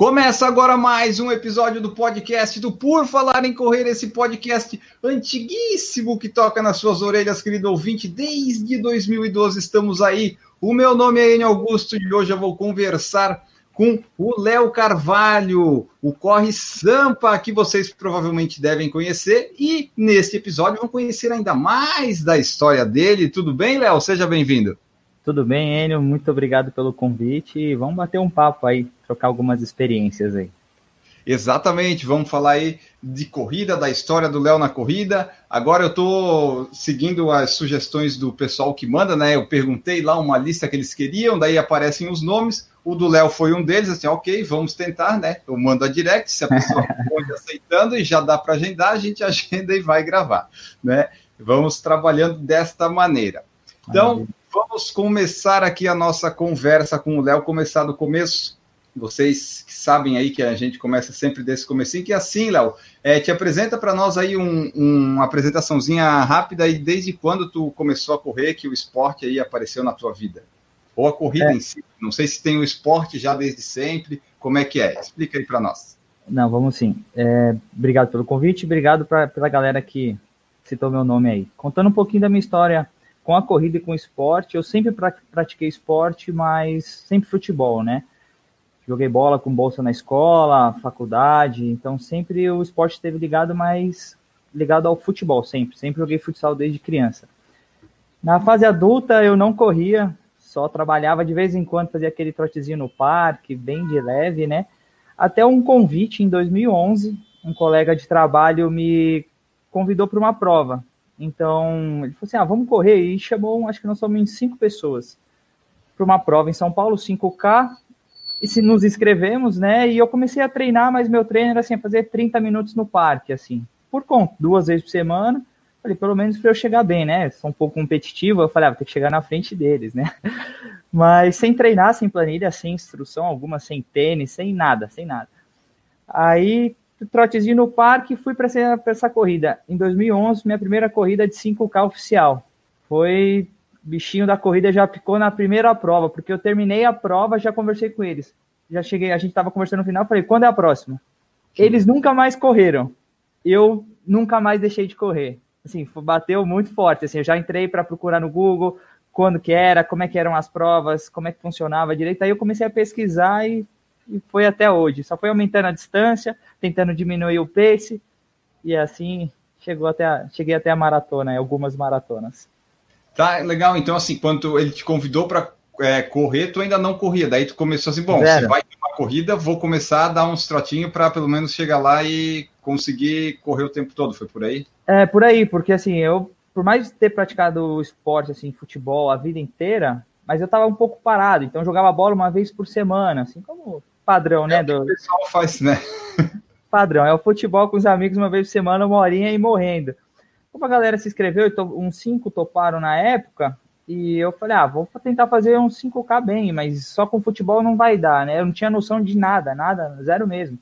Começa agora mais um episódio do podcast do Por Falar em Correr, esse podcast antiguíssimo que toca nas suas orelhas, querido ouvinte. Desde 2012 estamos aí. O meu nome é Enio Augusto e hoje eu vou conversar com o Léo Carvalho, o Corre Sampa, que vocês provavelmente devem conhecer. E neste episódio vão conhecer ainda mais da história dele. Tudo bem, Léo? Seja bem-vindo. Tudo bem, Enio? Muito obrigado pelo convite. Vamos bater um papo aí, trocar algumas experiências aí. Exatamente, vamos falar aí de corrida, da história do Léo na corrida. Agora eu estou seguindo as sugestões do pessoal que manda, né? Eu perguntei lá uma lista que eles queriam, daí aparecem os nomes. O do Léo foi um deles, assim, ok, vamos tentar, né? Eu mando a direct, se a pessoa responde aceitando e já dá para agendar, a gente agenda e vai gravar, né? Vamos trabalhando desta maneira. Então, vamos começar aqui a nossa conversa com o Léo, começar do começo. Vocês que sabem aí que a gente começa sempre desse comecinho, que é assim, Léo, é, te apresenta para nós aí um, um, uma apresentaçãozinha rápida e desde quando tu começou a correr que o esporte aí apareceu na tua vida? Ou a corrida é. em si? Não sei se tem o esporte já desde sempre, como é que é? Explica aí para nós. Não, vamos sim. É, obrigado pelo convite, obrigado pra, pela galera que citou meu nome aí. Contando um pouquinho da minha história com a corrida e com o esporte, eu sempre pratiquei esporte, mas sempre futebol, né? Joguei bola com bolsa na escola, faculdade, então sempre o esporte esteve ligado, mas ligado ao futebol, sempre. Sempre joguei futsal desde criança. Na fase adulta eu não corria, só trabalhava de vez em quando, fazia aquele trotezinho no parque, bem de leve, né? Até um convite em 2011, um colega de trabalho me convidou para uma prova. Então, ele falou assim: ah, vamos correr. E chamou, acho que nós somos cinco pessoas, para uma prova em São Paulo, 5K. E se nos inscrevemos, né? E eu comecei a treinar, mas meu treino era assim, fazer 30 minutos no parque, assim, por conta, duas vezes por semana. Falei, pelo menos para eu chegar bem, né? Sou um pouco competitivo, eu falei, ah, vou ter que chegar na frente deles, né? Mas sem treinar, sem planilha, sem instrução alguma, sem tênis, sem nada, sem nada. Aí, trotezinho no parque, fui para essa, essa corrida. Em 2011, minha primeira corrida de 5K oficial. Foi bichinho da corrida já picou na primeira prova, porque eu terminei a prova, já conversei com eles. Já cheguei, a gente estava conversando no final, falei, quando é a próxima? Eles nunca mais correram. Eu nunca mais deixei de correr assim, bateu muito forte. Assim, eu já entrei para procurar no Google quando que era, como é que eram as provas, como é que funcionava direito. Aí eu comecei a pesquisar e, e foi até hoje. Só foi aumentando a distância, tentando diminuir o pace e assim chegou até a, cheguei até a maratona, algumas maratonas. Tá, legal. Então, assim, quando ele te convidou para é, correr, tu ainda não corria. Daí tu começou assim, bom, Zero. se vai ter uma corrida, vou começar a dar uns trotinhos para pelo menos chegar lá e conseguir correr o tempo todo. Foi por aí? É, por aí, porque assim, eu, por mais ter praticado esporte, assim, futebol a vida inteira, mas eu tava um pouco parado, então eu jogava bola uma vez por semana, assim como padrão, né? É do... o pessoal faz, né? padrão, é o futebol com os amigos uma vez por semana, uma horinha e morrendo. Como a galera se inscreveu, uns cinco toparam na época, e eu falei, ah, vou tentar fazer uns 5K bem, mas só com futebol não vai dar, né? Eu não tinha noção de nada, nada, zero mesmo.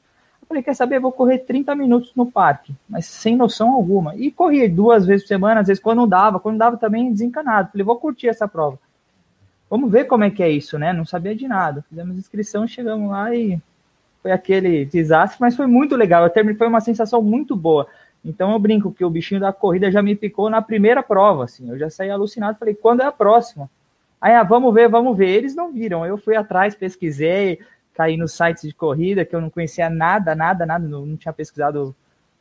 Falei, quer saber? Vou correr 30 minutos no parque, mas sem noção alguma. E corri duas vezes por semana, às vezes quando não dava, quando dava também desencanado. Falei, vou curtir essa prova. Vamos ver como é que é isso, né? Não sabia de nada. Fizemos inscrição, chegamos lá e foi aquele desastre, mas foi muito legal. Eu terminei, foi uma sensação muito boa. Então eu brinco que o bichinho da corrida já me picou na primeira prova, assim. Eu já saí alucinado, falei, quando é a próxima? Aí, ah, vamos ver, vamos ver. Eles não viram. Eu fui atrás, pesquisei, caí nos sites de corrida que eu não conhecia nada, nada, nada, não, não tinha pesquisado,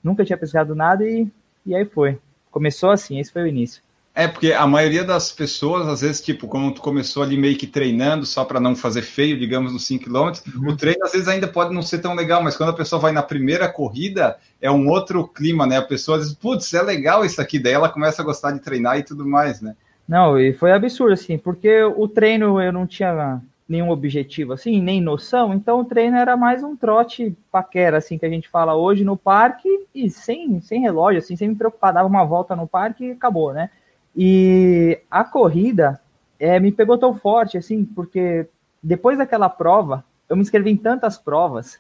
nunca tinha pesquisado nada e, e aí foi. Começou assim, esse foi o início. É, porque a maioria das pessoas, às vezes, tipo, como tu começou ali meio que treinando, só para não fazer feio, digamos, nos 5 km, uhum. o treino às vezes ainda pode não ser tão legal, mas quando a pessoa vai na primeira corrida, é um outro clima, né? A pessoa diz, putz, é legal isso aqui, daí ela começa a gostar de treinar e tudo mais, né? Não, e foi absurdo, assim, porque o treino eu não tinha nenhum objetivo assim, nem noção, então o treino era mais um trote paquera, assim, que a gente fala hoje no parque e sem, sem relógio, assim, sem me preocupar, dava uma volta no parque e acabou, né? E a corrida, é, me pegou tão forte, assim, porque depois daquela prova, eu me inscrevi em tantas provas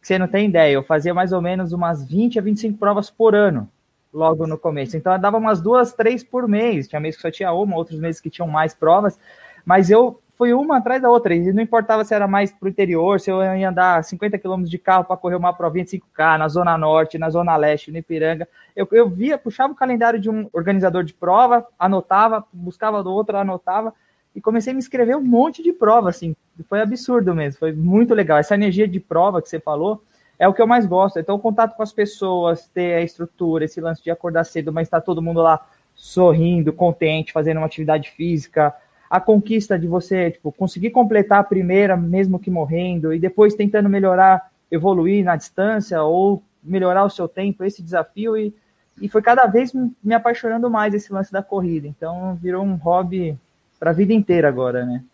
que você não tem ideia, eu fazia mais ou menos umas 20 a 25 provas por ano, logo no começo. Então, eu dava umas duas, três por mês. Tinha meses que só tinha uma, outros meses que tinham mais provas, mas eu fui uma atrás da outra, e não importava se era mais para o interior, se eu ia andar 50 quilômetros de carro para correr uma provinha de 5K, na Zona Norte, na Zona Leste, no Ipiranga. Eu, eu via, puxava o calendário de um organizador de prova, anotava, buscava do outro, anotava, e comecei a me inscrever um monte de prova, assim, foi absurdo mesmo, foi muito legal. Essa energia de prova que você falou é o que eu mais gosto. Então, o contato com as pessoas, ter a estrutura, esse lance de acordar cedo, mas estar tá todo mundo lá sorrindo, contente, fazendo uma atividade física, a conquista de você tipo, conseguir completar a primeira, mesmo que morrendo, e depois tentando melhorar, evoluir na distância ou melhorar o seu tempo, esse desafio, e, e foi cada vez me apaixonando mais esse lance da corrida. Então virou um hobby para a vida inteira agora, né?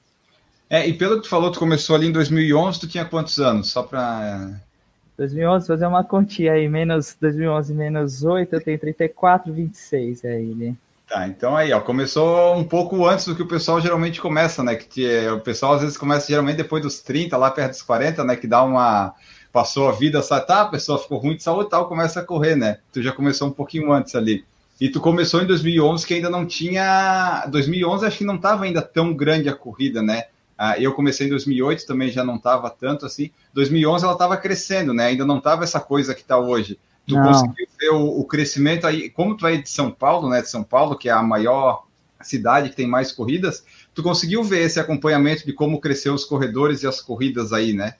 É, e pelo que tu falou, tu começou ali em 2011, tu tinha quantos anos? Só para 2011, fazer uma continha aí, menos 2011 menos 8, eu tenho 34, 26 aí, né? Tá, então aí, ó, começou um pouco antes do que o pessoal geralmente começa, né? Que o pessoal às vezes começa geralmente depois dos 30, lá perto dos 40, né? Que dá uma. Passou a vida, sabe? Tá, a pessoa ficou ruim de saúde tal, começa a correr, né? Tu já começou um pouquinho antes ali. E tu começou em 2011, que ainda não tinha. 2011 acho que não estava ainda tão grande a corrida, né? Ah, eu comecei em 2008, também já não estava tanto assim. 2011 ela estava crescendo, né? Ainda não estava essa coisa que está hoje. Tu não. conseguiu ver o, o, crescimento aí, como tu é de São Paulo, né? De São Paulo, que é a maior cidade que tem mais corridas, tu conseguiu ver esse acompanhamento de como cresceu os corredores e as corridas aí, né?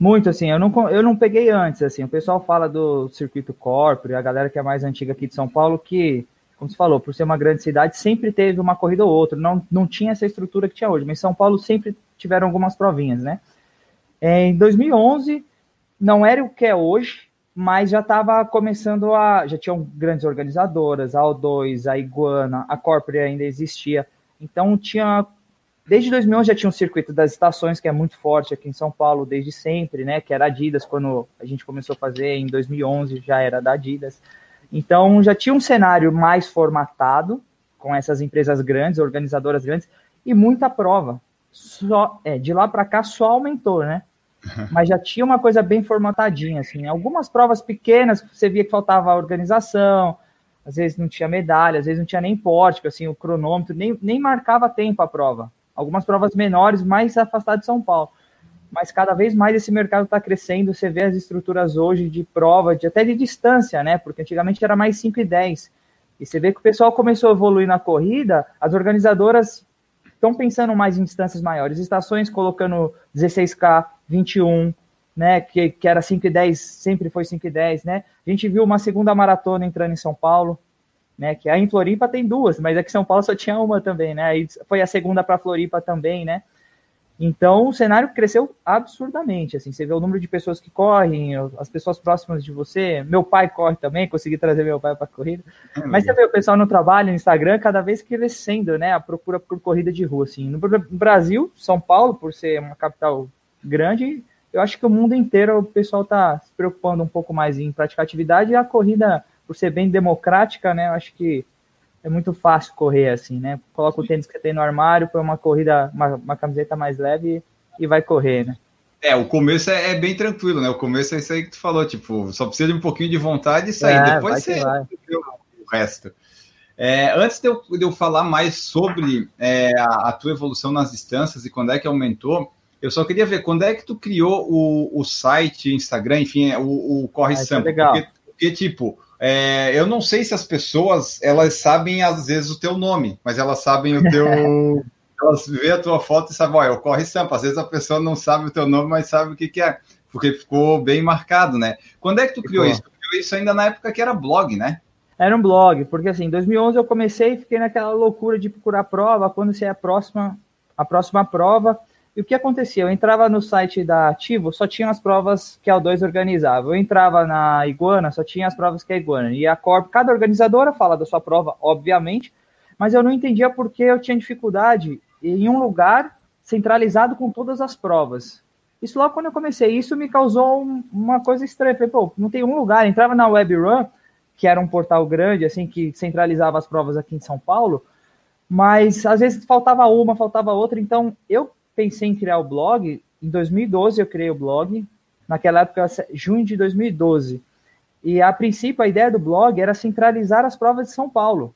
Muito, assim, eu não, eu não peguei antes, assim, o pessoal fala do circuito corporate, a galera que é mais antiga aqui de São Paulo, que, como você falou, por ser uma grande cidade, sempre teve uma corrida ou outra, não, não tinha essa estrutura que tinha hoje, mas São Paulo sempre tiveram algumas provinhas, né? Em 2011, não era o que é hoje, mas já estava começando a. Já tinham grandes organizadoras, a O2, a Iguana, a Corporate ainda existia. Então tinha. Desde 2011 já tinha um circuito das estações, que é muito forte aqui em São Paulo, desde sempre, né? Que era Adidas, quando a gente começou a fazer em 2011, já era da Adidas. Então já tinha um cenário mais formatado, com essas empresas grandes, organizadoras grandes, e muita prova. Só, é, de lá para cá só aumentou, né? Mas já tinha uma coisa bem formatadinha, assim. Algumas provas pequenas, você via que faltava organização, às vezes não tinha medalha, às vezes não tinha nem pórtico, assim, o cronômetro, nem, nem marcava tempo a prova. Algumas provas menores, mais afastadas de São Paulo. Mas cada vez mais esse mercado está crescendo, você vê as estruturas hoje de prova, de até de distância, né? Porque antigamente era mais 5 e 10. E você vê que o pessoal começou a evoluir na corrida, as organizadoras estão pensando mais em distâncias maiores, estações colocando 16K, 21, né, que, que era 5 e 10, sempre foi 5 e 10, né? A gente viu uma segunda maratona entrando em São Paulo, né, que aí em Floripa tem duas, mas aqui em São Paulo só tinha uma também, né? Aí foi a segunda para Floripa também, né? Então o cenário cresceu absurdamente, assim, você vê o número de pessoas que correm, as pessoas próximas de você, meu pai corre também, consegui trazer meu pai para corrida. É mas você vê o pessoal no trabalho, no Instagram, cada vez crescendo, né, a procura por corrida de rua, assim. No Brasil, São Paulo, por ser uma capital grande, eu acho que o mundo inteiro o pessoal está se preocupando um pouco mais em praticar atividade e a corrida, por ser bem democrática, né, eu acho que é muito fácil correr assim, né? Coloca o tênis que tem no armário, põe uma corrida, uma, uma camiseta mais leve e, vai correr, né? É, o começo é, é, bem tranquilo, né? O começo é isso aí que tu falou, tipo, só precisa de um pouquinho de vontade e sair. É, Depois você o resto. É, antes de eu, de eu, falar mais sobre é, a, a, tua evolução nas distâncias e quando é que aumentou, eu só queria ver quando é que tu criou o, o site, Instagram, enfim, é, o, o Corre ah, Sampa. É porque, porque, tipo, é, eu não sei se as pessoas elas sabem às vezes o teu nome, mas elas sabem o teu. elas vê a tua foto e sabem, olha, Corre Sampa. Às vezes a pessoa não sabe o teu nome, mas sabe o que, que é, porque ficou bem marcado, né? Quando é que tu criou ficou. isso? Tu criou isso ainda na época que era blog, né? Era um blog, porque assim, em 2011 eu comecei e fiquei naquela loucura de procurar prova, quando você é a próxima, a próxima prova. E o que acontecia? Eu entrava no site da Ativo, só tinha as provas que a O2 organizava. Eu entrava na Iguana, só tinha as provas que a Iguana. E a Corp, cada organizadora fala da sua prova, obviamente, mas eu não entendia por que eu tinha dificuldade em um lugar centralizado com todas as provas. Isso logo quando eu comecei, isso me causou um, uma coisa estranha. Falei, pô, não tem um lugar. Eu entrava na WebRun, que era um portal grande, assim, que centralizava as provas aqui em São Paulo, mas às vezes faltava uma, faltava outra, então eu pensei em criar o blog, em 2012 eu criei o blog, naquela época, junho de 2012, e a princípio a ideia do blog era centralizar as provas de São Paulo,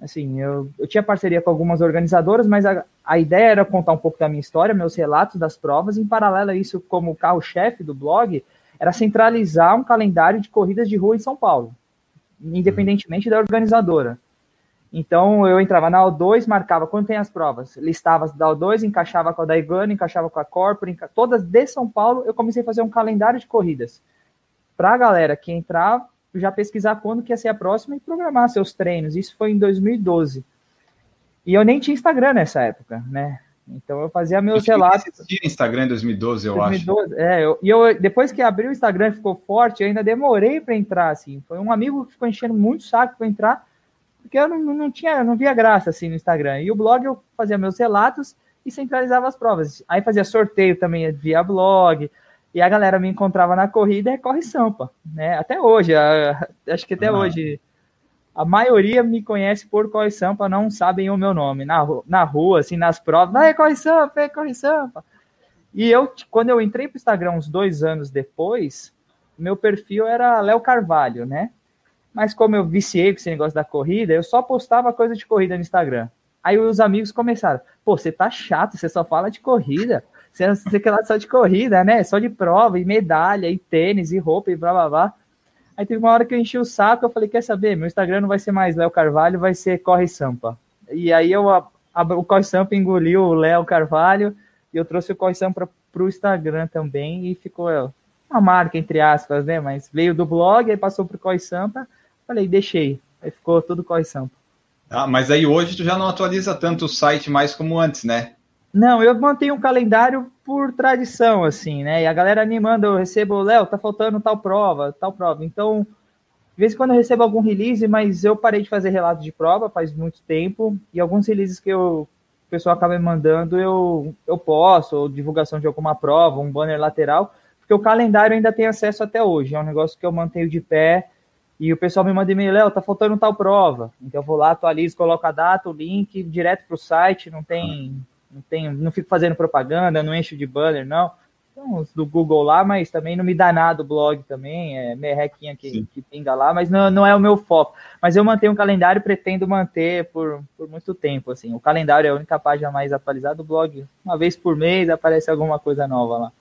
assim, eu, eu tinha parceria com algumas organizadoras, mas a, a ideia era contar um pouco da minha história, meus relatos das provas, em paralelo a isso, como carro-chefe do blog, era centralizar um calendário de corridas de rua em São Paulo, independentemente da organizadora. Então eu entrava na O2, marcava quando tem as provas, listava as da O2, encaixava com a da encaixava com a Corpora, enca... todas de São Paulo, eu comecei a fazer um calendário de corridas. Para a galera que entrar, já pesquisar quando que ia ser a próxima e programar seus treinos. Isso foi em 2012. E eu nem tinha Instagram nessa época, né? Então eu fazia meus eu relatos. Tinha Instagram em 2012, eu 2012, acho. É, eu, e eu, depois que abri o Instagram ficou forte, eu ainda demorei para entrar, assim. Foi um amigo que ficou enchendo muito saco para entrar porque eu não, não tinha, não via graça assim no Instagram. E o blog eu fazia meus relatos e centralizava as provas. Aí fazia sorteio também via blog. E a galera me encontrava na corrida e corre Sampa, né? Até hoje, a, acho que até hoje a maioria me conhece por Corre Sampa, não sabem o meu nome. Na, na rua, assim, nas provas, ah, é Corre Sampa, é Corre Sampa. E eu, quando eu entrei para o Instagram uns dois anos depois, meu perfil era Léo Carvalho, né? Mas como eu viciei com esse negócio da corrida, eu só postava coisa de corrida no Instagram. Aí os amigos começaram, pô, você tá chato, você só fala de corrida. Você, você quer lá só de corrida, né? Só de prova, e medalha, e tênis, e roupa, e blá blá blá. Aí teve uma hora que eu enchi o saco, eu falei, quer saber? Meu Instagram não vai ser mais Léo Carvalho, vai ser Corre Sampa. E aí eu, a, a, o Corre Sampa engoliu o Léo Carvalho, e eu trouxe o Corre Sampa para o Instagram também, e ficou uma marca, entre aspas, né? Mas veio do blog, aí passou para o Corre Sampa, Falei, deixei. Aí ficou tudo corre sampa. Ah, mas aí hoje tu já não atualiza tanto o site mais como antes, né? Não, eu mantenho um calendário por tradição, assim, né? E a galera me manda, eu recebo, Léo, tá faltando tal prova, tal prova. Então, de vez em quando eu recebo algum release, mas eu parei de fazer relato de prova faz muito tempo. E alguns releases que eu, o pessoal acaba me mandando, eu, eu posso, ou divulgação de alguma prova, um banner lateral, porque o calendário ainda tem acesso até hoje. É um negócio que eu mantenho de pé e o pessoal me manda e-mail, Léo, tá faltando tal prova. Então eu vou lá, atualizo, coloco a data, o link, direto para o site, não tem, não tem, não fico fazendo propaganda, não encho de banner, não. Então, do Google lá, mas também não me dá nada o blog também, é merrequinha que, que pinga lá, mas não, não é o meu foco. Mas eu mantenho o calendário e pretendo manter por, por muito tempo, assim. O calendário é a única página mais atualizada do blog. Uma vez por mês aparece alguma coisa nova lá.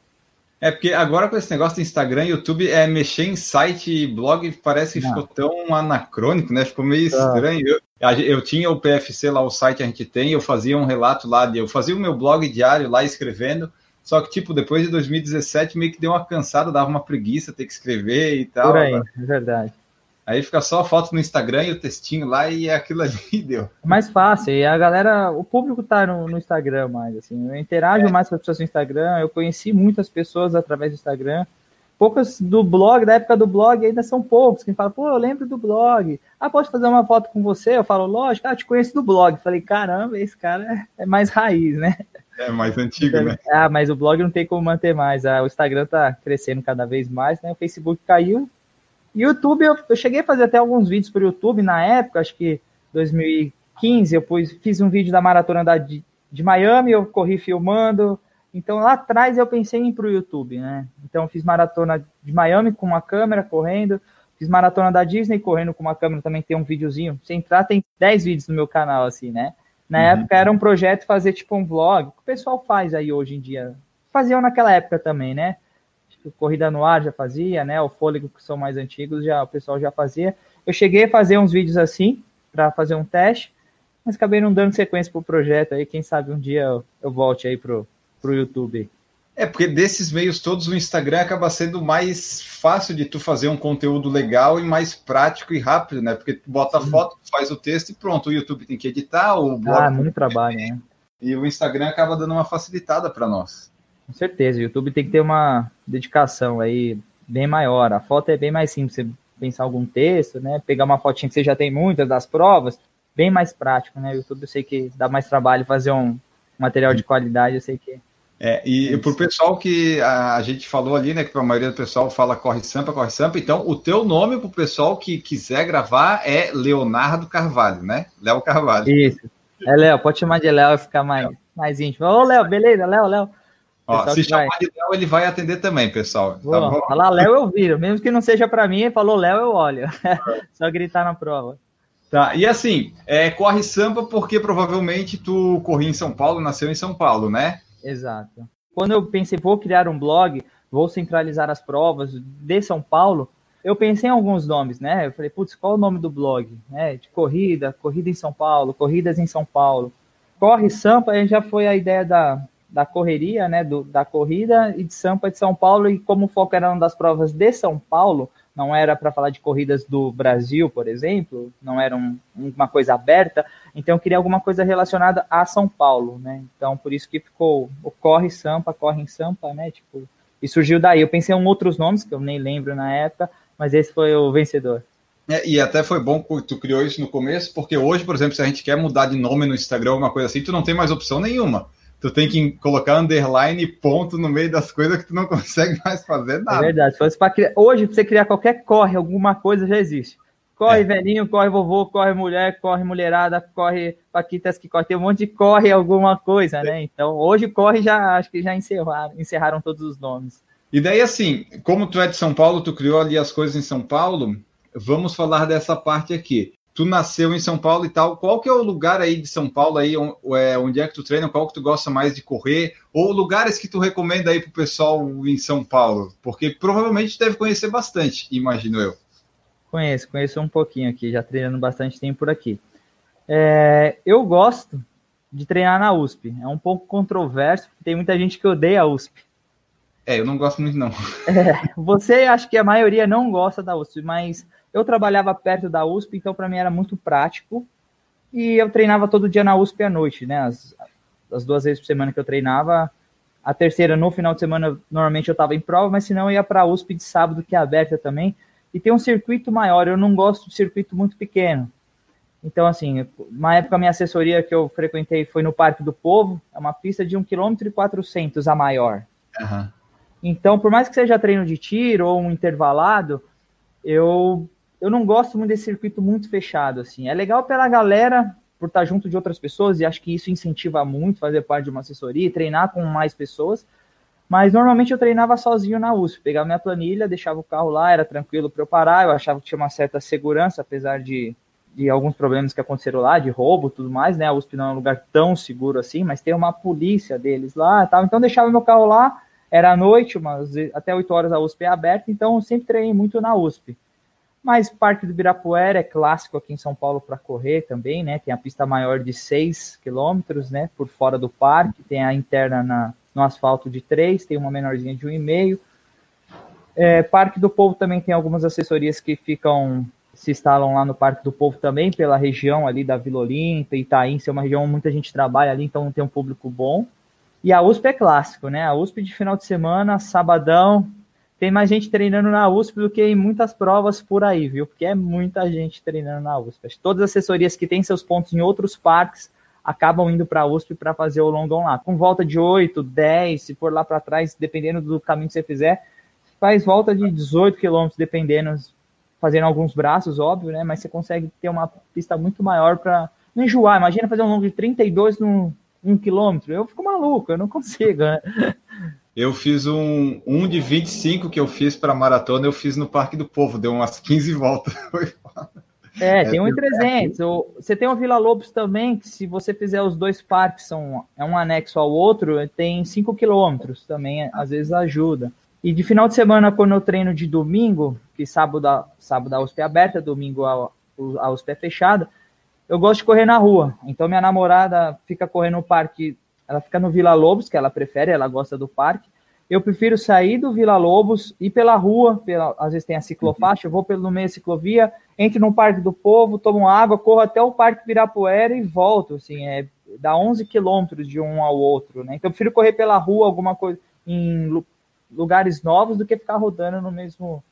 É porque agora com esse negócio do Instagram, YouTube, é mexer em site e blog parece que ficou tão anacrônico, né? Ficou meio tá. estranho. Eu, eu, tinha o PFC lá, o site a gente tem, eu fazia um relato lá, eu fazia o meu blog diário lá escrevendo, só que, tipo, depois de 2017 meio que deu uma cansada, dava uma preguiça ter que escrever e tal. Por aí, é verdade. Aí fica só a foto no Instagram e o textinho lá e é aquilo ali deu. Mais fácil. E a galera, o público tá no, no Instagram mais, assim. Eu interajo é. mais com as pessoas no Instagram. Eu conheci muitas pessoas através do Instagram. Poucas do blog, da época do blog, ainda são poucos. Quem fala, pô, eu lembro do blog. Ah, posso fazer uma foto com você? Eu falo, lógico, ah, te conheço do blog. Falei, caramba, esse cara é mais raiz, né? É mais antigo, né? Ah, mas o blog não tem como manter mais. Ah, o Instagram tá crescendo cada vez mais, né? O Facebook caiu, YouTube, eu, eu cheguei a fazer até alguns vídeos para o YouTube na época, acho que 2015, eu pus, fiz um vídeo da maratona da, de, de Miami, eu corri filmando. Então lá atrás eu pensei em ir para o YouTube, né? Então fiz maratona de Miami com uma câmera correndo, fiz maratona da Disney correndo com uma câmera, também tem um videozinho. Se entrar, tem 10 vídeos no meu canal, assim, né? Na uhum. época era um projeto fazer tipo um vlog, que o pessoal faz aí hoje em dia. Faziam naquela época também, né? Corrida no Ar já fazia, né? O Fôlego, que são mais antigos, já o pessoal já fazia. Eu cheguei a fazer uns vídeos assim, para fazer um teste, mas acabei não dando sequência pro projeto aí. Quem sabe um dia eu, eu volte aí pro, pro YouTube. É, porque desses meios todos, o Instagram acaba sendo mais fácil de tu fazer um conteúdo legal e mais prático e rápido, né? Porque tu bota a foto, faz o texto e pronto. O YouTube tem que editar, o blog. Ah, muito trabalho, né? E o Instagram acaba dando uma facilitada para nós. Com certeza, o YouTube tem que ter uma dedicação aí bem maior. A foto é bem mais simples, você pensar algum texto, né? Pegar uma fotinha que você já tem muitas das provas, bem mais prático, né? O YouTube eu sei que dá mais trabalho fazer um material de qualidade, eu sei que. É, e, é para o pessoal que a, a, gente falou ali, né, que a maioria do pessoal fala corre sampa, corre sampa, então o teu nome para o pessoal que quiser gravar é Leonardo Carvalho, né? Léo Carvalho. Isso. É Léo, pode chamar de Léo e ficar mais, mais íntimo. Ô, Léo, beleza? Léo, Léo. Ó, se chamar de Léo, ele vai atender também, pessoal. Boa, tá falar Léo, eu viro. Mesmo que não seja para mim, falou Léo, eu olho. Só gritar na prova. Tá, e assim, é, corre samba porque provavelmente tu corria em São Paulo, nasceu em São Paulo, né? Exato. Quando eu pensei, vou criar um blog, vou centralizar as provas de São Paulo, eu pensei em alguns nomes, né? Eu falei, putz, qual é o nome do blog? É, de corrida, corrida em São Paulo, corridas em São Paulo. Corre Sampa, aí já foi a ideia da, da correria, né? Do, da corrida e de Sampa de São Paulo, e como o foco era uma das provas de São Paulo, não era para falar de corridas do Brasil, por exemplo, não era um, uma coisa aberta, então eu queria alguma coisa relacionada a São Paulo, né? Então por isso que ficou o Corre Sampa, Corre em Sampa, né? Tipo, e surgiu daí. Eu pensei em outros nomes que eu nem lembro na época, mas esse foi o vencedor. É, e até foi bom que tu criou isso no começo, porque hoje, por exemplo, se a gente quer mudar de nome no Instagram, alguma coisa assim, tu não tem mais opção nenhuma. Tu tem que colocar underline e ponto no meio das coisas que tu não consegue mais fazer nada. É verdade. Se criar... Hoje, pra você criar qualquer corre, alguma coisa já existe. Corre é. velhinho, corre vovô, corre mulher, corre mulherada, corre paquitas que corre. Tem um monte de corre alguma coisa, né? Então, hoje corre já, acho que já encerraram, encerraram todos os nomes. E daí, assim, como tu é de São Paulo, tu criou ali as coisas em São Paulo, vamos falar dessa parte aqui. Tu nasceu em São Paulo e tal. Qual que é o lugar aí de São Paulo aí, é, onde é que tu treina? Qual que tu gosta mais de correr? Ou lugares que tu recomenda aí pro pessoal em São Paulo? Porque provavelmente deve conhecer bastante, imagino eu. Conheço, conheço um pouquinho aqui, já treinando bastante tempo por aqui. É, eu gosto de treinar na USP. É um pouco controverso, porque tem muita gente que odeia a USP. É, eu não gosto muito, não. É, você, acho que a maioria não gosta da USP, mas eu trabalhava perto da USP, então para mim era muito prático. E eu treinava todo dia na USP à noite, né? As, as duas vezes por semana que eu treinava. A terceira, no final de semana, normalmente eu estava em prova, mas se não, eu ia para a USP de sábado, que é aberta também. E tem um circuito maior, eu não gosto de circuito muito pequeno. Então, assim, uma época a minha assessoria que eu frequentei foi no Parque do Povo, é uma pista de 1,4 km a maior. Uhum. Então, por mais que seja treino de tiro ou um intervalado, eu, eu não gosto muito desse circuito muito fechado, assim. É legal pela galera, por estar junto de outras pessoas, e acho que isso incentiva muito fazer parte de uma assessoria, treinar com mais pessoas, mas normalmente eu treinava sozinho na USP, pegava minha planilha, deixava o carro lá, era tranquilo para eu parar, eu achava que tinha uma certa segurança, apesar de, de alguns problemas que aconteceram lá, de roubo tudo mais, né? A USP não é um lugar tão seguro assim, mas tem uma polícia deles lá tal. Então deixava meu carro lá, era à noite, mas até 8 horas a USP é aberta, então eu sempre treinei muito na USP. Mas Parque do Birapuera é clássico aqui em São Paulo para correr também, né? Tem a pista maior de 6 quilômetros, né? Por fora do parque, tem a interna na, no asfalto de 3, tem uma menorzinha de 1,5. É, parque do Povo também tem algumas assessorias que ficam se instalam lá no Parque do Povo também, pela região ali da Vila Olímpia, Itaim, é uma região onde muita gente trabalha ali, então tem um público bom. E a USP é clássico, né? A USP de final de semana, sabadão, tem mais gente treinando na USP do que em muitas provas por aí, viu? Porque é muita gente treinando na USP. Todas as assessorias que têm seus pontos em outros parques acabam indo para a USP para fazer o longão lá. Com volta de 8, 10, se for lá para trás, dependendo do caminho que você fizer, faz volta de 18 quilômetros, dependendo, fazendo alguns braços, óbvio, né? Mas você consegue ter uma pista muito maior para não enjoar. Imagina fazer um longo de 32 no um quilômetro, eu fico maluco, eu não consigo, né? Eu fiz um, um de 25 que eu fiz para maratona, eu fiz no Parque do Povo, deu umas 15 voltas. é, é, tem um em 300. Você tem o Vila Lobos também, que se você fizer os dois parques, são, é um anexo ao outro, tem 5 quilômetros também, às vezes ajuda. E de final de semana, quando eu treino de domingo, que sábado, sábado a USP é aberta, domingo a, a USP é fechada, eu gosto de correr na rua. Então minha namorada fica correndo no parque, ela fica no Vila Lobos, que ela prefere, ela gosta do parque. Eu prefiro sair do Vila Lobos, ir pela rua, pela, às vezes tem a ciclofaixa, eu vou pelo meio da ciclovia, entro no Parque do Povo, tomo água, corro até o Parque Virapuera e volto, assim, é, dá 11 quilômetros de um ao outro, né? Então eu prefiro correr pela rua, alguma coisa, em lugares novos, do que ficar rodando no mesmo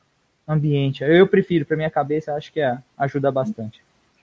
ambiente. Eu prefiro, para minha cabeça, acho que é, ajuda bastante.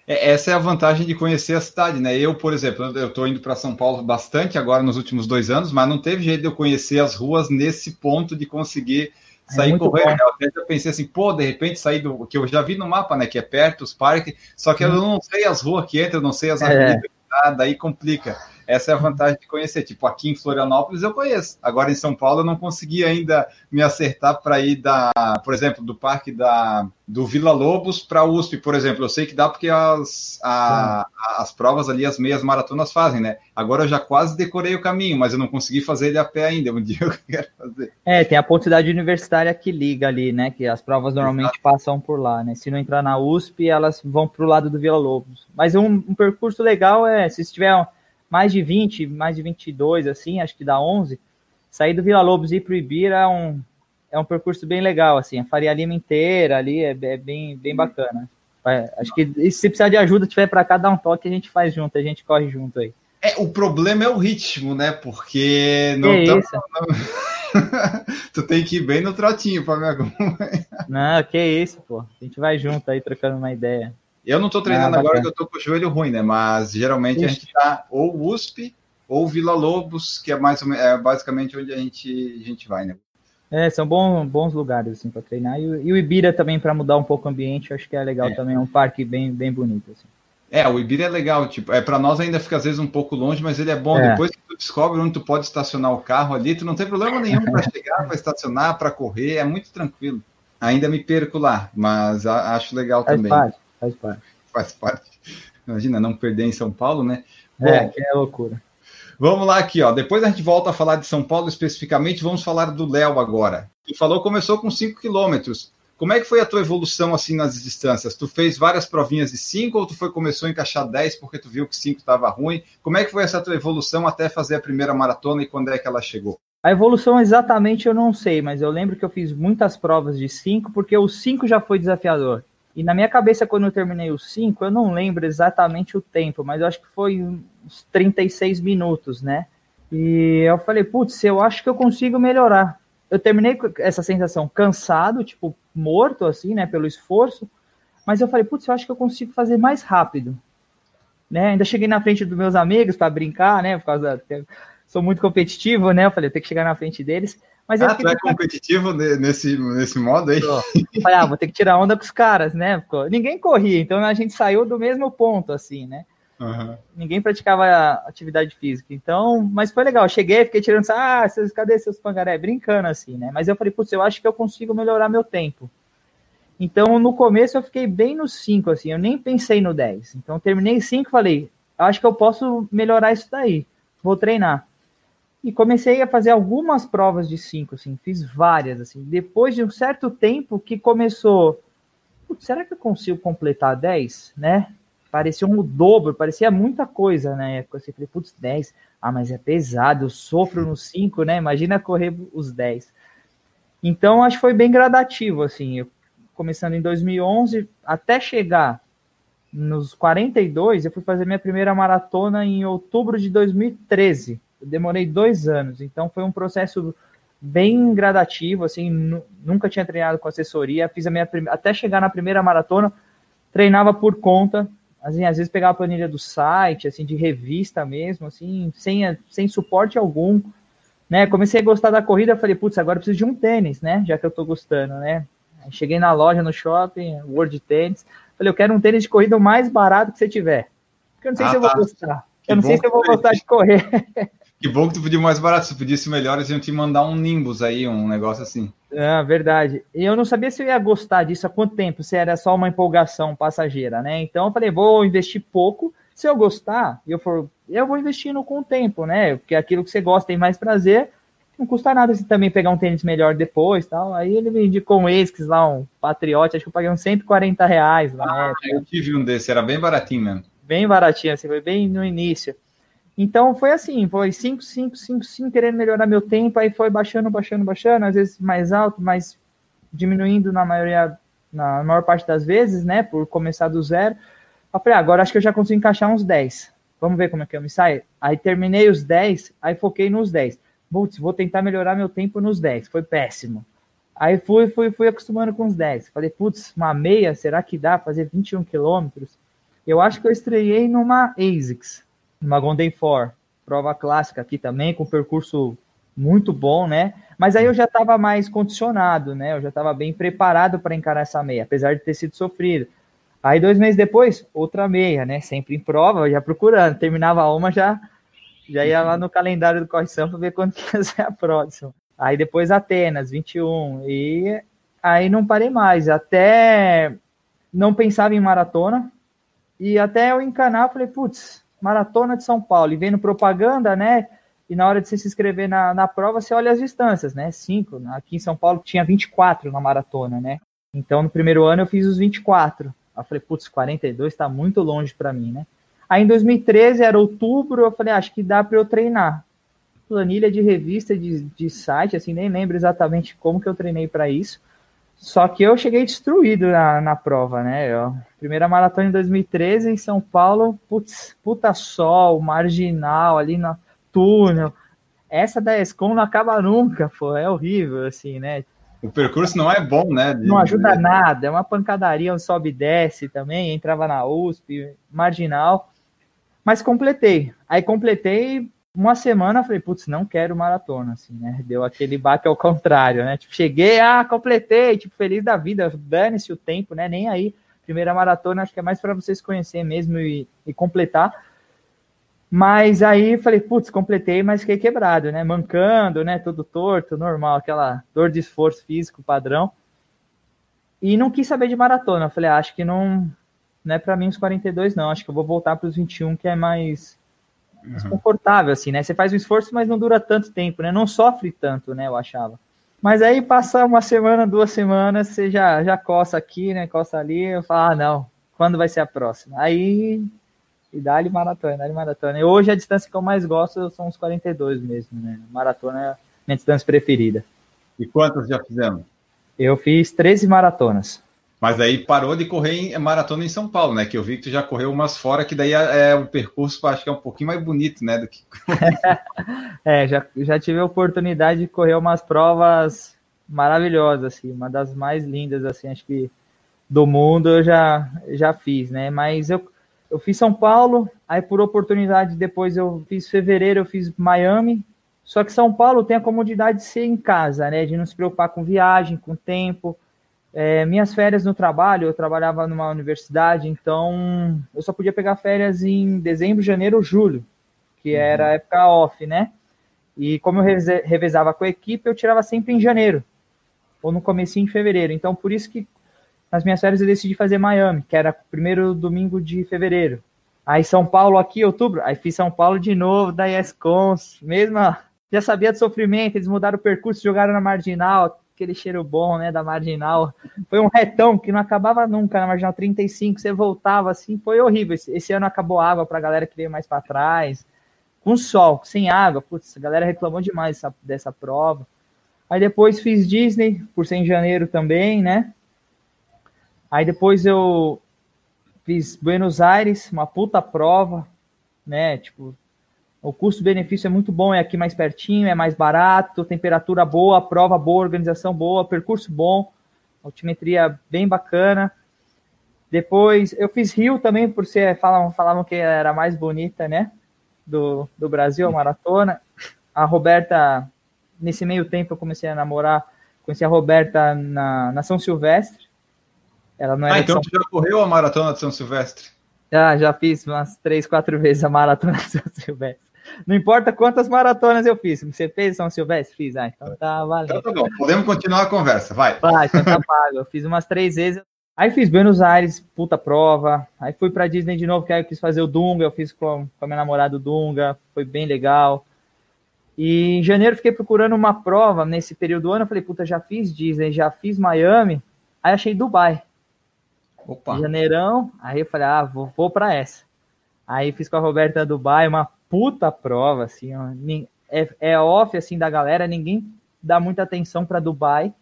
É, essa é a vantagem de conhecer a cidade, né? Eu, por exemplo, eu estou indo para São Paulo bastante agora nos últimos dois anos, mas não teve jeito de eu conhecer as ruas nesse ponto de conseguir é sair é correndo. Eu até pensei assim, pô, de repente sair do que eu já vi no mapa, né? Que é perto, os parques, só que eu não sei as ruas que entram, não sei as é. avenidas daí complica. Essa é a vantagem de conhecer. Tipo, aqui em Florianópolis eu conheço. Agora em São Paulo eu não consegui ainda me acertar para ir da, por exemplo, do parque da, do Vila Lobos para a USP, por exemplo. Eu sei que dá porque as, a, as provas ali, as meias maratonas fazem, né? Agora eu já quase decorei o caminho, mas eu não consegui fazer ele a pé ainda. Um dia eu quero fazer. É, tem a ponte universitária que liga ali, né? Que as provas normalmente Exato. passam por lá, né? Se não entrar na USP, elas vão para o lado do Vila Lobos. Mas um, um percurso legal é, se tiver mais de 20, mais de 22, assim, acho que dá 11. Sair do Vila Lobos e ir para o Ibira é um, é um percurso bem legal, assim, a Faria Lima inteira ali é, é bem, bem bacana. É, acho que se precisar de ajuda, tiver para cá, dá um toque, a gente faz junto, a gente corre junto aí. É, o problema é o ritmo, né? Porque não tu tem que ir bem no trotinho para me acompanhar. Não, que isso, pô. A gente vai junto aí trocando uma ideia. Eu não estou treinando ah, agora que eu estou com o joelho ruim, né? Mas geralmente Ixi. a gente está ou USP ou Vila Lobos, que é mais é basicamente onde a gente, a gente vai, né? É, são bons, bons lugares assim para treinar. E, e, o Ibira também para mudar um pouco o ambiente, acho que é legal é. também, é um parque bem, bem bonito assim. É, o Ibira é legal, tipo, é para nós ainda fica às vezes um pouco longe, mas ele é bom. É. Depois que tu descobre onde tu pode estacionar o carro ali, tu não tem problema nenhum para chegar, para estacionar, para correr, é muito tranquilo. Ainda me perco lá, mas acho legal Faz também. Parte. Faz parte. Faz parte. Imagina, não perder em São Paulo, né? É, Bom, é, que é loucura. Vamos lá aqui, ó. Depois a gente volta a falar de São Paulo especificamente, vamos falar do Léo agora. Tu falou começou com 5 quilômetros. Como é que foi a tua evolução assim nas distâncias? Tu fez várias provinhas de 5 ou tu foi começou a encaixar 10 porque tu viu que 5 estava ruim? Como é que foi essa tua evolução até fazer a primeira maratona e quando é que ela chegou? A evolução exatamente eu não sei, mas eu lembro que eu fiz muitas provas de 5 porque o 5 já foi desafiador. E na minha cabeça, quando eu terminei os 5, eu não lembro exatamente o tempo, mas eu acho que foi uns 36 minutos, né? E eu falei, putz, eu acho que eu consigo melhorar. Eu terminei com essa sensação cansado, tipo, morto, assim, né, pelo esforço, mas eu falei, putz, eu acho que eu consigo fazer mais rápido. Né? Ainda cheguei na frente dos meus amigos para brincar, né? Por causa da... Sou muito competitivo, né? Eu falei, eu tenho que chegar na frente deles. Mas ah, tu é competitivo nesse, nesse modo aí? Falei, ah, vou ter que tirar onda com os caras, né? Ninguém corria, então a gente saiu do mesmo ponto, assim, né? Uhum. Ninguém praticava atividade física. Então, mas foi legal. cheguei, fiquei tirando, ah, seus, cadê seus pangaré? Brincando assim, né? Mas eu falei, putz, eu acho que eu consigo melhorar meu tempo. Então, no começo eu fiquei bem no 5, assim, eu nem pensei no 10. Então, terminei 5 falei, acho que eu posso melhorar isso daí. Vou treinar. E comecei a fazer algumas provas de 5, assim, fiz várias, assim. Depois de um certo tempo que começou, será que eu consigo completar 10, né? Parecia um dobro, parecia muita coisa na época. Assim, falei, putz, 10, ah, mas é pesado, eu sofro no 5, né? Imagina correr os 10. Então, acho que foi bem gradativo, assim, eu, começando em 2011, até chegar nos 42, eu fui fazer minha primeira maratona em outubro de 2013 eu demorei dois anos, então foi um processo bem gradativo, assim, nunca tinha treinado com assessoria, fiz a minha até chegar na primeira maratona, treinava por conta, assim, às vezes pegava a planilha do site, assim, de revista mesmo, assim, sem, sem suporte algum, né, comecei a gostar da corrida, falei, putz, agora eu preciso de um tênis, né, já que eu tô gostando, né, Aí cheguei na loja, no shopping, World Tênis, falei, eu quero um tênis de corrida o mais barato que você tiver, porque eu não sei ah, se eu vou tá. gostar, eu não sei se eu vou gostar de correr. Que bom que tu pediu mais barato. Se pedisse melhor, eles iam te mandar um Nimbus aí, um negócio assim. É, verdade. E eu não sabia se eu ia gostar disso há quanto tempo, se era só uma empolgação passageira, né? Então eu falei, vou investir pouco. Se eu gostar, eu for, eu vou investindo com o tempo, né? Porque aquilo que você gosta tem mais prazer, não custa nada se também pegar um tênis melhor depois tal. Aí ele me indicou um Esquis lá, um Patriote, acho que eu paguei uns 140 reais lá. Ah, eu tive um desse, era bem baratinho mesmo. Bem baratinho, assim, foi bem no início. Então foi assim, foi 5, 5, 5, 5, querendo melhorar meu tempo, aí foi baixando, baixando, baixando, às vezes mais alto, mas diminuindo na maioria, na maior parte das vezes, né, por começar do zero. Eu falei, ah, agora acho que eu já consigo encaixar uns 10. Vamos ver como é que eu me saio? Aí terminei os 10, aí foquei nos 10. Putz, vou tentar melhorar meu tempo nos 10. Foi péssimo. Aí fui, fui, fui acostumando com os 10. Falei, putz, uma meia, será que dá fazer 21 quilômetros? Eu acho que eu estreiei numa ASICS, uma Golden Four, prova clássica aqui também, com percurso muito bom, né? Mas aí eu já estava mais condicionado, né? Eu já estava bem preparado para encarar essa meia, apesar de ter sido sofrido. Aí dois meses depois, outra meia, né? Sempre em prova, já procurando. Terminava uma, já, já ia lá no calendário do correção para ver quando ia ser a próxima. Aí depois Atenas, 21. E aí não parei mais. Até não pensava em maratona. E até eu encanar, falei, putz, maratona de São Paulo. E vendo propaganda, né? E na hora de você se inscrever na, na prova, você olha as distâncias, né? Cinco. Aqui em São Paulo tinha 24 na maratona, né? Então no primeiro ano eu fiz os 24. Aí eu falei, putz, 42 está muito longe para mim, né? Aí em 2013, era outubro, eu falei, ah, acho que dá para eu treinar. Planilha de revista, de, de site, assim, nem lembro exatamente como que eu treinei para isso. Só que eu cheguei destruído na, na prova, né? Eu, primeira maratona em 2013 em São Paulo, putz, puta sol, marginal, ali no túnel. Essa da Escom não acaba nunca, pô, é horrível, assim, né? O percurso não é bom, né? De... Não ajuda nada, é uma pancadaria, um sobe e desce também, entrava na USP, marginal. Mas completei. Aí completei uma semana, falei, putz, não quero maratona, assim, né? Deu aquele baque ao contrário, né? Tipo, cheguei, ah, completei, tipo, feliz da vida, dane-se o tempo, né? Nem aí. Primeira maratona, acho que é mais para vocês conhecerem mesmo e, e completar. Mas aí falei, putz, completei, mas fiquei quebrado, né? Mancando, né? Todo torto, normal, aquela dor de esforço físico padrão. E não quis saber de maratona. Falei, ah, acho que não, não é para mim os 42, não. Acho que eu vou voltar para os 21, que é mais, mais uhum. confortável, assim, né? Você faz um esforço, mas não dura tanto tempo, né? Não sofre tanto, né? Eu achava. Mas aí passa uma semana, duas semanas, você já, já coça aqui, né? Coça ali, eu falo, ah, não, quando vai ser a próxima? Aí e dá-lhe maratona, dá-lhe maratona. E hoje a distância que eu mais gosto são os 42 mesmo, né? Maratona é a minha distância preferida. E quantas já fizemos? Eu fiz 13 maratonas. Mas aí parou de correr em maratona em São Paulo, né? Que eu vi que tu já correu umas fora, que daí é, é o percurso, acho que é um pouquinho mais bonito, né? Do que... é, já, já tive a oportunidade de correr umas provas maravilhosas, assim, uma das mais lindas, assim, acho que do mundo eu já, já fiz, né? Mas eu, eu fiz São Paulo, aí por oportunidade depois eu fiz fevereiro, eu fiz Miami. Só que São Paulo tem a comodidade de ser em casa, né? De não se preocupar com viagem, com tempo. É, minhas férias no trabalho, eu trabalhava numa universidade, então eu só podia pegar férias em dezembro, janeiro ou julho, que uhum. era a época off, né? E como eu revezava com a equipe, eu tirava sempre em janeiro, ou no começo em fevereiro. Então, por isso que nas minhas férias eu decidi fazer Miami, que era primeiro domingo de fevereiro. Aí São Paulo aqui, outubro. Aí fiz São Paulo de novo, da ESCONS. Mesma, já sabia do sofrimento, eles mudaram o percurso, jogaram na marginal, aquele cheiro bom, né, da marginal. Foi um retão que não acabava nunca na marginal 35, você voltava assim, foi horrível. Esse, esse ano acabou água para a galera que veio mais para trás. Com sol, sem água, putz, a galera reclamou demais dessa, dessa prova. Aí depois fiz Disney, por ser em janeiro também, né? Aí depois eu fiz Buenos Aires, uma puta prova, né? Tipo, o custo-benefício é muito bom, é aqui mais pertinho, é mais barato, temperatura boa, prova boa, organização boa, percurso bom, altimetria bem bacana. Depois eu fiz Rio também, por ser, falavam, falavam que era a mais bonita, né? Do, do Brasil, a maratona. A Roberta, nesse meio tempo, eu comecei a namorar, conheci a Roberta na, na São Silvestre. Ela não ah, então São... tu já correu a maratona de São Silvestre? Já, já fiz umas três, quatro vezes a maratona de São Silvestre. Não importa quantas maratonas eu fiz. Você fez São Silvestre? Fiz. Ah, então tá valendo. Então tá bom, podemos continuar a conversa, vai. Vai, então tá pago. Eu fiz umas três vezes. Aí fiz Buenos Aires, puta prova. Aí fui pra Disney de novo, que aí eu quis fazer o Dunga. Eu fiz com, com a minha namorada o Dunga. Foi bem legal. E em janeiro fiquei procurando uma prova nesse período do ano. Eu falei, puta, já fiz Disney, já fiz Miami. Aí achei Dubai. Opa. Janeirão, aí eu falei, ah, vou, vou para essa. Aí fiz com a Roberta Dubai uma puta prova, assim, ó, é, é off, assim, da galera, ninguém dá muita atenção para Dubai.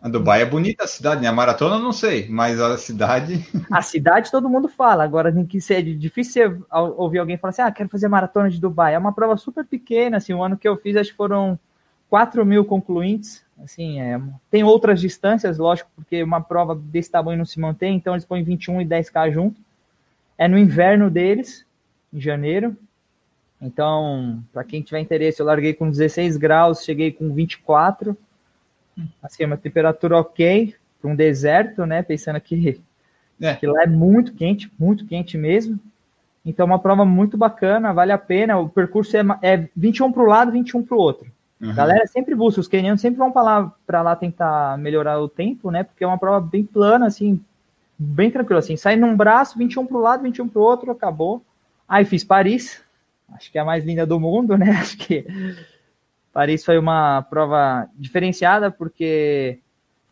A Dubai é bonita a cidade, né? A maratona não sei, mas a cidade. A cidade todo mundo fala. Agora tem que ser difícil ouvir alguém falar assim: ah, quero fazer maratona de Dubai. É uma prova super pequena, assim. O ano que eu fiz, acho que foram 4 mil concluintes. Assim, é, tem outras distâncias, lógico, porque uma prova desse tamanho não se mantém, então eles põem 21 e 10K junto. É no inverno deles, em janeiro. Então, para quem tiver interesse, eu larguei com 16 graus, cheguei com 24. Assim, é uma temperatura ok para um deserto, né? Pensando que É. Que lá é muito quente, muito quente mesmo. Então, uma prova muito bacana, vale a pena. O percurso é, é 21 para o lado, 21 para o outro. Uhum. Galera sempre busca, os quenianos sempre vão para lá, lá tentar melhorar o tempo, né? Porque é uma prova bem plana, assim, bem tranquilo, assim. Sai num braço, 21 para o lado, 21 para o outro, acabou. Aí fiz Paris, acho que é a mais linda do mundo, né? Acho que Paris foi uma prova diferenciada, porque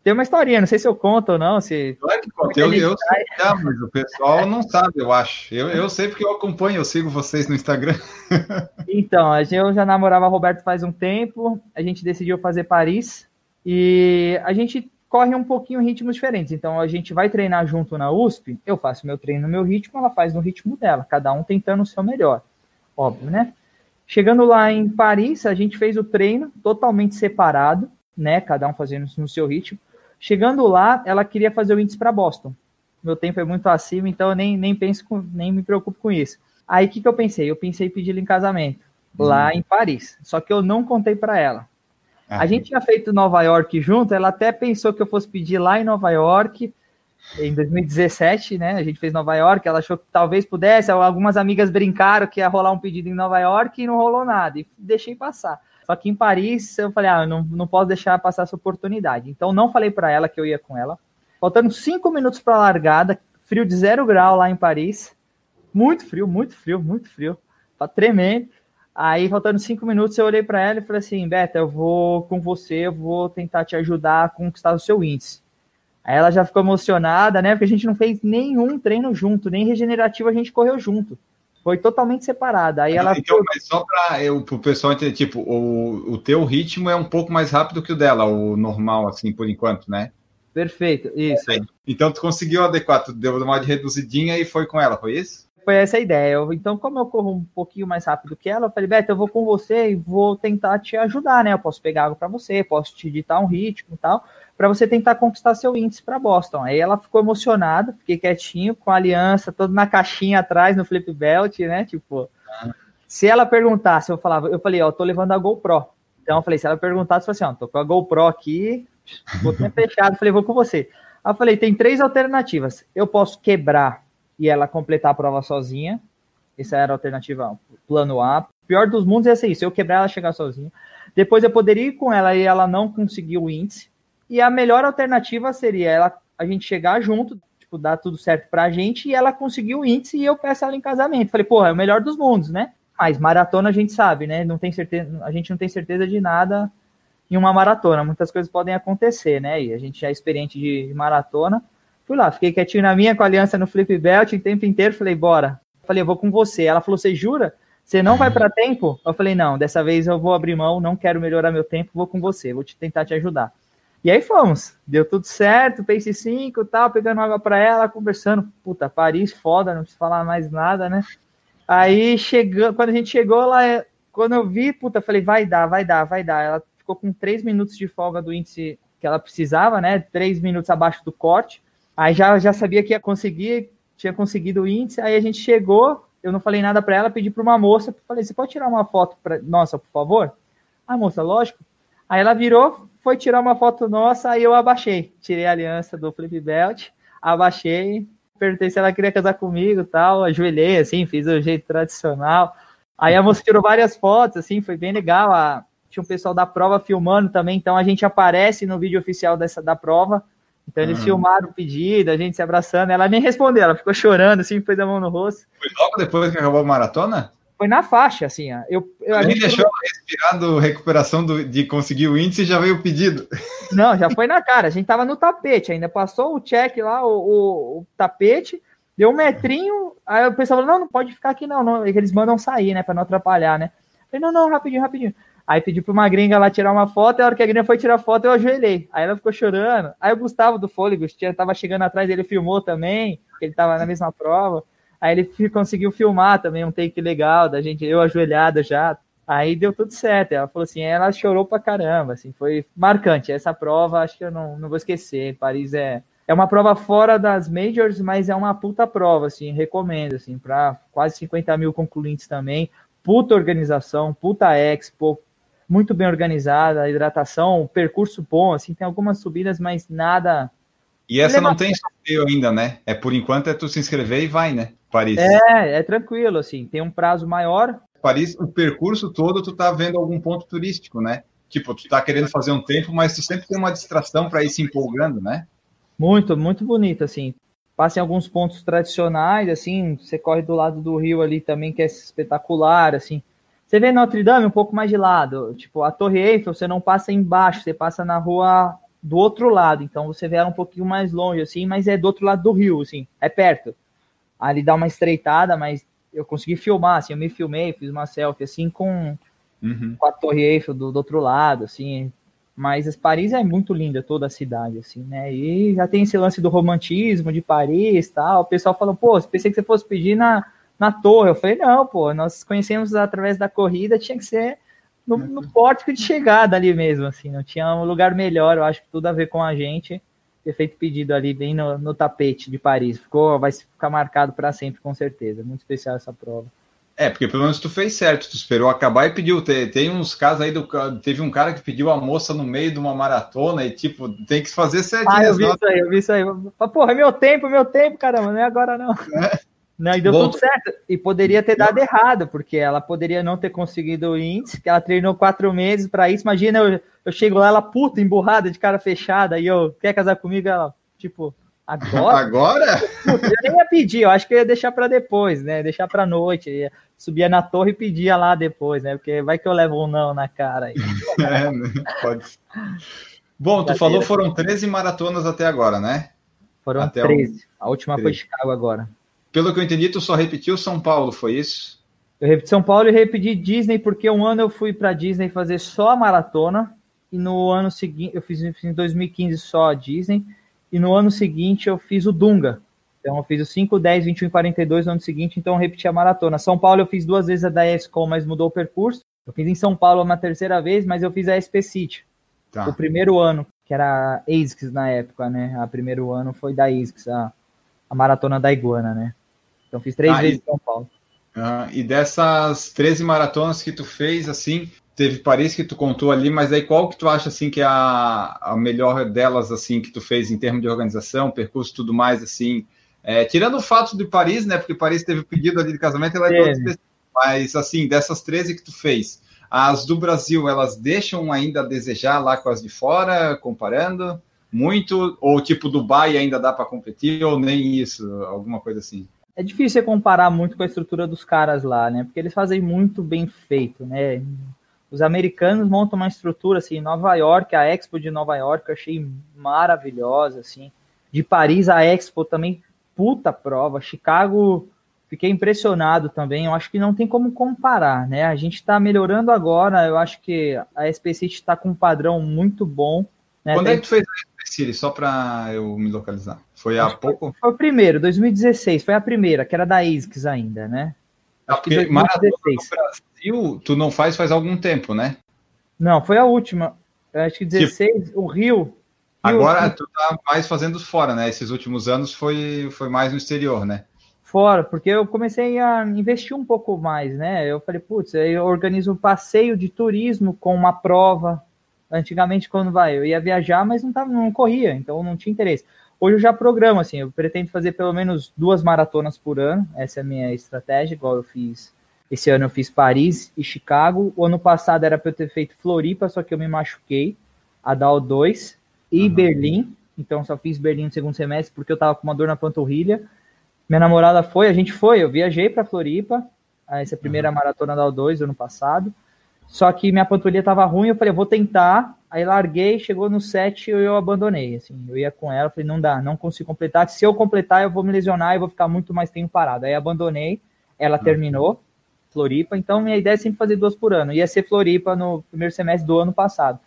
tem uma historinha, não sei se eu conto ou não. Se... Claro que conta, eu, eu sei, tá, mas o pessoal não sabe, eu acho. Eu, eu sei porque eu acompanho, eu sigo vocês no Instagram. então, eu já namorava Roberto faz um tempo, a gente decidiu fazer Paris e a gente corre um pouquinho em ritmos diferentes. Então, a gente vai treinar junto na USP, eu faço meu treino no meu ritmo, ela faz no ritmo dela, cada um tentando o seu melhor. Óbvio, né? Chegando lá em Paris, a gente fez o treino totalmente separado, né? Cada um fazendo no seu ritmo. Chegando lá, ela queria fazer o índice para Boston. Meu tempo é muito acima, então eu nem, nem penso, com, nem me preocupo com isso. Aí o que, que eu pensei? Eu pensei em pedir em casamento, hum. lá em Paris. Só que eu não contei para ela. Ah, a gente tinha feito Nova York junto, ela até pensou que eu fosse pedir lá em Nova York, em 2017, né? A gente fez Nova York, ela achou que talvez pudesse, algumas amigas brincaram que ia rolar um pedido em Nova York e não rolou nada, e deixei passar. Só que em Paris eu falei, ah, não, não posso deixar passar essa oportunidade. Então não falei para ela que eu ia com ela. Faltando cinco minutos para a largada, frio de zero grau lá em Paris. Muito frio, muito frio, muito frio. Tá tremendo. Aí, faltando cinco minutos, eu olhei para ela e falei assim: Beta, eu vou com você, eu vou tentar te ajudar a conquistar o seu índice. Aí ela já ficou emocionada, né? Porque a gente não fez nenhum treino junto, nem regenerativo a gente correu junto. Foi totalmente separada. Aí ela. Então, mas só para o pessoal entender, tipo, o, o teu ritmo é um pouco mais rápido que o dela, o normal, assim, por enquanto, né? Perfeito, isso. É, então tu conseguiu adequar, tu deu uma reduzidinha e foi com ela, foi isso? Foi essa a ideia. Eu, então, como eu corro um pouquinho mais rápido que ela, eu falei, Beto, eu vou com você e vou tentar te ajudar, né? Eu posso pegar água para você, posso te ditar um ritmo e tal para você tentar conquistar seu índice para Boston. Aí ela ficou emocionada, fiquei quietinho, com a aliança toda na caixinha atrás, no flip belt, né? Tipo, se ela perguntasse, eu falava, eu falei, ó, tô levando a GoPro. Então eu falei, se ela perguntasse, eu falei assim, ó, tô com a GoPro aqui, botei fechado, falei, vou com você. Aí eu falei, tem três alternativas. Eu posso quebrar e ela completar a prova sozinha. Essa era a alternativa, plano A. O pior dos mundos é ser isso, eu quebrar ela chegar sozinha. Depois eu poderia ir com ela e ela não conseguir o índice. E a melhor alternativa seria ela, a gente chegar junto, tipo, dar tudo certo pra gente e ela conseguir o índice e eu peço ela em casamento. Falei, porra, é o melhor dos mundos, né? Mas maratona a gente sabe, né? Não tem certeza, a gente não tem certeza de nada em uma maratona. Muitas coisas podem acontecer, né? E a gente já é experiente de maratona. Fui lá, fiquei quietinho na minha com a aliança no flip belt o tempo inteiro. Falei, bora. Falei, eu vou com você. Ela falou, você jura? Você não vai para tempo? Eu falei, não, dessa vez eu vou abrir mão, não quero melhorar meu tempo, vou com você, vou te tentar te ajudar. E aí fomos, deu tudo certo, pace 5 tal, pegando água para ela, conversando. Puta, Paris, foda, não precisa falar mais nada, né? Aí chegou, quando a gente chegou lá, quando eu vi, puta, falei, vai dar, vai dar, vai dar. Ela ficou com 3 minutos de folga do índice que ela precisava, né? 3 minutos abaixo do corte. Aí já, já sabia que ia conseguir, tinha conseguido o índice. Aí a gente chegou, eu não falei nada para ela, pedi para uma moça, falei, você pode tirar uma foto para nossa, por favor? A moça, lógico. Aí ela virou, foi tirar uma foto nossa, aí eu abaixei. Tirei a aliança do Flip Belt, abaixei, perguntei se ela queria casar comigo tal, ajoelhei, assim, fiz o jeito tradicional. Aí a moça tirou várias fotos, assim, foi bem legal. A, tinha um pessoal da prova filmando também, então a gente aparece no vídeo oficial dessa da prova. Então eles uhum. filmaram o pedido, a gente se abraçando. Ela nem respondeu, ela ficou chorando, assim, pôs a mão no rosto. Foi logo depois que acabou a maratona? Foi na faixa, assim. Eu, eu a, gente deixou ela respirar do recuperação do, de conseguir o índice e já veio o pedido. Não, já foi na cara. A gente tava no tapete ainda. Passou o check lá, o, o, o tapete, deu um metrinho. Aí o pessoal falou: não, não pode ficar aqui, não. não. Eles mandam sair, né? Pra não atrapalhar, né? Eu falei, não, não, rapidinho, rapidinho. Aí pedi pra uma gringa lá tirar uma foto, e a hora que a gringa foi tirar foto, eu ajoelhei. Aí ela ficou chorando. Aí o Gustavo do Fôlego, tava chegando atrás, ele filmou também, ele tava na mesma prova. Aí ele conseguiu filmar também um take legal da gente, eu ajoelhada já. Aí deu tudo certo. Ela falou assim, ela chorou pra caramba, assim, foi marcante. Essa prova, acho que eu não, não vou esquecer. Paris é, é uma prova fora das majors, mas é uma puta prova, assim, recomendo, assim, para quase 50 mil concluintes também. Puta organização, puta expo, muito bem organizada, a hidratação, percurso bom, assim, tem algumas subidas, mas nada E essa não tem sorteio ainda, né? É por enquanto é tu se inscrever e vai, né? Paris. É, é tranquilo, assim, tem um prazo maior. Paris, o percurso todo, tu tá vendo algum ponto turístico, né? Tipo, tu tá querendo fazer um tempo, mas tu sempre tem uma distração para ir se empolgando, né? Muito, muito bonito, assim. Passa em alguns pontos tradicionais, assim, você corre do lado do rio ali também, que é espetacular, assim. Você vê Notre Dame um pouco mais de lado, tipo, a Torre Eiffel, você não passa embaixo, você passa na rua do outro lado, então você vê ela um pouquinho mais longe, assim, mas é do outro lado do rio, assim, é perto. Ali dá uma estreitada, mas eu consegui filmar, assim, eu me filmei, fiz uma selfie, assim, com, uhum. com a Torre Eiffel do, do, outro lado, assim, mas Paris é muito linda, toda a cidade, assim, né, e já tem esse lance do romantismo de Paris, tal, o pessoal falou, pô, pensei que você fosse pedir na, na torre, eu falei, não, pô, nós conhecemos através da corrida, tinha que ser no, no pórtico de chegada ali mesmo, assim, não tinha um lugar melhor, eu acho que tudo a ver com a gente ter feito pedido ali bem no, no tapete de Paris. Ficou, vai ficar marcado para sempre, com certeza. Muito especial essa prova. É, porque pelo menos tu fez certo, tu esperou acabar e pediu. Tem, tem uns casos aí do. Teve um cara que pediu a moça no meio de uma maratona e, tipo, tem que fazer certinho. Ah, eu vi isso aí, eu vi isso aí. Porra, é meu tempo, meu tempo, caramba, não é agora não. É. Não, e deu tudo certo. E poderia ter dado errado, porque ela poderia não ter conseguido o índice, que ela treinou quatro meses para isso. Imagina, eu, eu chego lá, ela puta, emburrada, de cara fechada, e eu, quer casar comigo? Ela, tipo, agora? Agora? eu nem ia pedir, eu acho que eu ia deixar para depois, né? Deixar para noite. Ia, subia na torre e pedia lá depois, né? Porque vai que eu levo um não na cara. Aí. é, né? pode. Bom, tu falou foram 13 maratonas até agora, né? Foram até 13. O... A última 13. foi Chicago agora. Pelo que eu entendi, tu só repetiu São Paulo, foi isso? Eu repeti São Paulo e repeti Disney, porque um ano eu fui para Disney fazer só a maratona, e no ano seguinte, eu fiz, em 2015 só a Disney, e no ano seguinte eu fiz o Dunga. Então eu fiz o 5, 10, 21 e 42 no ano seguinte, então eu repeti a maratona. São Paulo eu fiz duas vezes a da ESCOM, mas mudou o percurso. Eu fiz em São Paulo uma terceira vez, mas eu fiz a SP City. Tá. O primeiro ano, que era a ASICS na época, né? A primeiro ano foi da ASICS, a, a maratona da Iguana, né? Então fiz três ah, vezes em São Paulo. Ah, e dessas 13 maratonas que tu fez, assim, teve Paris que tu contou ali, mas aí qual que tu acha assim que é a, a melhor delas assim que tu fez em termos de organização, percurso, tudo mais assim? É, tirando o fato de Paris, né? Porque Paris teve o pedido ali de casamento, ela é, é. mas assim, dessas 13 que tu fez, as do Brasil, elas deixam ainda a desejar lá com as de fora, comparando muito, ou tipo Dubai ainda dá para competir, ou nem isso, alguma coisa assim? É difícil comparar muito com a estrutura dos caras lá, né? Porque eles fazem muito bem feito, né? Os americanos montam uma estrutura assim, Nova York, a Expo de Nova York, eu achei maravilhosa, assim. De Paris a Expo também, puta prova. Chicago, fiquei impressionado também. Eu acho que não tem como comparar, né? A gente está melhorando agora. Eu acho que a SPC está com um padrão muito bom. Né? Quando tem... é que tu fez SPC? Só para eu me localizar. Foi há pouco? Foi o primeiro, 2016, foi a primeira, que era da ASICS ainda, né? Acho que 2016. Brasil, tu não faz faz algum tempo, né? Não, foi a última. Acho que 16, tipo, o Rio. Rio agora Rio. tu tá mais fazendo fora, né? Esses últimos anos foi, foi mais no exterior, né? Fora, porque eu comecei a investir um pouco mais, né? Eu falei, putz, eu organizo um passeio de turismo com uma prova. Antigamente, quando vai, eu ia viajar, mas não, tava, não corria, então não tinha interesse. Hoje eu já programo, assim, eu pretendo fazer pelo menos duas maratonas por ano, essa é a minha estratégia, igual eu fiz. Esse ano eu fiz Paris e Chicago. O ano passado era para eu ter feito Floripa, só que eu me machuquei, a DAO 2 e uhum. Berlim. Então só fiz Berlim no segundo semestre porque eu tava com uma dor na panturrilha. Minha namorada foi, a gente foi, eu viajei para Floripa, essa é a primeira uhum. maratona da DAO 2 ano passado. Só que minha panturrilha tava ruim, eu falei, eu vou tentar. Aí larguei, chegou no 7 e eu abandonei. Assim, eu ia com ela, falei, não dá, não consigo completar. Se eu completar, eu vou me lesionar e vou ficar muito mais tempo parado. Aí abandonei, ela uhum. terminou, Floripa. Então minha ideia é sempre fazer duas por ano. Ia ser Floripa no primeiro semestre do ano passado.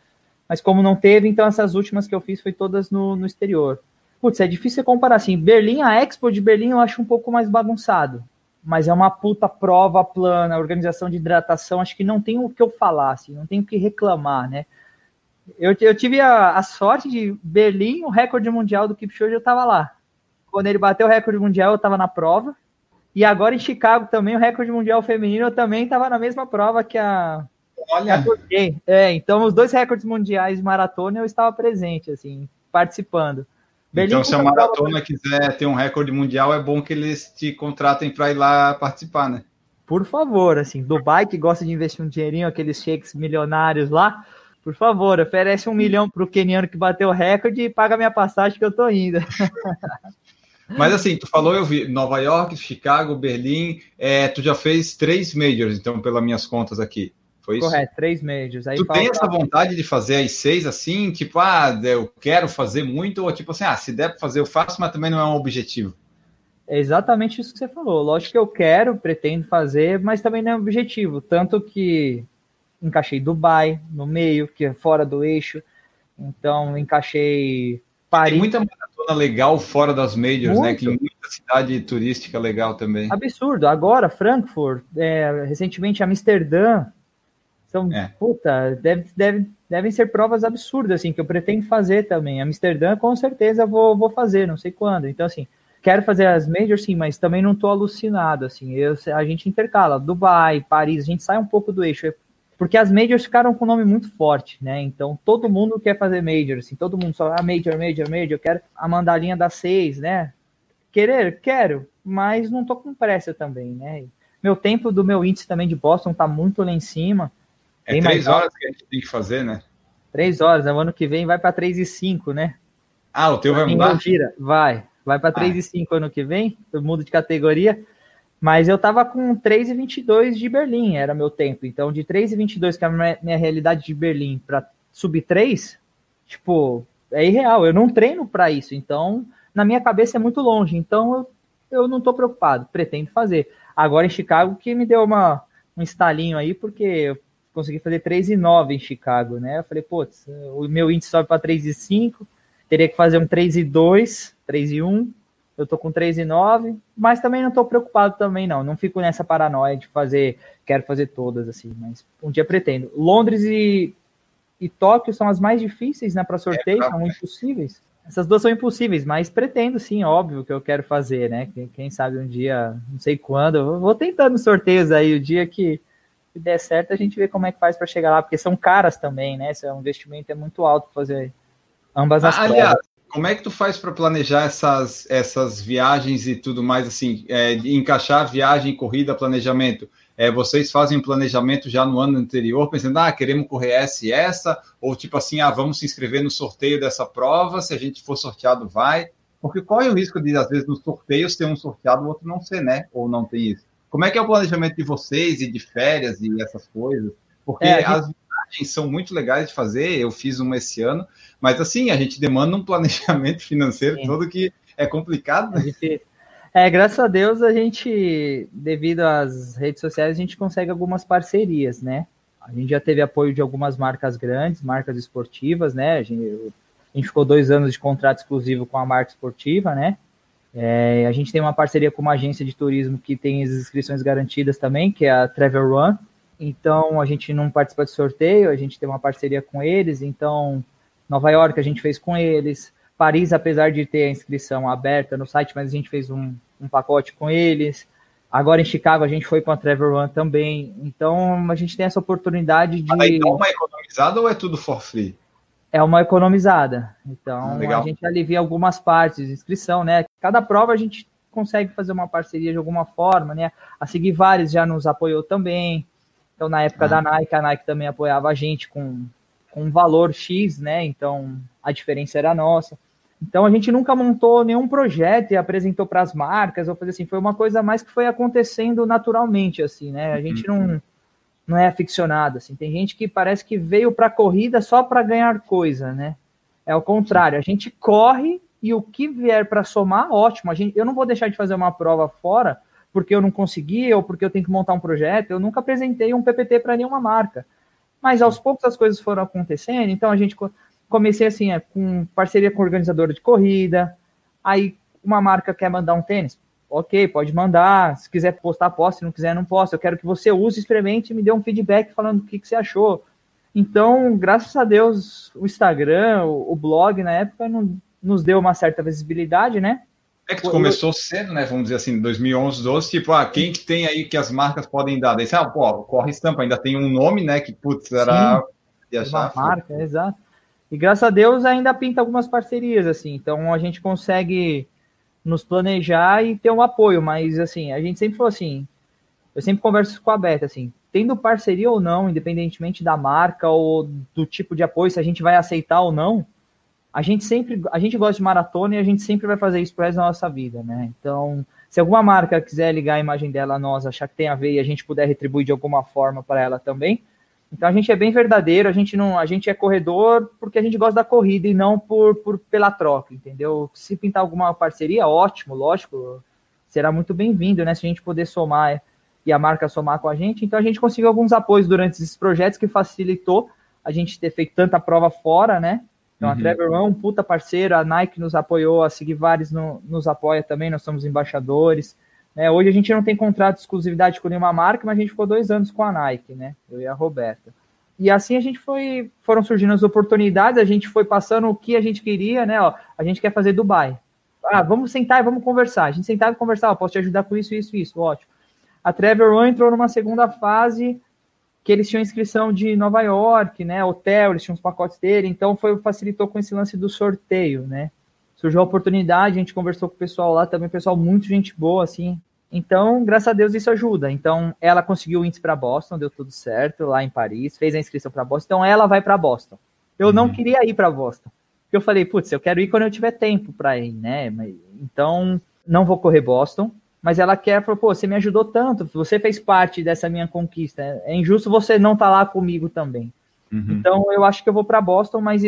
Mas como não teve, então essas últimas que eu fiz foi todas no, no exterior. Putz, é difícil comparar assim. Berlim, a Expo de Berlim eu acho um pouco mais bagunçado mas é uma puta prova plana, organização de hidratação, acho que não tem o que eu falar, assim, não tem o que reclamar, né? Eu, eu tive a, a sorte de Berlim, o recorde mundial do Kipchoge, eu estava lá. Quando ele bateu o recorde mundial, eu estava na prova. E agora em Chicago também, o recorde mundial feminino, eu também estava na mesma prova que a. Olha! é, então os dois recordes mundiais de maratona eu estava presente, assim, participando. Então, se a maratona quiser ter um recorde mundial, é bom que eles te contratem para ir lá participar, né? Por favor, assim, Dubai que gosta de investir um dinheirinho, aqueles sheiks milionários lá, por favor, oferece um milhão para o keniano que bateu o recorde e paga minha passagem que eu tô indo. Mas assim, tu falou, eu vi Nova York, Chicago, Berlim, é, tu já fez três majors, então, pelas minhas contas aqui. Foi isso? Correto, três majors. Aí tu falta... tem essa vontade de fazer as seis assim, tipo, ah, eu quero fazer muito, ou tipo assim, ah, se der para fazer eu faço, mas também não é um objetivo. É exatamente isso que você falou. Lógico que eu quero, pretendo fazer, mas também não é um objetivo. Tanto que encaixei Dubai no meio, que é fora do eixo. Então, encaixei Paris. Tem muita maratona legal fora das majors, Muito. né? Que muita cidade turística legal também. Absurdo. Agora, Frankfurt, é, recentemente Amsterdã, então, é. puta, deve, deve, devem ser provas absurdas, assim, que eu pretendo fazer também. Amsterdã, com certeza, vou, vou fazer, não sei quando. Então, assim, quero fazer as majors, sim, mas também não tô alucinado, assim. Eu, a gente intercala Dubai, Paris, a gente sai um pouco do eixo. Porque as majors ficaram com um nome muito forte, né? Então, todo mundo quer fazer major, assim. Todo mundo só, ah, major, major, major. Eu quero a mandalinha das seis, né? Querer? Quero, mas não tô com pressa também, né? Meu tempo do meu índice também de Boston tá muito lá em cima. É três horas que a gente tem que fazer, né? Três horas. O ano que vem vai para três e cinco, né? Ah, o teu vai mudar? Mentira, vai. Vai para três ah. e cinco ano que vem. Eu mudo de categoria. Mas eu tava com 3,22 de Berlim, era meu tempo. Então, de 3,22, que é a minha, minha realidade de Berlim, para subir 3, tipo, é irreal. Eu não treino para isso. Então, na minha cabeça é muito longe. Então, eu, eu não tô preocupado. Pretendo fazer. Agora em Chicago, que me deu uma, um estalinho aí, porque consegui fazer 3,9 em Chicago, né? Eu falei, putz, o meu índice sobe para 3,5, teria que fazer um 3,2, 3,1. Eu tô com 3,9, mas também não tô preocupado também não. Não fico nessa paranoia de fazer, quero fazer todas assim, mas um dia pretendo. Londres e, e Tóquio são as mais difíceis, né, para sorteio, é, são impossíveis. Essas duas são impossíveis, mas pretendo sim, óbvio que eu quero fazer, né? Quem, quem sabe um dia, não sei quando, vou tentando sorteios aí, o dia que se der certo, a gente vê como é que faz para chegar lá, porque são caras também, né? Esse é um investimento é muito alto fazer ambas as ah, Aliás, como é que tu faz para planejar essas, essas viagens e tudo mais, assim, é, encaixar viagem, corrida, planejamento? É, vocês fazem um planejamento já no ano anterior, pensando, ah, queremos correr essa e essa, ou tipo assim, ah, vamos se inscrever no sorteio dessa prova, se a gente for sorteado, vai. Porque corre o risco de, às vezes, nos sorteios ter um sorteado, o outro não ser, né? Ou não tem isso. Como é que é o planejamento de vocês e de férias e essas coisas? Porque é, gente... as viagens são muito legais de fazer, eu fiz uma esse ano, mas assim, a gente demanda um planejamento financeiro Sim. todo que é complicado, né? Gente... É, graças a Deus a gente, devido às redes sociais, a gente consegue algumas parcerias, né? A gente já teve apoio de algumas marcas grandes, marcas esportivas, né? A gente, a gente ficou dois anos de contrato exclusivo com a marca esportiva, né? É, a gente tem uma parceria com uma agência de turismo que tem as inscrições garantidas também, que é a Travel Run. Então, a gente não participa de sorteio, a gente tem uma parceria com eles. Então, Nova York a gente fez com eles. Paris, apesar de ter a inscrição aberta no site, mas a gente fez um, um pacote com eles. Agora em Chicago a gente foi com a Travel Run também. Então, a gente tem essa oportunidade de. Aí dá uma economizada ou é tudo for free? É uma economizada. Então, ah, a gente alivia algumas partes de inscrição, né? Cada prova a gente consegue fazer uma parceria de alguma forma, né? A Seguir Vários já nos apoiou também. Então, na época ah. da Nike, a Nike também apoiava a gente com, com um valor X, né? Então, a diferença era nossa. Então, a gente nunca montou nenhum projeto e apresentou para as marcas, ou fazer assim, foi uma coisa mais que foi acontecendo naturalmente, assim, né? A gente uhum. não não é aficionado, assim. Tem gente que parece que veio para a corrida só para ganhar coisa, né? É o contrário, a gente corre e o que vier para somar, ótimo. A gente, eu não vou deixar de fazer uma prova fora porque eu não consegui ou porque eu tenho que montar um projeto. Eu nunca apresentei um PPT para nenhuma marca. Mas aos poucos as coisas foram acontecendo, então a gente comecei assim, é, com parceria com organizadora de corrida. Aí uma marca quer mandar um tênis, ok, pode mandar. Se quiser postar, poste. Se não quiser, não posta. Eu quero que você use, experimente e me dê um feedback falando o que, que você achou. Então, graças a Deus, o Instagram, o, blog na época não, nos deu uma certa visibilidade, né? É que tu começou cedo, né? Vamos dizer assim, 2011, 12, tipo, ah, quem que tem aí que as marcas podem dar? Daí, ah, pô, corre estampa, ainda tem um nome, né? Que, putz, era... Sim, uma marca, exato. E graças a Deus ainda pinta algumas parcerias, assim. Então a gente consegue nos planejar e ter um apoio. Mas, assim, a gente sempre falou assim, eu sempre converso com a Beta, assim, tendo parceria ou não, independentemente da marca ou do tipo de apoio, se a gente vai aceitar ou não, a gente sempre, a gente gosta de maratona e a gente sempre vai fazer isso para resto da nossa vida, né? Então, se alguma marca quiser ligar a imagem dela a nós, achar que tem a ver e a gente puder retribuir de alguma forma para ela também, então a gente é bem verdadeiro, a gente não, a gente é corredor porque a gente gosta da corrida e não por, por pela troca, entendeu? Se pintar alguma parceria, ótimo, lógico, será muito bem-vindo, né? Se a gente puder somar e a marca somar com a gente. Então a gente conseguiu alguns apoios durante esses projetos que facilitou a gente ter feito tanta prova fora, né? Então uhum. a Trevor é um puta parceiro, a Nike nos apoiou, a Seguivares no, nos apoia também, nós somos embaixadores. Né? Hoje a gente não tem contrato de exclusividade com nenhuma marca, mas a gente ficou dois anos com a Nike, né? Eu e a Roberta. E assim a gente foi, foram surgindo as oportunidades, a gente foi passando o que a gente queria, né? Ó, a gente quer fazer Dubai. Ah, vamos sentar e vamos conversar. A gente sentava e conversava, posso te ajudar com isso, isso, isso, ótimo. A Trevor Run entrou numa segunda fase que eles tinham inscrição de Nova York, né? Hotel, eles tinham os pacotes dele, então foi facilitou com esse lance do sorteio, né? Surgiu a oportunidade, a gente conversou com o pessoal lá também, pessoal muito gente boa, assim. Então, graças a Deus isso ajuda. Então, ela conseguiu o índice para Boston, deu tudo certo lá em Paris, fez a inscrição para Boston. Então, ela vai para Boston. Eu uhum. não queria ir para Boston. Porque eu falei, putz, eu quero ir quando eu tiver tempo para ir, né? Então, não vou correr Boston mas ela quer, falou, pô, você me ajudou tanto, você fez parte dessa minha conquista, é injusto você não estar tá lá comigo também. Uhum. Então, eu acho que eu vou para Boston, mas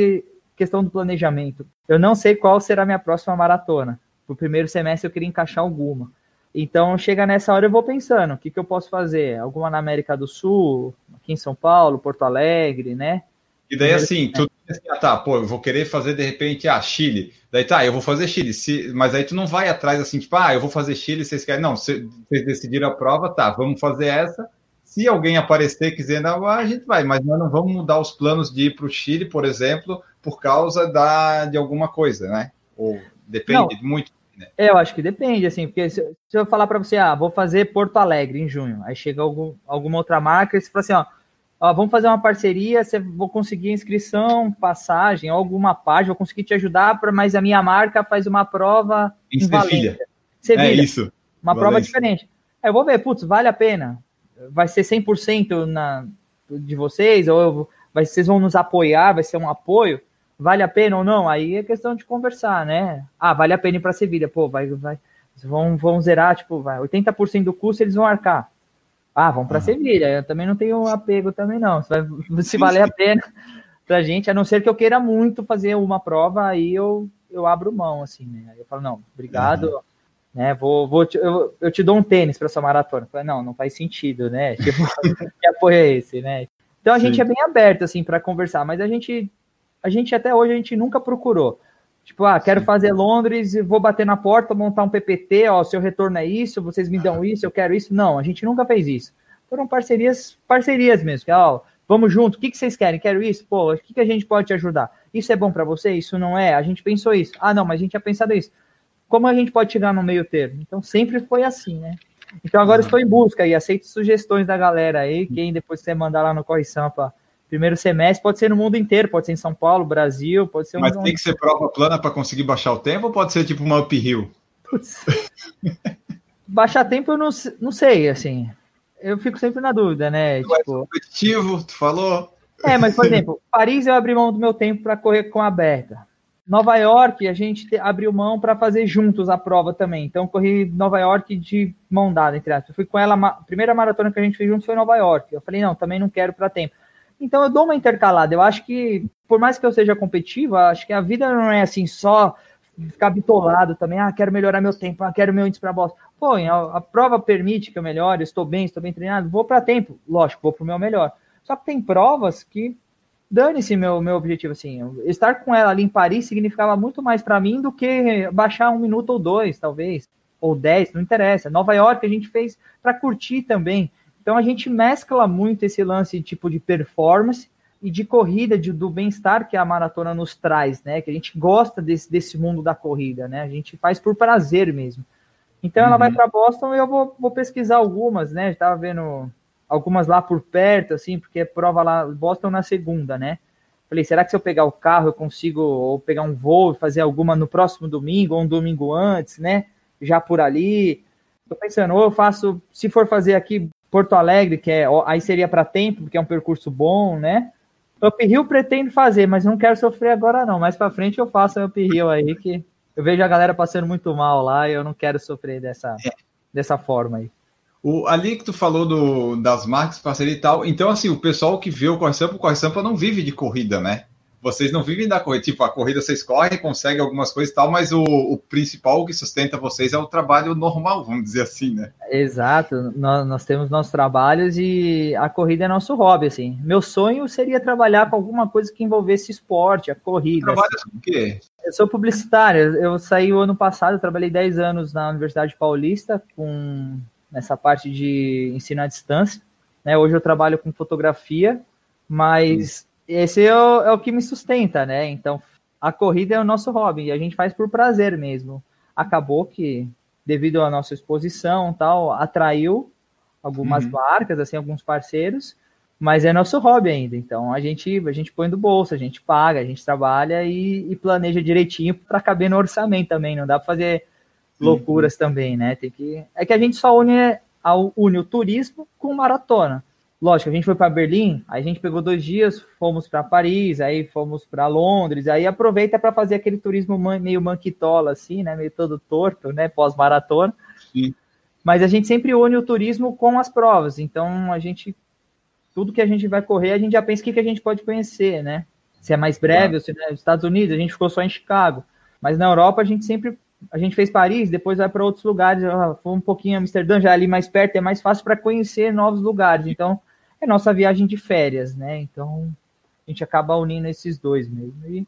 questão do planejamento. Eu não sei qual será a minha próxima maratona. Pro primeiro semestre eu queria encaixar alguma. Então, chega nessa hora eu vou pensando, o que, que eu posso fazer? Alguma na América do Sul, aqui em São Paulo, Porto Alegre, né? E daí, assim, tu ah, tá, pô, eu vou querer fazer de repente a ah, Chile. Daí tá, eu vou fazer Chile. Se, mas aí tu não vai atrás assim, tipo, ah, eu vou fazer Chile, vocês querem. Não, vocês decidiram a prova, tá, vamos fazer essa. Se alguém aparecer quiser, não, a gente vai, mas nós não vamos mudar os planos de ir para o Chile, por exemplo, por causa da, de alguma coisa, né? Ou depende não, muito. Né? É, eu acho que depende, assim, porque se, se eu falar para você, ah, vou fazer Porto Alegre em junho, aí chega algum, alguma outra marca e você fala assim, ó ó, vamos fazer uma parceria, você vou conseguir inscrição, passagem, alguma página, vou conseguir te ajudar, mas a minha marca faz uma prova em, em Sevilha. Sevilha. É isso. Uma Valência. prova diferente. Aí eu vou ver, putz, vale a pena. Vai ser 100% na, de vocês, ou eu, vai, vocês vão nos apoiar, vai ser um apoio. Vale a pena ou não? Aí é questão de conversar, né? Ah, vale a pena ir para Sevilha. Pô, vai, vai, vão, vão zerar, tipo, vai, 80% do custo eles vão arcar. Ah, vamos para uhum. Sevilha. Eu também não tenho apego também não. Se, vai, se valer a pena para gente, a não ser que eu queira muito fazer uma prova, aí eu, eu abro mão, assim, né? Aí eu falo, não, obrigado, uhum. Né? Vou, vou te, eu, eu te dou um tênis para essa maratona. Falei, não, não faz sentido, né? Tipo, que apoio é esse, né? Então a Sim. gente é bem aberto, assim, para conversar, mas a gente, a gente até hoje, a gente nunca procurou. Tipo, ah, quero Sim. fazer Londres e vou bater na porta, montar um PPT, ó, seu retorno é isso, vocês me dão isso, eu quero isso. Não, a gente nunca fez isso. Foram parcerias, parcerias mesmo. Que, ó, vamos junto, o que, que vocês querem? Quero isso? Pô, o que, que a gente pode te ajudar? Isso é bom para você? Isso não é? A gente pensou isso. Ah, não, mas a gente tinha pensado isso. Como a gente pode chegar no meio termo? Então sempre foi assim, né? Então agora estou em busca e aceito sugestões da galera aí. Quem depois você mandar lá no Corre Sampa primeiro semestre, pode ser no mundo inteiro, pode ser em São Paulo, Brasil, pode ser. Mas um... tem que ser prova plana para conseguir baixar o tempo ou pode ser tipo uma uphill? Putz. baixar tempo eu não, não sei, assim. Eu fico sempre na dúvida, né? Tu tipo... é competitivo, tu falou. É, mas por exemplo, Paris eu abri mão do meu tempo para correr com a aberta. Nova York, a gente abriu mão para fazer juntos a prova também. Então, corri Nova York de mão dada, entre aspas. Eu fui com ela, a primeira maratona que a gente fez juntos foi Nova York. Eu falei, não, também não quero para tempo. Então eu dou uma intercalada. Eu acho que, por mais que eu seja competitiva, acho que a vida não é assim só ficar bitolado também. Ah, quero melhorar meu tempo, ah, quero meu índice para bosta. Pô, a, a, prova permite que eu melhore, estou bem, estou bem treinado, vou para tempo. Lógico, vou para o meu melhor. Só que tem provas que dane-se meu, meu objetivo. Assim, estar com ela ali em Paris significava muito mais para mim do que baixar um minuto ou dois, talvez, ou dez, não interessa. Nova York a gente fez para curtir também. Então a gente mescla muito esse lance tipo de performance e de corrida, de, do bem-estar que a maratona nos traz, né? Que a gente gosta desse, desse mundo da corrida, né? A gente faz por prazer mesmo. Então uhum. ela vai uhum. para Boston e eu vou, vou pesquisar algumas, né? Estava vendo algumas lá por perto, assim, porque é prova lá, Boston na segunda, né? Falei, será que se eu pegar o carro eu consigo ou pegar um voo e fazer alguma no próximo domingo ou um domingo antes, né? Já por ali. Tô pensando, ou eu faço, se for fazer aqui Porto Alegre, que é, aí seria para tempo, porque é um percurso bom, né? Up Hill pretendo fazer, mas não quero sofrer agora não. Mais para frente eu faço Up Hill aí, que eu vejo a galera passando muito mal lá e eu não quero sofrer dessa, é. dessa forma aí. O, ali que tu falou do, das marcas, parceria e tal, então assim, o pessoal que vê o Corre Sampa, o Corre Sampa não vive de corrida, né? vocês não vivem da corrida. Tipo, a corrida vocês correm, conseguem algumas coisas e tal, mas o, o principal que sustenta vocês é o trabalho normal, vamos dizer assim, né? Exato. Nós, nós temos nossos trabalhos e a corrida é nosso hobby, assim. Meu sonho seria trabalhar com alguma coisa que envolvesse esporte, a corrida. Trabalha assim. com o quê? Eu sou publicitário. Eu saí o ano passado, trabalhei 10 anos na Universidade Paulista com nessa parte de ensino à distância. Né? Hoje eu trabalho com fotografia, mas esse é o, é o que me sustenta, né? Então, a corrida é o nosso hobby e a gente faz por prazer mesmo. Acabou que, devido à nossa exposição tal, atraiu algumas uhum. marcas, assim, alguns parceiros, mas é nosso hobby ainda. Então, a gente, a gente põe do bolso, a gente paga, a gente trabalha e, e planeja direitinho para caber no orçamento também. Não dá para fazer loucuras também, né? Tem que é que a gente só une, une o turismo com maratona. Lógico, a gente foi para Berlim, aí a gente pegou dois dias, fomos para Paris, aí fomos para Londres, aí aproveita para fazer aquele turismo meio manquitola, assim, né? Meio todo torto, né? Pós-maratona. Mas a gente sempre une o turismo com as provas, então a gente. Tudo que a gente vai correr, a gente já pensa o que, que a gente pode conhecer, né? Se é mais breve, ou se é nos Estados Unidos, a gente ficou só em Chicago. Mas na Europa a gente sempre a gente fez Paris, depois vai para outros lugares, foi um pouquinho Amsterdã, já ali mais perto, é mais fácil para conhecer novos lugares. Então, é nossa viagem de férias, né? Então, a gente acaba unindo esses dois mesmo. E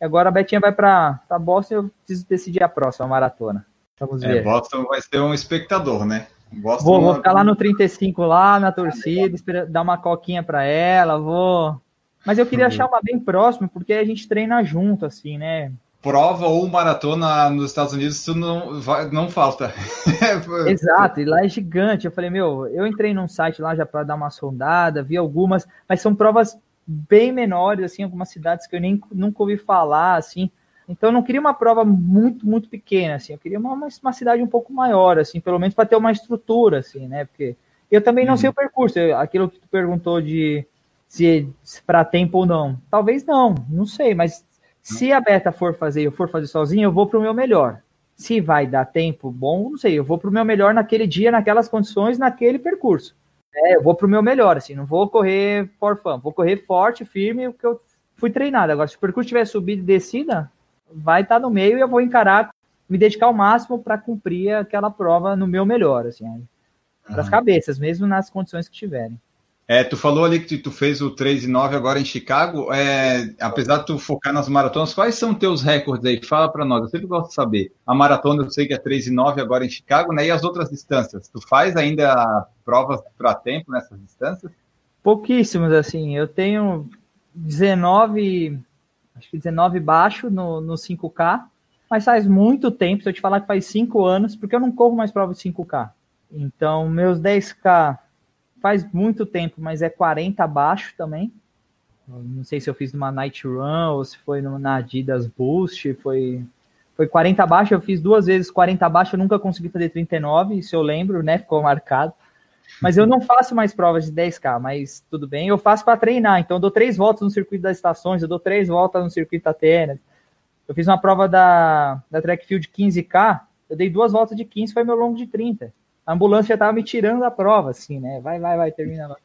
agora a Betinha vai para Boston, eu preciso decidir a próxima maratona. Vamos é, ver. É, Boston vai ser um espectador, né? Boston vou, vou ficar lá no 35 lá na torcida, dar uma coquinha para ela, vou. Mas eu queria uhum. achar uma bem próxima, porque a gente treina junto, assim, né? Prova ou maratona nos Estados Unidos, isso não, não falta. Exato, e lá é gigante. Eu falei, meu, eu entrei num site lá já para dar uma sondada, vi algumas, mas são provas bem menores, assim, algumas cidades que eu nem nunca ouvi falar, assim. Então eu não queria uma prova muito, muito pequena, assim. Eu queria uma, uma cidade um pouco maior, assim, pelo menos para ter uma estrutura, assim, né? Porque eu também não uhum. sei o percurso. Aquilo que tu perguntou de se, se para tempo ou não. Talvez não, não sei, mas se a Beta for fazer eu for fazer sozinho, eu vou para o meu melhor. Se vai dar tempo bom, não sei, eu vou para o meu melhor naquele dia, naquelas condições, naquele percurso. É, eu vou para o meu melhor, assim, não vou correr for fun, vou correr forte, firme, porque eu fui treinado. Agora, se o percurso tiver subida e descida, vai estar tá no meio e eu vou encarar, me dedicar ao máximo para cumprir aquela prova no meu melhor, assim, para as cabeças, mesmo nas condições que tiverem. É, tu falou ali que tu fez o 3 e 9 agora em Chicago. É, apesar de tu focar nas maratonas, quais são teus recordes aí? Fala para nós, eu sempre gosto de saber. A maratona eu sei que é 3 e 9 agora em Chicago, né? E as outras distâncias? Tu faz ainda provas para tempo nessas distâncias? Pouquíssimas, assim. Eu tenho 19, acho que 19 baixo no, no 5K, mas faz muito tempo. Se eu te falar que faz 5 anos, porque eu não corro mais prova de 5K. Então, meus 10K faz muito tempo, mas é 40 abaixo também. Não sei se eu fiz numa Night Run ou se foi na Adidas Boost, foi foi 40 abaixo, eu fiz duas vezes 40 abaixo, eu nunca consegui fazer 39, isso eu lembro, né? Ficou marcado. Mas eu não faço mais provas de 10K, mas tudo bem, eu faço para treinar. Então eu dou três voltas no circuito das estações, eu dou três voltas no circuito Atenas. Eu fiz uma prova da, da Track Field 15K, eu dei duas voltas de 15, foi meu longo de 30 a ambulância já tava me tirando da prova, assim, né? Vai, vai, vai, termina lá.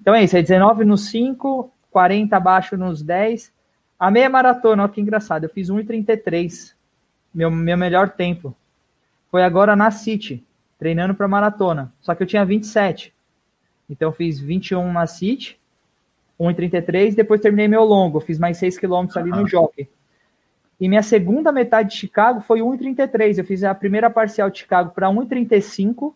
Então é isso, é 19 nos 5, 40 abaixo nos 10. A meia maratona, olha que engraçado, eu fiz 1,33, meu, meu melhor tempo. Foi agora na City, treinando para maratona, só que eu tinha 27. Então eu fiz 21 na City, 1,33, depois terminei meu longo, fiz mais 6 km ali no Jockey. E minha segunda metade de Chicago foi 1,33. Eu fiz a primeira parcial de Chicago para 1,35.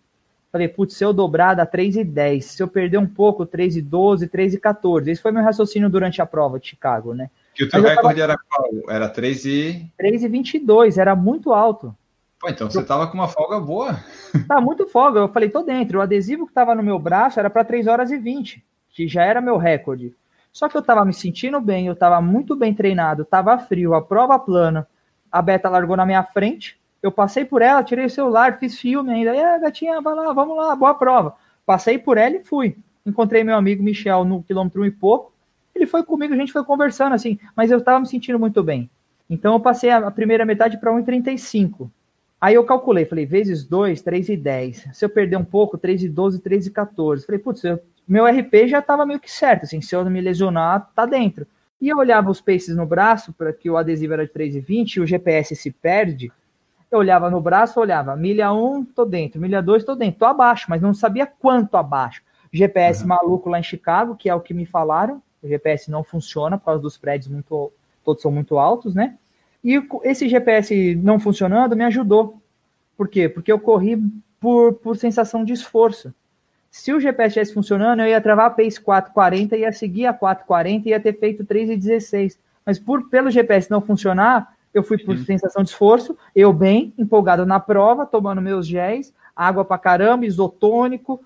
Falei, putz, se eu dobrar dá 3,10. Se eu perder um pouco, 3,12, 3,14. Esse foi meu raciocínio durante a prova de Chicago, né? Que o teu recorde tava... era qual? Era 3 e... 3,22. Era muito alto. Pô, então você tava com uma folga boa. Tá muito folga. Eu falei, tô dentro. O adesivo que tava no meu braço era para 3 horas e 20, que já era meu recorde. Só que eu estava me sentindo bem, eu estava muito bem treinado, estava frio, a prova plana, a Beta largou na minha frente, eu passei por ela, tirei o celular, fiz filme ainda, e a gatinha, vai lá, vamos lá, boa prova. Passei por ela e fui. Encontrei meu amigo Michel no quilômetro e pouco, ele foi comigo, a gente foi conversando assim, mas eu estava me sentindo muito bem. Então eu passei a primeira metade para 1,35. Aí eu calculei, falei, vezes 2, 3,10. Se eu perder um pouco, 3,12, 3,14. Falei, putz, eu, meu RP já estava meio que certo, assim, se eu não me lesionar, tá dentro. E eu olhava os paces no braço, para que o adesivo era de 3,20 e o GPS se perde. Eu olhava no braço, olhava, milha 1, tô dentro, milha 2, tô dentro, tô abaixo, mas não sabia quanto abaixo. GPS uhum. maluco lá em Chicago, que é o que me falaram, o GPS não funciona por causa dos prédios muito, todos são muito altos, né? E esse GPS não funcionando me ajudou. Por quê? Porque eu corri por, por sensação de esforço. Se o GPS estivesse funcionando, eu ia travar a pace 440, ia seguir a 440 e ia ter feito 3,16. Mas por pelo GPS não funcionar, eu fui por Sim. sensação de esforço, eu bem, empolgado na prova, tomando meus géis, água pra caramba, isotônico,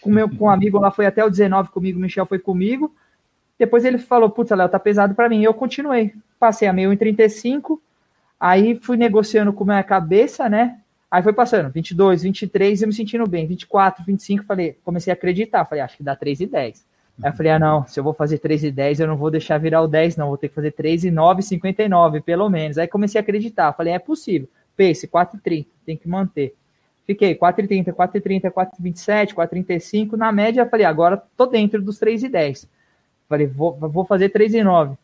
com meu com um amigo lá foi até o 19 comigo, o Michel foi comigo, depois ele falou, putz, Léo, tá pesado para mim. Eu continuei. Passei a meio em 35, aí fui negociando com a minha cabeça, né? Aí foi passando, 22, 23, eu me sentindo bem, 24, 25, falei, comecei a acreditar, falei, acho que dá 3 e 10. Aí eu falei, ah, não, se eu vou fazer 3 e 10, eu não vou deixar virar o 10, não, vou ter que fazer 3 e 9, 59, pelo menos. Aí comecei a acreditar, falei, é possível. Pace, 4 e 30, tem que manter. Fiquei 4 e 30, 4 e 30, 4 e 27, 4 e 35, na média, falei, agora tô dentro dos 3 e 10. Falei, vou, vou fazer 3 e 9.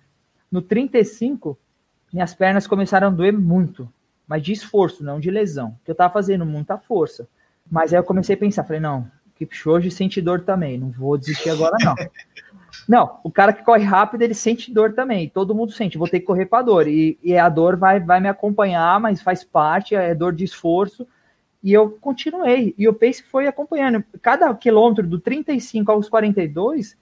No 35, minhas pernas começaram a doer muito, mas de esforço, não de lesão, que eu tava fazendo muita força. Mas aí eu comecei a pensar, falei, não, Kipchoge sente dor também, não vou desistir agora não. não, o cara que corre rápido, ele sente dor também, todo mundo sente, vou ter que correr para dor, e, e a dor vai, vai me acompanhar, mas faz parte, é dor de esforço, e eu continuei, e o pace foi acompanhando, cada quilômetro do 35 aos 42,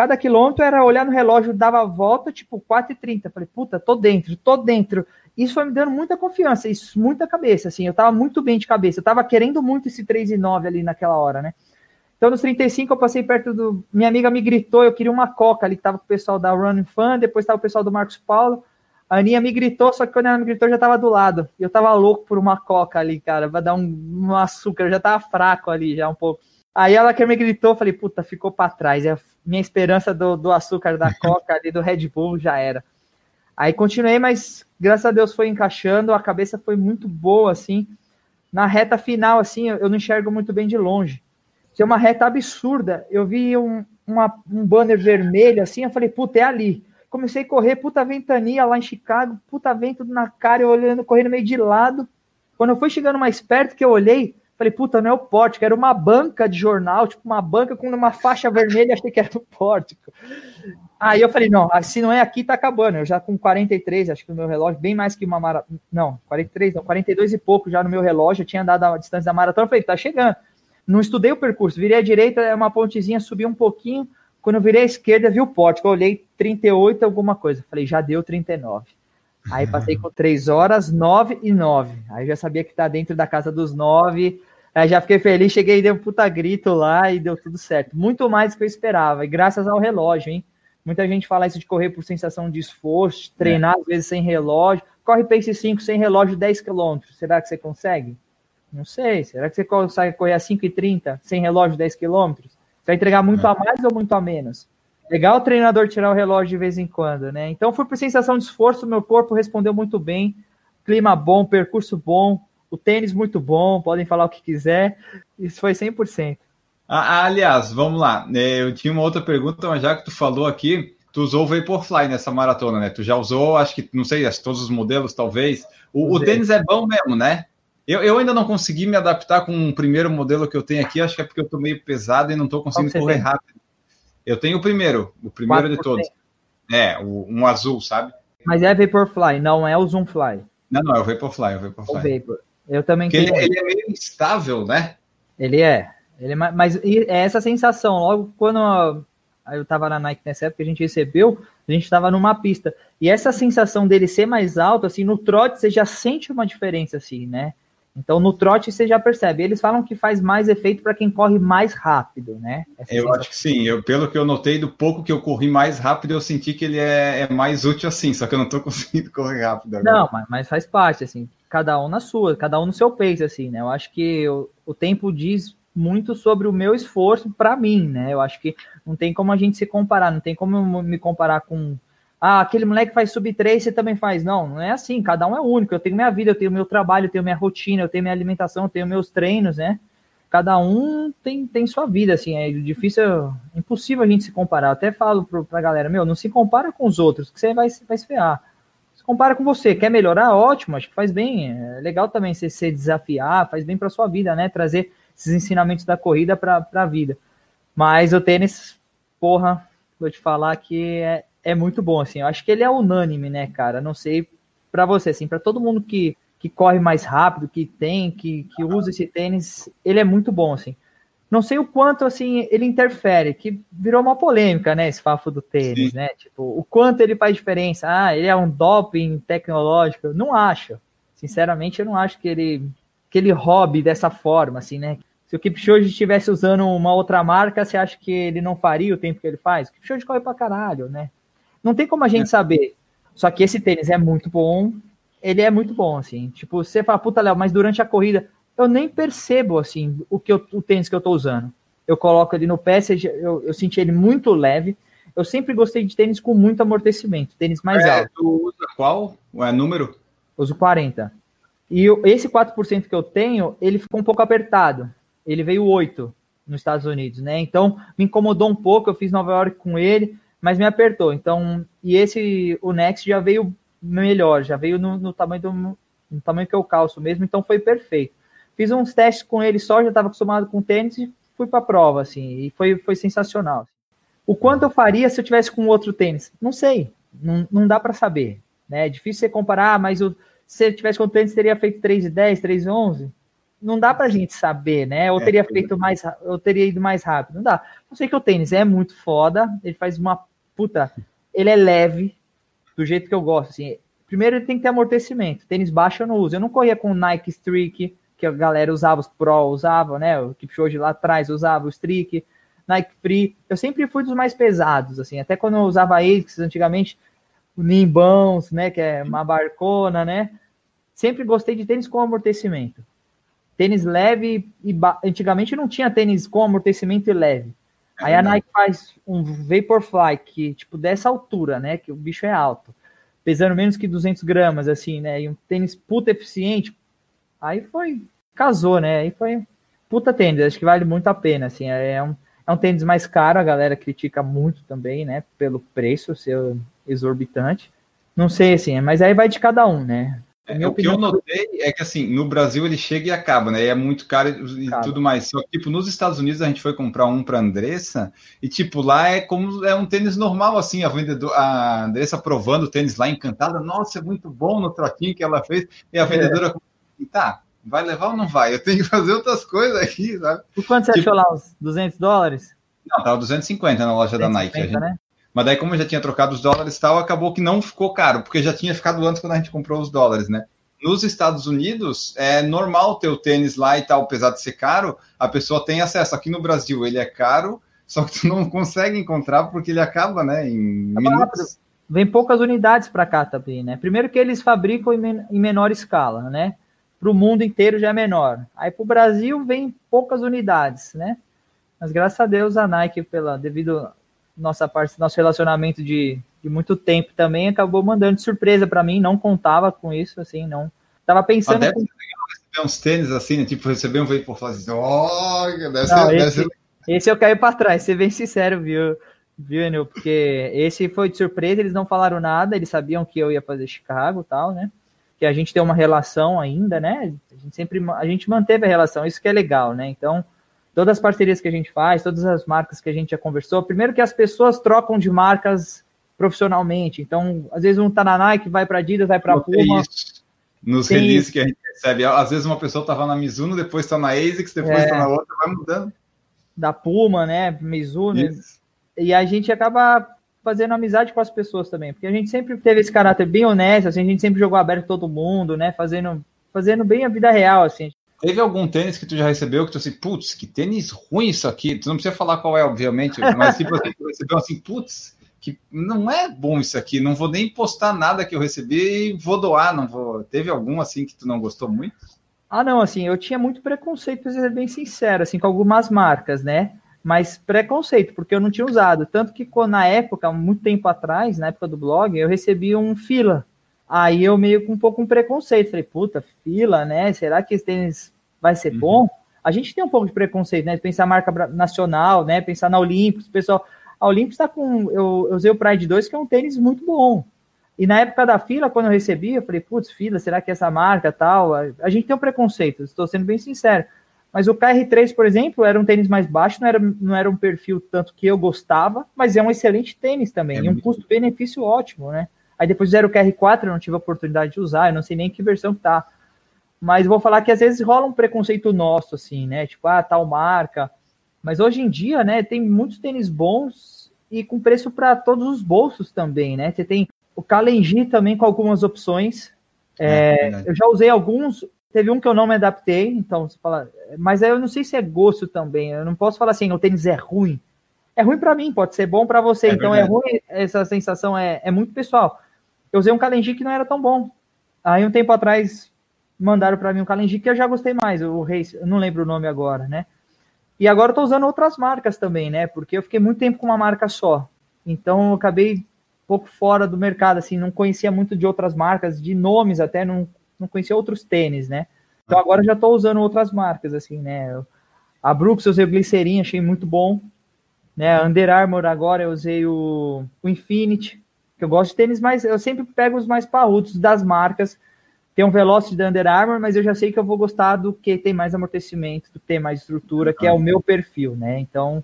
Cada quilômetro era olhar no relógio, dava a volta, tipo 4h30. Falei, puta, tô dentro, tô dentro. Isso foi me dando muita confiança, isso, muita cabeça, assim. Eu tava muito bem de cabeça. Eu tava querendo muito esse 3 e 9 ali naquela hora, né? Então, nos 35, eu passei perto do. Minha amiga me gritou, eu queria uma coca ali, que tava com o pessoal da Running Fan, depois tava o pessoal do Marcos Paulo. A Aninha me gritou, só que quando ela me gritou, eu já tava do lado. Eu tava louco por uma coca ali, cara, vai dar um, um açúcar, eu já tava fraco ali, já um pouco. Aí ela que me gritou, falei, puta, ficou para trás. É minha esperança do, do açúcar da Coca ali, do Red Bull já era. Aí continuei, mas graças a Deus foi encaixando, a cabeça foi muito boa, assim. Na reta final, assim, eu não enxergo muito bem de longe. Tinha uma reta absurda. Eu vi um, uma, um banner vermelho, assim, eu falei, puta, é ali. Comecei a correr, puta ventania lá em Chicago, puta vento na cara, eu olhando, correndo meio de lado. Quando eu fui chegando mais perto, que eu olhei, Falei, puta, não é o pórtico, era uma banca de jornal, tipo uma banca com uma faixa vermelha, achei que era o pórtico. Aí eu falei, não, se não é aqui, tá acabando. Eu já com 43, acho que o meu relógio, bem mais que uma maratona. Não, 43, não, 42 e pouco já no meu relógio, eu tinha dado a distância da maratona. Falei, tá chegando. Não estudei o percurso, virei à direita, é uma pontezinha, subi um pouquinho. Quando eu virei à esquerda, vi o pórtico. Eu olhei 38, alguma coisa. Falei, já deu 39. Aí passei com 3 horas, 9 e 9. Aí já sabia que tá dentro da casa dos 9 Aí já fiquei feliz, cheguei e dei um puta grito lá e deu tudo certo. Muito mais do que eu esperava, e graças ao relógio, hein? Muita gente fala isso de correr por sensação de esforço, treinar é. às vezes sem relógio. Corre pace 5 sem relógio 10 km. Será que você consegue? Não sei. Será que você consegue correr a 5,30 sem relógio 10 km? Você vai entregar muito é. a mais ou muito a menos? Legal o treinador tirar o relógio de vez em quando, né? Então foi por sensação de esforço, meu corpo respondeu muito bem. Clima bom, percurso bom, o tênis muito bom, podem falar o que quiser. Isso foi 100%. Ah, aliás, vamos lá. É, eu tinha uma outra pergunta, mas já que tu falou aqui, tu usou o Vaporfly nessa maratona, né? Tu já usou, acho que, não sei, todos os modelos, talvez. O, o tênis é bom mesmo, né? Eu, eu, ainda não consegui me adaptar com o primeiro modelo que eu tenho aqui, acho que é porque eu tô meio pesado e não tô conseguindo correr tem? rápido. Eu tenho o primeiro, o primeiro de todos. É, o, um azul, sabe? Mas é Vaporfly, não é o Zoomfly. Não, não, é o Vaporfly, é o Vaporfly. O Vapor. Eu também tenho. Ele, ele, é meio instável, né? Ele é. Ele é mas é essa sensação. Logo quando eu estava na Nike nessa época, a gente recebeu, a gente estava numa pista. E essa sensação dele ser mais alto, assim, no trote você já sente uma diferença, assim, né? Então no trote você já percebe. Eles falam que faz mais efeito para quem corre mais rápido, né? Essa eu sensação. acho que sim. Eu, pelo que eu notei, do pouco que eu corri mais rápido, eu senti que ele é, é mais útil assim, só que eu não estou conseguindo correr rápido agora. Não, mas, mas, faz parte, assim, cada um na sua, cada um no seu pace, assim, né? Eu acho que o, o tempo diz muito sobre o meu esforço para mim, né? Eu acho que não tem como a gente se comparar, não tem como me comparar com ah, aquele moleque faz sub 3, você também faz. Não, não é assim, cada um é único. Eu tenho minha vida, eu tenho meu trabalho, eu tenho minha rotina, eu tenho minha alimentação, eu tenho meus treinos, né? Cada um tem, tem sua vida, assim, é difícil, é impossível a gente se comparar. Eu até falo pro, pra galera, meu, não se compara com os outros, que você vai, vai se ferrar. Compara com você, quer melhorar? Ótimo, acho que faz bem. É legal também você se desafiar, faz bem pra sua vida, né? Trazer esses ensinamentos da corrida pra, pra vida. Mas o tênis, porra, vou te falar que é, é muito bom, assim. Eu acho que ele é unânime, né, cara? Não sei para você, assim, para todo mundo que, que corre mais rápido, que tem, que, que usa esse tênis, ele é muito bom, assim. Não sei o quanto, assim, ele interfere, que virou uma polêmica, né, esse fafo do tênis, Sim. né? Tipo, o quanto ele faz diferença. Ah, ele é um doping tecnológico. Não acho. Sinceramente, eu não acho que ele, que ele hobby dessa forma, assim, né? Se o Kipchoge estivesse usando uma outra marca, você acha que ele não faria o tempo que ele faz? O Kipchoge corre pra caralho, né? Não tem como a gente é. saber. Só que esse tênis é muito bom. Ele é muito bom, assim. Tipo, você fala, puta, Léo, mas durante a corrida eu nem percebo, assim, o, que eu, o tênis que eu tô usando. Eu coloco ele no pé, seja, eu, eu senti ele muito leve. Eu sempre gostei de tênis com muito amortecimento, tênis mais é, alto. Tu usa qual? É número? Uso 40. E eu, esse 4% que eu tenho, ele ficou um pouco apertado. Ele veio 8 nos Estados Unidos, né? Então me incomodou um pouco. Eu fiz Nova York com ele mas me apertou. Então, e esse, o Next já veio melhor, já veio no, no tamanho do no tamanho que eu calço mesmo, então foi perfeito. Fiz uns testes com ele só, já estava acostumado com tênis e fui para a prova, assim, e foi, foi sensacional. O quanto eu faria se eu tivesse com outro tênis? Não sei, não, não dá para saber, né? É difícil você comparar, mas o, se eu tivesse com tênis, teria feito 3,10, 3,11? Não dá para a gente saber, né? Ou é, teria feito mais, eu teria ido mais rápido, não dá. Eu sei que o tênis é muito foda, ele faz uma puta, ele é leve, do jeito que eu gosto, assim. Primeiro ele tem que ter amortecimento. Tênis baixo eu não uso. Eu não corria com Nike Streak, que a galera usava, os Pro usava, né? O Kipchoge lá atrás usava o Streak, Nike Free. Eu sempre fui dos mais pesados, assim. Até quando eu usava ASICS antigamente, o Nimbãos, né? Que é uma barcona, né? Sempre gostei de tênis com amortecimento. Tênis leve e antigamente não tinha tênis com amortecimento e leve. É Aí a Nike faz um Vaporfly que, tipo, dessa altura, né? Que o bicho é alto, pesando menos que 200 gramas, assim, né? E um tênis puta eficiente. Aí foi, casou, né? Aí foi puta tênis, acho que vale muito a pena, assim. É, é um, é um tênis mais caro, a galera critica muito também, né? Pelo preço ser exorbitante. Não sei, assim, mas aí vai de cada um, né? É, o que eu notei é que assim, no Brasil ele chega e acaba, né? E é muito caro e tudo mais. Só que, tipo, nos Estados Unidos a gente foi comprar um para Andressa e, tipo, lá é como é um tênis normal, assim, a vendedora, a Andressa provando o tênis lá, encantada. Nossa, é muito bom no troquinho que ela fez. E a é. Vendedora, tá, vai levar ou não vai? Eu tenho que fazer outras coisas aqui, sabe? Por quanto você tipo, achou lá? Uns 200 dólares? Não, tava 250 na loja 250, da Nike. Gente, né? Mas daí, como eu já tinha trocado os dólares e tal, acabou que não ficou caro, porque já tinha ficado antes quando a gente comprou os dólares, né? Nos Estados Unidos, é normal ter o tênis lá e tal, apesar de ser caro, a pessoa tem acesso. Aqui no Brasil, ele é caro, só que tu não consegue encontrar porque ele acaba, né, em é minutos. Vem poucas unidades para cá também, né? Primeiro que eles fabricam em menor escala, né? Para o mundo inteiro já é menor. Aí para o Brasil vem poucas unidades, né? Mas graças a Deus a Nike, pela, devido nossa parte, nosso relacionamento de, de muito tempo também, acabou mandando de surpresa para mim, não contava com isso, assim, não. Tava pensando. Deve com... receber uns tênis assim, né? Tipo, receber um veio por falar assim, oh, deve não, ser, esse, deve ser... esse eu caí para trás, ser bem sincero, viu? Viu, Enil? Porque esse foi de surpresa, eles não falaram nada, eles sabiam que eu ia fazer Chicago tal, né? Que a gente tem uma relação ainda, né? A gente sempre a gente manteve a relação, isso que é legal, né? Então, todas as parcerias que a gente faz, todas as marcas que a gente já conversou. Primeiro que as pessoas trocam de marcas profissionalmente. Então, às vezes um tá na Nike, vai para Adidas, vai para Puma. Isso. Nos Tem releases isso. que a gente recebe, às vezes uma pessoa tava na Mizuno, depois está na ASICS, depois está é, na outra, vai mudando. Da Puma, né, Mizuno. Isso. E a gente acaba fazendo amizade com as pessoas também, porque a gente sempre teve esse caráter bem honesto, assim, a gente sempre jogou aberto todo mundo, né, fazendo fazendo bem a vida real, assim. Teve algum tênis que tu já recebeu que tu assim, putz, que tênis ruim isso aqui? Tu não precisa falar qual é, obviamente, mas tipo assim, tu recebeu assim, putz, que não é bom isso aqui, não vou nem postar nada que eu recebi e vou doar, não vou. Teve algum assim que tu não gostou muito? Ah, não, assim, eu tinha muito preconceito, para ser bem sincero, assim, com algumas marcas, né? Mas preconceito, porque eu não tinha usado. Tanto que na época, muito tempo atrás, na época do blog, eu recebi um fila Aí eu meio com um pouco um preconceito. Falei, puta, fila, né? Será que esse tênis vai ser uhum. bom? A gente tem um pouco de preconceito, né? Pensar marca nacional, né? Pensar na Olímpicos. Pessoal, a Olímpicos está com. Eu, eu usei o Pride 2, que é um tênis muito bom. E na época da fila, quando eu recebi, eu falei, putz, fila, será que essa marca tal? A gente tem um preconceito, estou sendo bem sincero. Mas o KR3, por exemplo, era um tênis mais baixo, não era, não era um perfil tanto que eu gostava, mas é um excelente tênis também, é e um custo-benefício ótimo, né? Aí depois fizeram o QR4, eu não tive a oportunidade de usar, eu não sei nem que versão que tá. Mas vou falar que às vezes rola um preconceito nosso, assim, né? Tipo, ah, tal marca. Mas hoje em dia, né, tem muitos tênis bons e com preço para todos os bolsos também, né? Você tem o Kalenji também com algumas opções. É, é, eu já usei alguns, teve um que eu não me adaptei, então você fala, mas eu não sei se é gosto também. Eu não posso falar assim, o tênis é ruim. É ruim para mim, pode ser bom para você. É então é verdade. é ruim, essa sensação é, é muito pessoal eu usei um Kalenji que não era tão bom. Aí um tempo atrás mandaram para mim um Kalenji que eu já gostei mais, o Reis, eu não lembro o nome agora, né? E agora eu tô usando outras marcas também, né? Porque eu fiquei muito tempo com uma marca só. Então eu acabei um pouco fora do mercado, assim, não conhecia muito de outras marcas, de nomes até, não, não conhecia outros tênis, né? Então agora já tô usando outras marcas, assim, né? A Brooks eu usei o Glycerin, achei muito bom. Né? A Under Armour agora eu usei o, o Infinity, que eu gosto de tênis, mas eu sempre pego os mais parrudos das marcas. Tem um Velocity da Under Armour, mas eu já sei que eu vou gostar do que tem mais amortecimento, do que tem mais estrutura, que é o meu perfil, né? Então,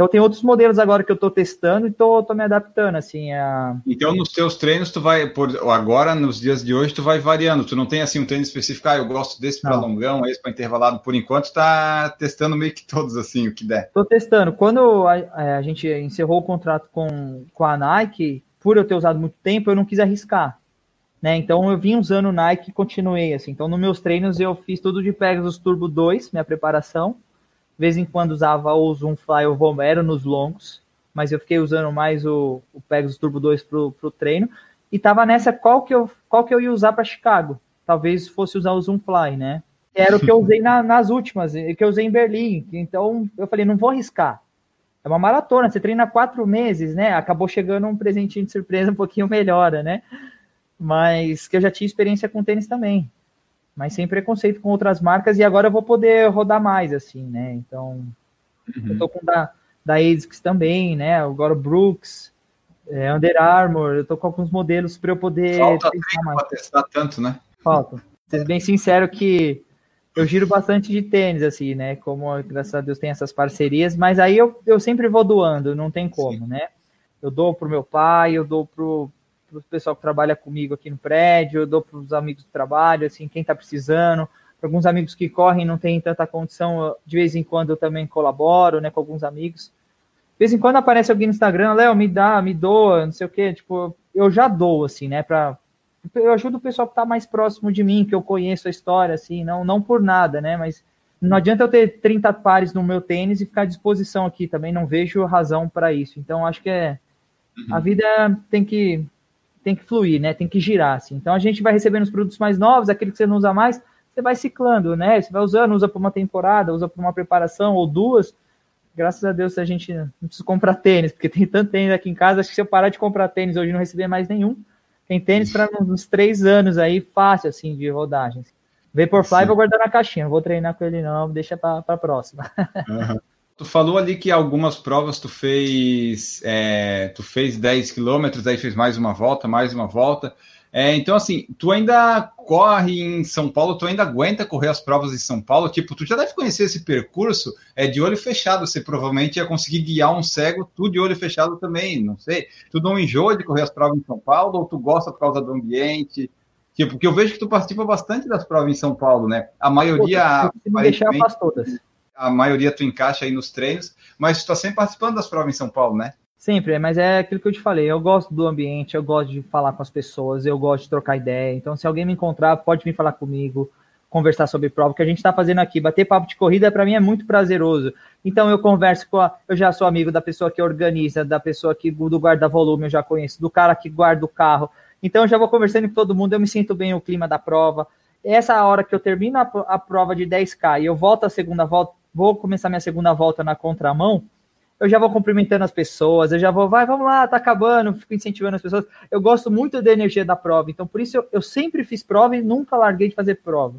então tem outros modelos agora que eu estou testando e estou me adaptando, assim, a... Então, nos teus treinos, tu vai, por agora, nos dias de hoje, tu vai variando, tu não tem, assim, um tênis específico, ah, eu gosto desse para longão, esse para intervalado, por enquanto, está testando meio que todos, assim, o que der. Estou testando. Quando a, a, gente encerrou o contrato com, com a Nike, por eu ter usado muito tempo, eu não quis arriscar. Né? Então eu vim usando Nike e continuei assim. Então nos meus treinos eu fiz tudo de Pegasus Turbo 2, minha preparação. De vez em quando usava o Zoom Fly ou Vomero nos longos, mas eu fiquei usando mais o, o Pegasus Turbo 2 pro, pro treino. E tava nessa qual que eu, qual que eu ia usar para Chicago. Talvez fosse usar o Zoom Fly, né? Era o que eu usei na, nas últimas, que eu usei em Berlim. Então eu falei, não vou arriscar. É uma maratona, você treina quatro meses, né? Acabou chegando um presentinho de surpresa um pouquinho melhor, né? Mas que eu já tinha experiência com tênis também. Mas sem preconceito com outras marcas e agora eu vou poder rodar mais, assim, né? Então, uhum. eu tô com da, da ASICS também, né? Agora o Brooks, é, Under Armour, eu tô com alguns modelos para eu poder. Falta tempo para testar tanto, né? Falta. Ser bem sincero que eu giro bastante de tênis, assim, né? Como, graças a Deus, tem essas parcerias, mas aí eu, eu sempre vou doando, não tem como, Sim. né? Eu dou pro meu pai, eu dou pro, pro pessoal que trabalha comigo aqui no prédio, eu dou pros amigos do trabalho, assim, quem tá precisando. Para alguns amigos que correm não tem tanta condição, de vez em quando eu também colaboro, né, com alguns amigos. De vez em quando aparece alguém no Instagram, Léo, me dá, me doa, não sei o quê, tipo, eu já dou, assim, né, para eu ajudo o pessoal que está mais próximo de mim, que eu conheço a história, assim, não, não por nada, né? Mas não adianta eu ter 30 pares no meu tênis e ficar à disposição aqui, também não vejo razão para isso. Então, acho que é. A uhum. vida tem que, tem que fluir, né? Tem que girar, assim. Então, a gente vai recebendo os produtos mais novos, aquele que você não usa mais, você vai ciclando, né? Você vai usando, usa por uma temporada, usa por uma preparação ou duas. Graças a Deus a gente não precisa comprar tênis, porque tem tanto tênis aqui em casa. Acho que se eu parar de comprar tênis hoje não receber mais nenhum, tem tênis para uns três anos aí, fácil, assim, de rodagens. Vaporfly Sim. vou guardar na caixinha, não vou treinar com ele não, deixa para a próxima. Uhum. Tu falou ali que algumas provas tu fez, é, tu fez 10 quilômetros, aí fez mais uma volta, mais uma volta. É, então, assim, tu ainda corre em São Paulo, tu ainda aguenta correr as provas em São Paulo? Tipo, tu já deve conhecer esse percurso é de olho fechado. Você provavelmente ia conseguir guiar um cego, tu de olho fechado também, não sei. Tu não enjoa de correr as provas em São Paulo ou tu gosta por causa do ambiente? Tipo, porque eu vejo que tu participa bastante das provas em São Paulo, né? A maioria. Pô, me deixar, eu todas. A maioria tu encaixa aí nos treinos, mas tu tá sempre participando das provas em São Paulo, né? Sempre, mas é aquilo que eu te falei. Eu gosto do ambiente, eu gosto de falar com as pessoas, eu gosto de trocar ideia. Então, se alguém me encontrar, pode vir falar comigo. conversar sobre prova, que a gente está fazendo aqui. Bater papo de corrida para mim é muito prazeroso. Então eu converso com a, eu já sou amigo da pessoa que organiza, da pessoa que do guarda-volume eu já conheço, do cara que guarda o carro. Então eu já vou conversando com todo mundo, eu me sinto bem o clima da prova. Essa hora que eu termino a, a prova de 10K e eu volto a segunda volta, vou começar minha segunda volta na contramão, eu já vou cumprimentando as pessoas, eu já vou, vai, vamos lá, tá acabando, fico incentivando as pessoas. Eu gosto muito da energia da prova, então por isso eu, eu sempre fiz prova e nunca larguei de fazer prova.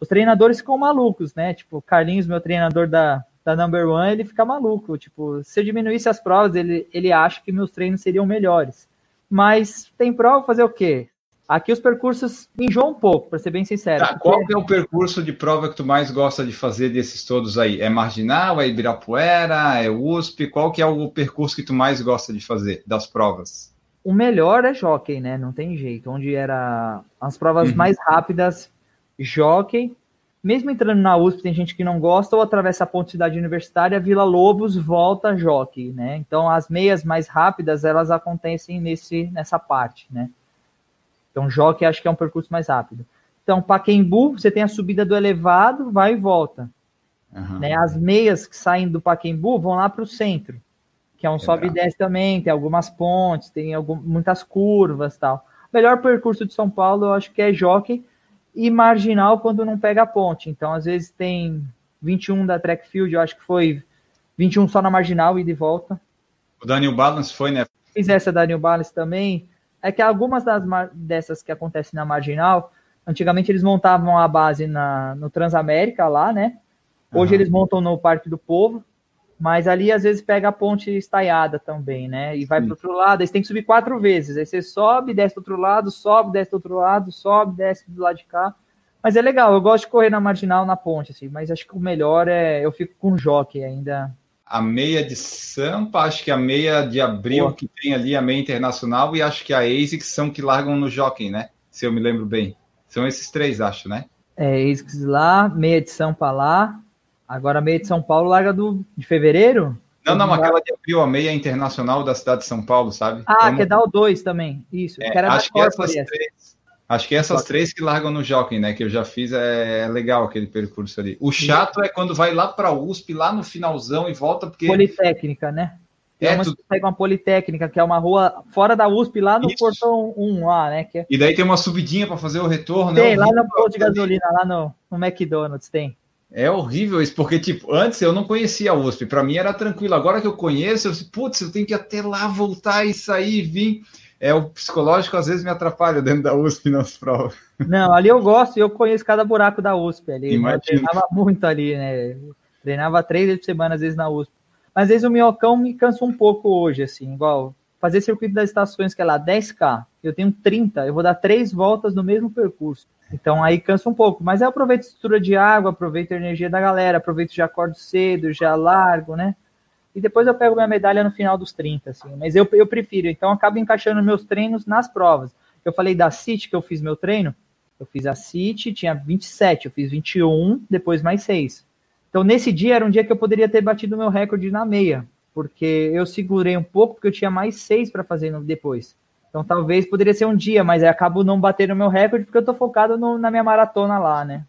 Os treinadores ficam malucos, né? Tipo, Carlinhos, meu treinador da, da Number One, ele fica maluco. Tipo, se eu diminuísse as provas, ele, ele acha que meus treinos seriam melhores. Mas tem prova, fazer o quê? Aqui os percursos enjoam um pouco, para ser bem sincero. Tá, qual é o percurso de prova que tu mais gosta de fazer desses todos aí? É Marginal, é Ibirapuera, é USP? Qual que é o percurso que tu mais gosta de fazer das provas? O melhor é Jockey, né? Não tem jeito. Onde era as provas uhum. mais rápidas, Jockey. Mesmo entrando na USP, tem gente que não gosta, ou atravessa a ponte cidade universitária, Vila Lobos volta Jockey, né? Então as meias mais rápidas, elas acontecem nesse, nessa parte, né? Então, Jockey acho que é um percurso mais rápido. Então, Paquembu, você tem a subida do elevado, vai e volta. Uhum. Né? As meias que saem do Paquembu vão lá para o centro, que é um sobe e desce também, tem algumas pontes, tem algum, muitas curvas tal. O melhor percurso de São Paulo, eu acho que é Jockey e Marginal quando não pega a ponte. Então, às vezes tem 21 da Track Field, eu acho que foi 21 só na Marginal e de volta. O Daniel Balance foi, né? Fiz essa Daniel Balance também é que algumas das dessas que acontecem na marginal, antigamente eles montavam a base na, no Transamérica lá, né? Hoje uhum. eles montam no Parque do Povo, mas ali às vezes pega a ponte estaiada também, né? E vai para outro lado, aí você tem que subir quatro vezes. Aí você sobe, desce do outro lado, sobe, desce do outro lado, sobe, desce do lado de cá. Mas é legal, eu gosto de correr na marginal, na ponte, assim, mas acho que o melhor é eu fico com o jockey ainda a meia de Sampa, acho que a meia de abril que tem ali, a meia internacional, e acho que a ASICS são que largam no Jockey, né? Se eu me lembro bem. São esses três, acho, né? É, ASICS lá, meia de Sampa lá. Agora a meia de São Paulo larga do, de fevereiro? Não, não, aquela de abril, a meia internacional da cidade de São Paulo, sabe? Ah, que é da O2 também, isso. É, acho que essas três, Acho que essas três que largam no Jockey, né? Que eu já fiz, é, é legal aquele percurso ali. O chato é quando vai lá para a USP, lá no finalzão e volta, porque. Politécnica, né? É, tu... pega uma Politécnica, que é uma rua fora da USP, lá no Isso. portão 1, lá, né? Que... É e daí tem uma subidinha para fazer o retorno. Tem, é lá no posto de gasolina, lá no, no McDonald's, tem. É horrível isso, porque, tipo, antes eu não conhecia a USP, para mim era tranquilo. Agora que eu conheço, eu disse, putz, eu tenho que até lá voltar e sair e vir é o psicológico às vezes me atrapalha dentro da USP nas provas. Não, ali eu gosto e eu conheço cada buraco da USP ali. Eu treinava muito ali, né? Treinava três vezes por semana, às vezes, na USP. Mas às vezes o minhocão me cansa um pouco hoje, assim, igual fazer circuito das estações, que é lá 10K, eu tenho 30, eu vou dar três voltas no mesmo percurso. Então aí cansa um pouco, mas eu aproveito a estrutura de água, aproveito a energia da galera, aproveito já acordo cedo, já largo, né? E depois eu pego minha medalha no final dos 30, assim. Mas eu, eu prefiro, então eu acabo encaixando meus treinos nas provas. Eu falei da City que eu fiz meu treino, eu fiz a City, tinha 27, eu fiz 21, depois mais 6. Então nesse dia era um dia que eu poderia ter batido meu recorde na meia, porque eu segurei um pouco, porque eu tinha mais 6 para fazer depois. Então talvez poderia ser um dia, mas acabo não batendo meu recorde porque eu tô focado no, na minha maratona lá, né?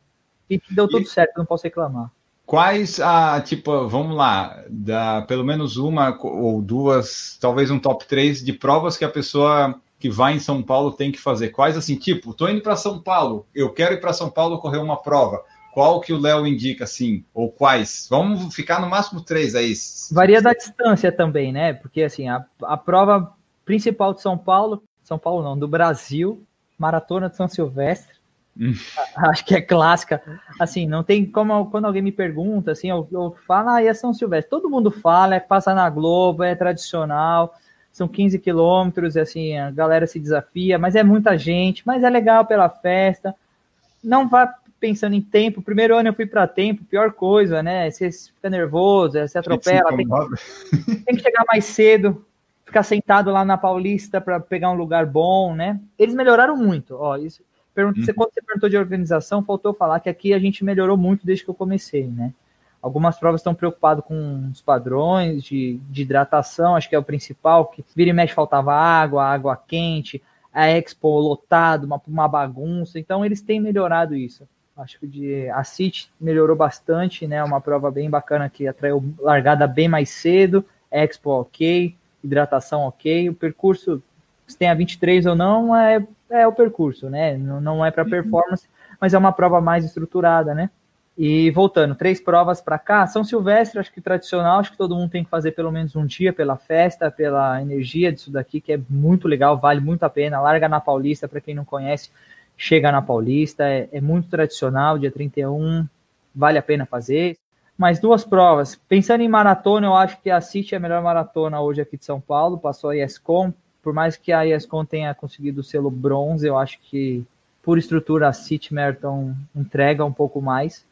E deu tudo e... certo, não posso reclamar. Quais a, tipo, vamos lá, da, pelo menos uma ou duas, talvez um top 3 de provas que a pessoa que vai em São Paulo tem que fazer? Quais assim, tipo, tô indo para São Paulo, eu quero ir para São Paulo correr uma prova. Qual que o Léo indica, assim, ou quais? Vamos ficar no máximo três aí. Varia da distância também, né? Porque assim, a, a prova principal de São Paulo, São Paulo não, do Brasil, Maratona de São Silvestre, Acho que é clássica. Assim, não tem como. Quando alguém me pergunta, assim, eu, eu falo, ah, e a São Silvestre? Todo mundo fala, é passa na Globo, é tradicional, são 15 quilômetros, assim, a galera se desafia, mas é muita gente, mas é legal pela festa. Não vá pensando em tempo. Primeiro ano eu fui para tempo, pior coisa, né? Você fica nervoso, você atropela, tem, tem que chegar mais cedo, ficar sentado lá na Paulista para pegar um lugar bom, né? Eles melhoraram muito, ó, isso Pergunta, uhum. Quando você perguntou de organização, faltou falar que aqui a gente melhorou muito desde que eu comecei, né? Algumas provas estão preocupadas com os padrões de, de hidratação, acho que é o principal, que vira e mexe faltava água, água quente, a Expo lotado, uma, uma bagunça, então eles têm melhorado isso. Acho que de, a City melhorou bastante, né? Uma prova bem bacana que atraiu largada bem mais cedo, Expo ok, hidratação ok. O percurso, se tem a 23 ou não, é, é o percurso, né? Não, não é para uhum. performance, mas é uma prova mais estruturada, né? E voltando, três provas para cá. São Silvestre, acho que tradicional, acho que todo mundo tem que fazer pelo menos um dia pela festa, pela energia disso daqui, que é muito legal, vale muito a pena. Larga na Paulista, para quem não conhece, chega na Paulista, é, é, muito tradicional, dia 31, vale a pena fazer. Mais duas provas. Pensando em maratona, eu acho que a City é a melhor maratona hoje aqui de São Paulo, passou a ESCOM. Por mais que a ESCOM tenha conseguido o selo bronze, eu acho que por estrutura a City Marathon entrega um pouco mais.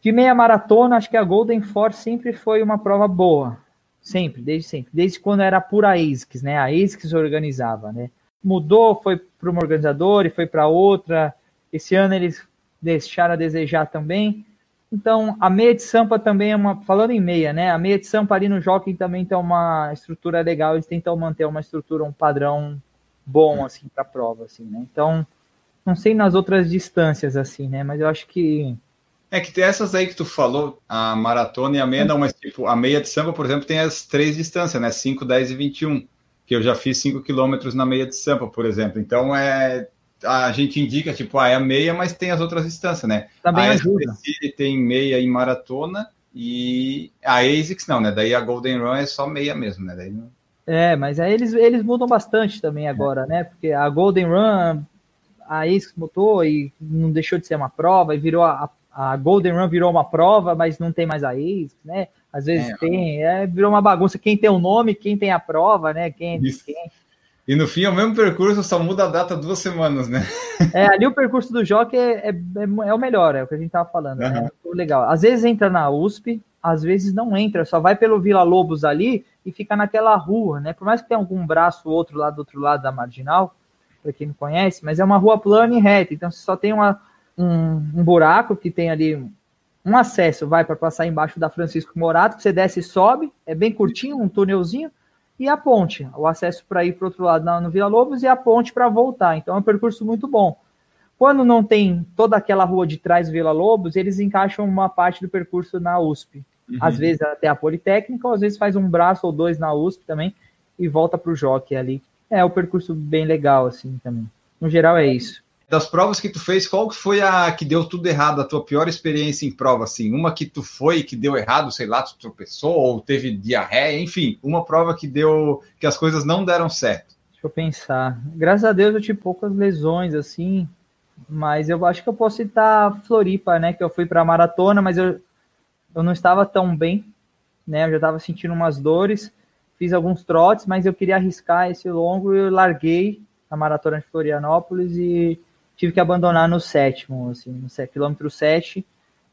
De meia maratona, acho que a Golden Force sempre foi uma prova boa. Sempre, desde sempre. Desde quando era pura ASICS, né? A ASICS organizava, né? Mudou, foi para uma organizadora e foi para outra. Esse ano eles deixaram a desejar também. Então, a meia de Sampa também é uma. Falando em meia, né? A meia de Sampa ali no Jockey também tem uma estrutura legal. Eles tentam manter uma estrutura, um padrão bom, assim, para a prova, assim, né? Então, não sei nas outras distâncias, assim, né? Mas eu acho que é que tem essas aí que tu falou, a maratona e a meia, não, mas tipo, a meia de samba, por exemplo, tem as três distâncias, né? 5, 10 e 21, que eu já fiz 5 quilômetros na meia de samba, por exemplo. Então é. A gente indica, tipo, ah, é a meia, mas tem as outras distâncias, né? Também a ajuda. tem meia em maratona e a ASICS não, né? Daí a Golden Run é só meia mesmo, né? Daí não... É, mas aí eles, eles mudam bastante também agora, é. né? Porque a Golden Run, a ASICS mudou e não deixou de ser uma prova e virou a, a Golden Run virou uma prova, mas não tem mais a ex, né? Às vezes é, tem, é, virou uma bagunça. Quem tem o nome, quem tem a prova, né? Quem, quem. E no fim é o mesmo percurso, só muda a data duas semanas, né? É, ali o percurso do Jockey é, é, é, é o melhor, é o que a gente tava falando. Uhum. Né? Legal. Às vezes entra na USP, às vezes não entra, só vai pelo Vila Lobos ali e fica naquela rua, né? Por mais que tenha algum braço outro lá do outro lado da marginal, para quem não conhece, mas é uma rua plana e reta, então você só tem uma, um, um buraco que tem ali um acesso, vai para passar embaixo da Francisco Morato, que você desce e sobe, é bem curtinho, um túnelzinho, e a ponte, o acesso para ir para o outro lado no Vila Lobos e a ponte para voltar. Então é um percurso muito bom. Quando não tem toda aquela rua de trás do Vila Lobos, eles encaixam uma parte do percurso na USP. Uhum. Às vezes até a Politécnica, ou às vezes faz um braço ou dois na USP também e volta para o Jockey ali. É um percurso bem legal, assim, também. No geral é isso. Das provas que tu fez, qual foi a que deu tudo errado, a tua pior experiência em prova, assim? Uma que tu foi que deu errado, sei lá, tu tropeçou ou teve diarreia, enfim, uma prova que deu que as coisas não deram certo. Deixa eu pensar. Graças a Deus eu tive poucas lesões, assim, mas eu acho que eu posso citar Floripa, né? Que eu fui para maratona, mas eu, eu não estava tão bem, né? Eu já estava sentindo umas dores, fiz alguns trotes, mas eu queria arriscar esse longo e eu larguei a maratona de Florianópolis e tive que abandonar no sétimo, assim, no quilômetro 7.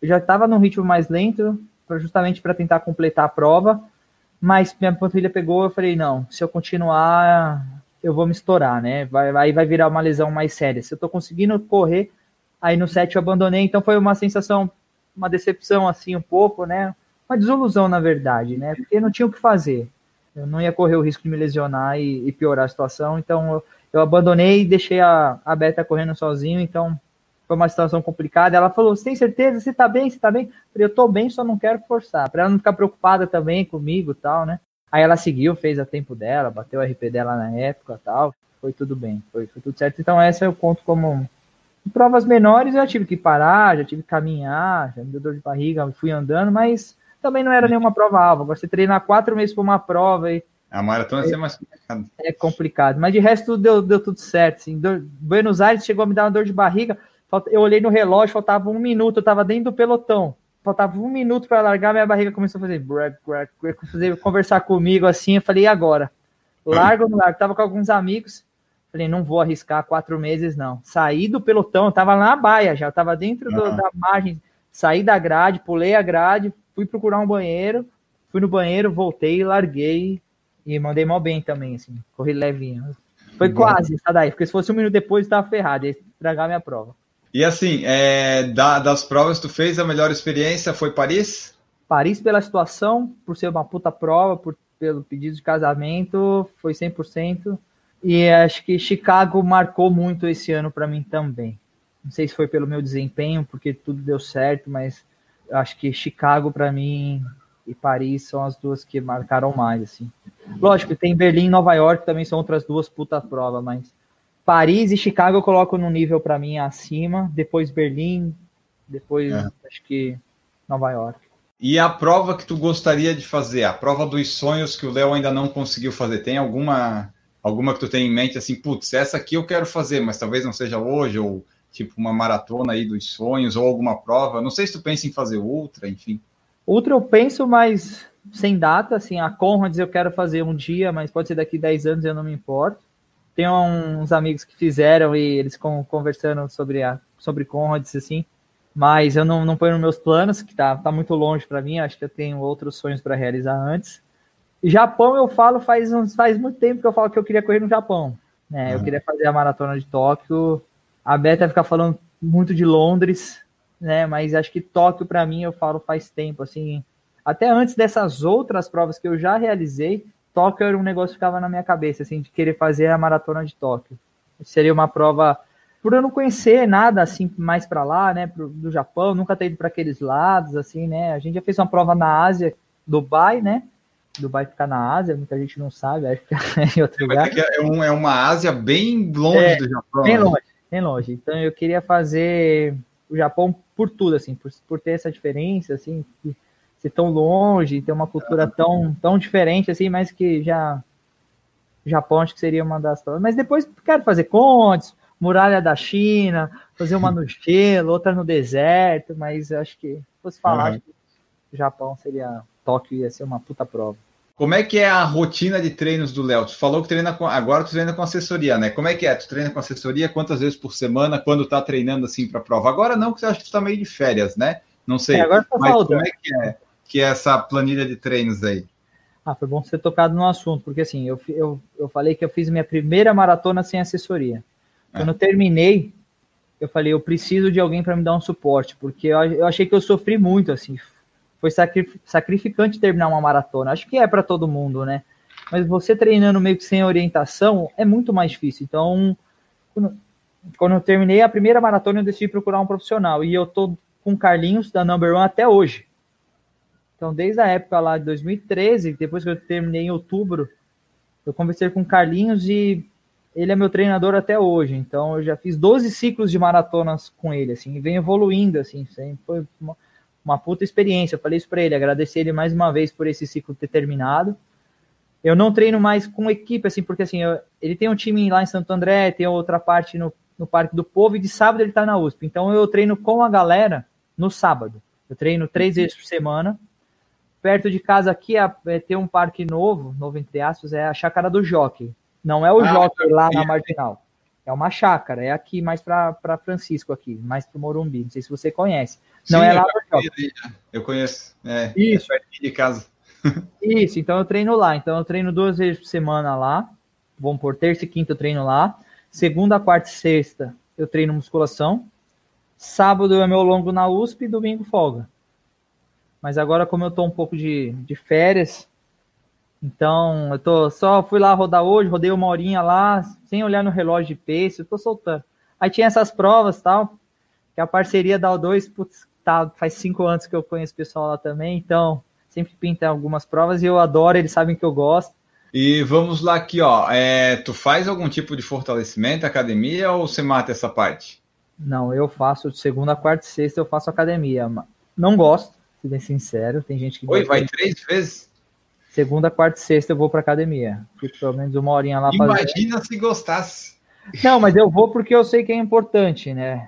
Eu já estava num ritmo mais lento, justamente para tentar completar a prova, mas minha panturrilha pegou, eu falei, não, se eu continuar, eu vou me estourar, né? Vai, aí vai virar uma lesão mais séria. Se eu estou conseguindo correr, aí no 7 eu abandonei, então foi uma sensação, uma decepção assim um pouco, né? Uma desilusão, na verdade, né? Porque não tinha o que fazer. Eu não ia correr o risco de me lesionar e, e piorar a situação, então eu, eu abandonei e deixei a, a Beta correndo sozinho, então foi uma situação complicada. Ela falou: Você tem certeza? Você tá bem? Você tá bem? Eu falei: Eu tô bem, só não quero forçar, para ela não ficar preocupada também comigo tal, né? Aí ela seguiu, fez a tempo dela, bateu o RP dela na época tal, foi tudo bem, foi, foi tudo certo. Então, essa eu conto como. Em provas menores eu já tive que parar, já tive que caminhar, já me deu dor de barriga, fui andando, mas também não era nenhuma prova alva. Você treinar quatro meses para uma prova e a maratona é, mais complicado. É complicado, mas de resto deu, deu tudo certo. Assim. Dor, Buenos Aires chegou a me dar uma dor de barriga. Eu olhei no relógio, faltava um minuto, eu estava dentro do pelotão. Faltava um minuto para largar, minha barriga começou a fazer, fazer conversar comigo assim. Eu falei, e agora? Largo ou não largo? Tava com alguns amigos. Falei, não vou arriscar quatro meses, não. Saí do pelotão, eu tava lá na baia já, eu tava dentro do, da margem. Saí da grade, pulei a grade, fui procurar um banheiro, fui no banheiro, voltei, larguei, e mandei mal bem também, assim. Corri levinho. Foi Bom. quase, tá daí. Porque se fosse um minuto depois, tava ferrado. Ia estragar minha prova. E assim, é, da, das provas que tu fez, a melhor experiência foi Paris? Paris pela situação, por ser uma puta prova, por, pelo pedido de casamento, foi 100%. E acho que Chicago marcou muito esse ano para mim também. Não sei se foi pelo meu desempenho, porque tudo deu certo, mas acho que Chicago para mim e Paris são as duas que marcaram mais, assim. Lógico, tem Berlim e Nova York também são outras duas puta prova, mas Paris e Chicago eu coloco no nível para mim acima, depois Berlim, depois é. acho que Nova York. E a prova que tu gostaria de fazer, a prova dos sonhos que o Léo ainda não conseguiu fazer, tem alguma alguma que tu tem em mente assim, putz, essa aqui eu quero fazer, mas talvez não seja hoje ou tipo uma maratona aí dos sonhos ou alguma prova. Não sei se tu pensa em fazer outra, enfim. Outra eu penso, mas sem data, assim, a Conrads eu quero fazer um dia, mas pode ser daqui 10 anos, eu não me importo. Tem uns amigos que fizeram e eles conversando sobre a sobre Conrads, assim, mas eu não, não ponho nos meus planos, que tá, tá muito longe para mim, acho que eu tenho outros sonhos para realizar antes. Japão eu falo faz, faz muito tempo que eu falo que eu queria correr no Japão, né? Uhum. Eu queria fazer a maratona de Tóquio, a Beta fica falando muito de Londres, né? Mas acho que Tóquio, para mim, eu falo faz tempo, assim. Até antes dessas outras provas que eu já realizei, Tóquio era um negócio que ficava na minha cabeça, assim, de querer fazer a maratona de Tóquio. Seria uma prova, por eu não conhecer nada assim mais para lá, né, pro, do Japão, nunca ter ido para aqueles lados, assim, né. A gente já fez uma prova na Ásia, Dubai, né? Dubai ficar na Ásia, muita gente não sabe, acho que é em outro lugar. É, um, é uma Ásia bem longe é, do Japão. Bem né? longe bem longe. Então eu queria fazer o Japão por tudo, assim, por, por ter essa diferença, assim, ser tão longe, ter uma cultura tão, tão diferente, assim, mas que já Japão acho que seria uma das Mas depois quero fazer contes, muralha da China, fazer uma no gelo, outra no deserto, mas acho que se fosse falar, uhum. o Japão seria Tóquio ia ser uma puta prova. Como é que é a rotina de treinos do Léo? Tu falou que treina com. Agora tu treina com assessoria, né? Como é que é? Tu treina com assessoria quantas vezes por semana quando tá treinando assim para prova? Agora não, porque eu acho que tu tá meio de férias, né? Não sei. É, agora tá mas como é que é, que é essa planilha de treinos aí? Ah, foi bom ser tocado no assunto, porque assim, eu, eu, eu falei que eu fiz minha primeira maratona sem assessoria. É. Quando é. eu terminei, eu falei, eu preciso de alguém para me dar um suporte, porque eu, eu achei que eu sofri muito, assim, foi sacrificante terminar uma maratona. Acho que é para todo mundo, né? Mas você treinando meio que sem orientação é muito mais difícil. Então, quando, quando eu terminei a primeira maratona, eu decidi procurar um profissional. E eu tô com Carlinhos da Number One até hoje. Então, desde a época lá de 2013, depois que eu terminei em outubro, eu conversei com Carlinhos e ele é meu treinador até hoje. Então, eu já fiz 12 ciclos de maratonas com ele, assim, e vem evoluindo, assim, sempre foi uma, uma puta experiência. Eu falei isso para ele, agradecer ele mais uma vez por esse ciclo ter terminado. Eu não treino mais com equipe, assim, porque assim, eu, ele tem um time lá em Santo André, tem outra parte no, no Parque do Povo, e de sábado ele tá na USP. Então eu treino com a galera no sábado. Eu treino três vezes por semana. Perto de casa aqui é, é, tem um parque novo, novo entre aspas, é a Chácara do Jockey. Não é o ah, Jockey lá na Marginal. É uma chácara, é aqui mais para Francisco aqui, mais para Morumbi. Não sei se você conhece. Não Sim, é lá no Eu conheço. É, Isso. É de casa. Isso, então eu treino lá. Então eu treino duas vezes por semana lá. Vamos por terça e quinta eu treino lá. Segunda, quarta e sexta eu treino musculação. Sábado é meu longo na USP e domingo folga. Mas agora, como eu tô um pouco de, de férias, então eu tô só fui lá rodar hoje, rodei uma horinha lá, sem olhar no relógio de pace, eu tô soltando. Aí tinha essas provas tal, que a parceria da O2, putz, tá, faz cinco anos que eu conheço o pessoal lá também, então sempre pinta algumas provas e eu adoro, eles sabem que eu gosto. E vamos lá aqui, ó. É, tu faz algum tipo de fortalecimento, academia, ou você mata essa parte? Não, eu faço de segunda, quarta e sexta eu faço academia. Não gosto, se bem sincero. Tem gente que. Oi, vai três vezes? Segunda, quarta e sexta eu vou para academia. Fico pelo menos uma horinha lá Imagina fazer. se gostasse. Não, mas eu vou porque eu sei que é importante, né?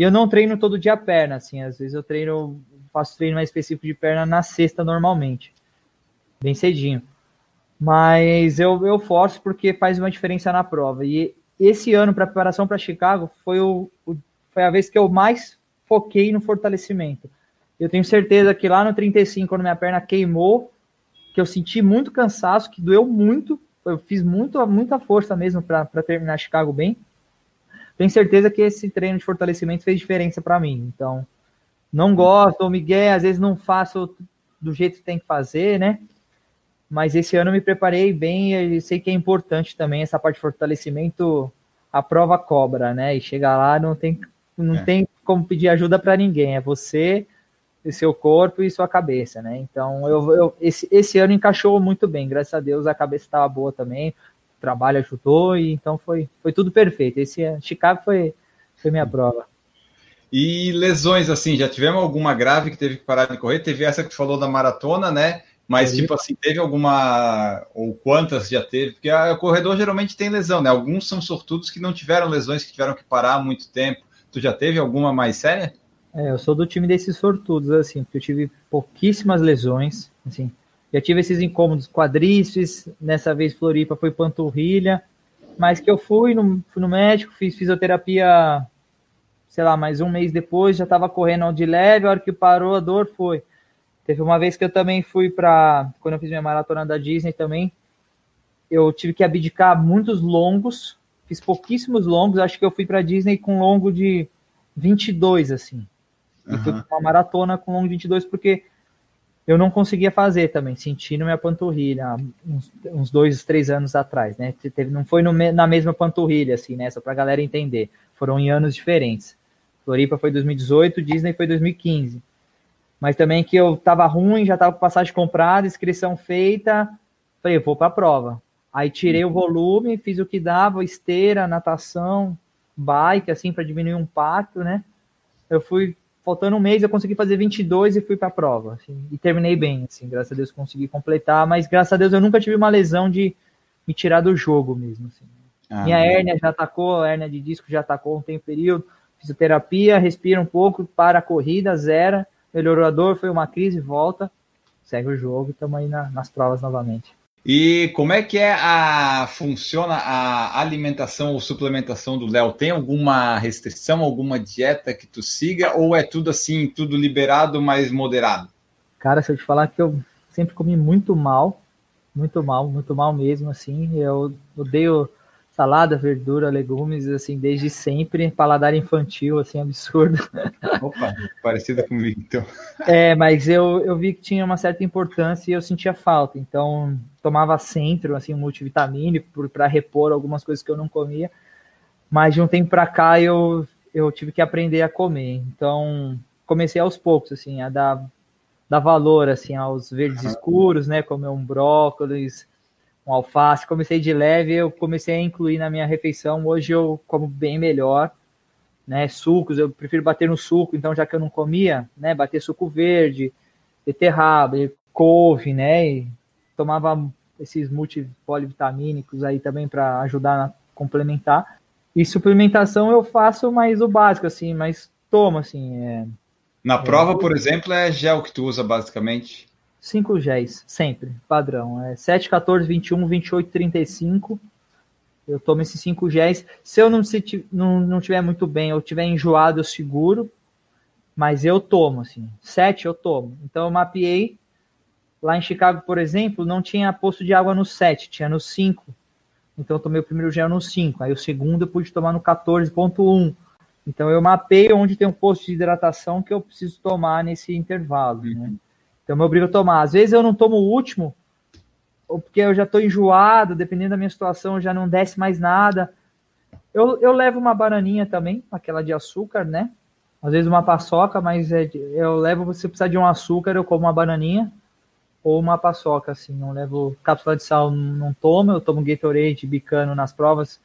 E eu não treino todo dia perna, assim, às vezes eu treino, faço treino mais específico de perna na sexta normalmente, bem cedinho. Mas eu, eu forço porque faz uma diferença na prova. E esse ano, para preparação para Chicago, foi, o, o, foi a vez que eu mais foquei no fortalecimento. Eu tenho certeza que lá no 35, quando minha perna queimou, que eu senti muito cansaço, que doeu muito, eu fiz muito, muita força mesmo para terminar Chicago bem tenho certeza que esse treino de fortalecimento fez diferença para mim. Então, não gosto, ou Miguel, às vezes não faço do jeito que tem que fazer, né? Mas esse ano eu me preparei bem e sei que é importante também essa parte de fortalecimento, a prova cobra, né? E chegar lá não tem, não é. tem como pedir ajuda para ninguém, é você, seu corpo e sua cabeça, né? Então, eu, eu, esse, esse ano encaixou muito bem, graças a Deus a cabeça estava boa também, trabalho ajudou, e então foi, foi tudo perfeito. Esse Chicago foi, foi minha prova. E lesões, assim, já tivemos alguma grave que teve que parar de correr? Teve essa que tu falou da maratona, né? Mas, tipo assim, teve alguma. Ou quantas já teve? Porque o corredor geralmente tem lesão, né? Alguns são sortudos que não tiveram lesões, que tiveram que parar há muito tempo. Tu já teve alguma mais séria? É, eu sou do time desses sortudos, assim, porque eu tive pouquíssimas lesões, assim. Já tive esses incômodos quadríceps, nessa vez Floripa foi panturrilha, mas que eu fui no, fui no médico, fiz fisioterapia, sei lá, mais um mês depois, já estava correndo de leve, a hora que parou a dor foi. Teve uma vez que eu também fui para. Quando eu fiz minha maratona da Disney também, eu tive que abdicar muitos longos, fiz pouquíssimos longos, acho que eu fui para Disney com longo de 22, assim. E uhum. fui uma maratona com longo de 22, porque eu não conseguia fazer também, sentindo minha panturrilha, uns, uns dois, três anos atrás, né? Teve, não foi no, na mesma panturrilha, assim, né? Só para a galera entender. Foram em anos diferentes. Floripa foi 2018, Disney foi 2015 mas também que eu tava ruim, já tava com passagem comprada, inscrição feita, falei, vou para a prova. Aí tirei o volume, fiz o que dava, esteira, natação, bike, assim, para diminuir o impacto, né? Eu fui, faltando um mês, eu consegui fazer 22 e fui para a prova, assim, e terminei bem, assim, graças a Deus consegui completar, mas graças a Deus eu nunca tive uma lesão de me tirar do jogo mesmo, assim. Ah, Minha hérnia já atacou, a hérnia de disco já atacou um tempo período, fisioterapia, respira um pouco, para a corrida, zero, melhorou a dor, foi uma crise, volta, segue o jogo e estamos aí na, nas provas novamente. E como é que é a funciona a alimentação ou suplementação do Léo? Tem alguma restrição, alguma dieta que tu siga ou é tudo assim, tudo liberado, mas moderado? Cara, se eu te falar que eu sempre comi muito mal, muito mal, muito mal mesmo, assim, eu odeio salada, verdura, legumes, assim, desde sempre, paladar infantil, assim, absurdo. Opa, parecido comigo, então. É, mas eu, eu vi que tinha uma certa importância e eu sentia falta, então tomava centro, assim, um multivitamínico para repor algumas coisas que eu não comia, mas de um tempo para cá eu, eu tive que aprender a comer, então comecei aos poucos, assim, a dar, dar valor, assim, aos verdes escuros, né, comer um brócolis, um alface. Comecei de leve, eu comecei a incluir na minha refeição. Hoje eu como bem melhor, né? Sucos, eu prefiro bater no suco, então já que eu não comia, né? Bater suco verde, beterraba, couve, né? E tomava esses multipolivitamínicos aí também para ajudar a complementar. E suplementação eu faço mais o básico, assim, mas tomo, assim. É... Na prova, por exemplo, é gel que tu usa basicamente? 5 géis, sempre, padrão. É 7, 14, 21, 28, 35. Eu tomo esses 5 géis. Se eu não, se, não, não muito bem, eu tiver enjoado, eu seguro. Mas eu tomo, assim. 7 eu tomo. Então eu mapeei. Lá em Chicago, por exemplo, não tinha posto de água no 7, tinha no 5. Então eu tomei o primeiro gel no 5. Aí o segundo eu pude tomar no 14.1. Então eu mapeei onde tem um posto de hidratação que eu preciso tomar nesse intervalo, né? Então, me obrigo a tomar. Às vezes eu não tomo o último, ou porque eu já estou enjoado, dependendo da minha situação, já não desce mais nada. Eu, eu levo uma bananinha também, aquela de açúcar, né? Às vezes uma paçoca, mas é, eu levo, você precisar de um açúcar, eu como uma bananinha ou uma paçoca, assim. Não levo cápsula de sal, não tomo. Eu tomo Gatorade bicano nas provas,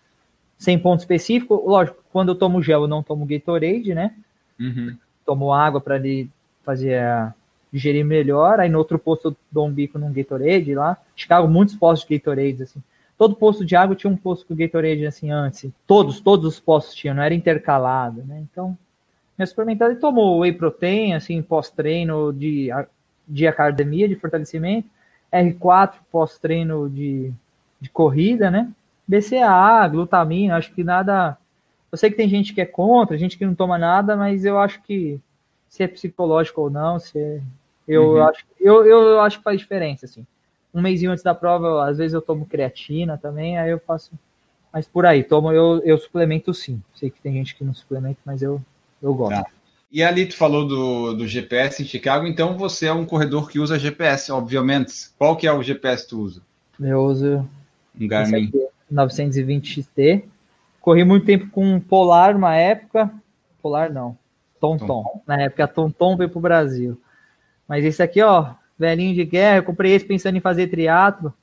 sem ponto específico. Lógico, quando eu tomo gel, eu não tomo Gatorade, né? Uhum. Tomo água para ele fazer a digerir melhor. Aí no outro posto eu dou um bico num Gatorade lá. Chicago, muitos postos de Gatorade, assim. Todo posto de água tinha um posto com Gatorade, assim, antes. Todos, todos os postos tinham, não era intercalado, né? Então, minha suplementada e tomou whey protein, assim, pós-treino de, de academia, de fortalecimento. R4 pós-treino de, de corrida, né? BCAA, glutamina, acho que nada... Eu sei que tem gente que é contra, gente que não toma nada, mas eu acho que se é psicológico ou não, se é eu, uhum. acho, eu, eu acho que faz diferença, assim. Um mêsinho antes da prova, às vezes eu tomo creatina também, aí eu faço. Mas por aí, tomo, eu, eu suplemento sim. Sei que tem gente que não suplementa, mas eu, eu gosto. Tá. E ali tu falou do, do GPS em Chicago, então você é um corredor que usa GPS, obviamente. Qual que é o GPS que tu usa? Eu uso um Garmin 920 XT. Corri muito tempo com Polar uma época, Polar não. Tom Tom. Na época, Tom Tom veio pro Brasil. Mas esse aqui, ó, velhinho de guerra, eu comprei esse pensando em fazer triatlo.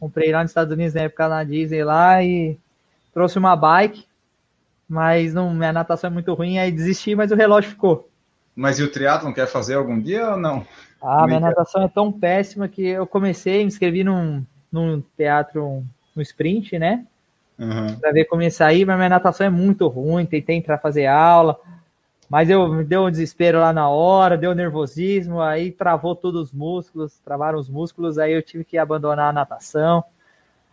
Comprei lá nos Estados Unidos na época na Disney lá e trouxe uma bike, mas não, minha natação é muito ruim, aí desisti, mas o relógio ficou. Mas e o triatlon quer fazer algum dia ou não? Ah, minha natação é tão péssima que eu comecei, me inscrevi num, num teatro, no sprint, né? Uhum. Pra ver como ia sair, mas minha natação é muito ruim, tentei entrar fazer aula, mas eu me deu um desespero lá na hora, deu nervosismo, aí travou todos os músculos, travaram os músculos, aí eu tive que abandonar a natação.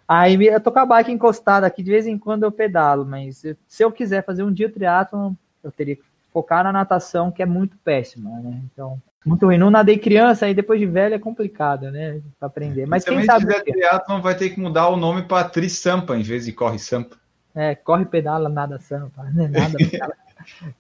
Aí eu tô com a bike encostada aqui, de vez em quando eu pedalo, mas se eu quiser fazer um dia o triatlon, eu teria que focar na natação, que é muito péssima, né? Então, muito ruim. Não nadei criança, aí depois de velho é complicado, né? Pra aprender. Mas quem sabe. Se tiver triatlon, vai ter que mudar o nome para Tri Sampa, em vez de Corre Sampa. É, corre, pedala, nada Sampa. Não é nada.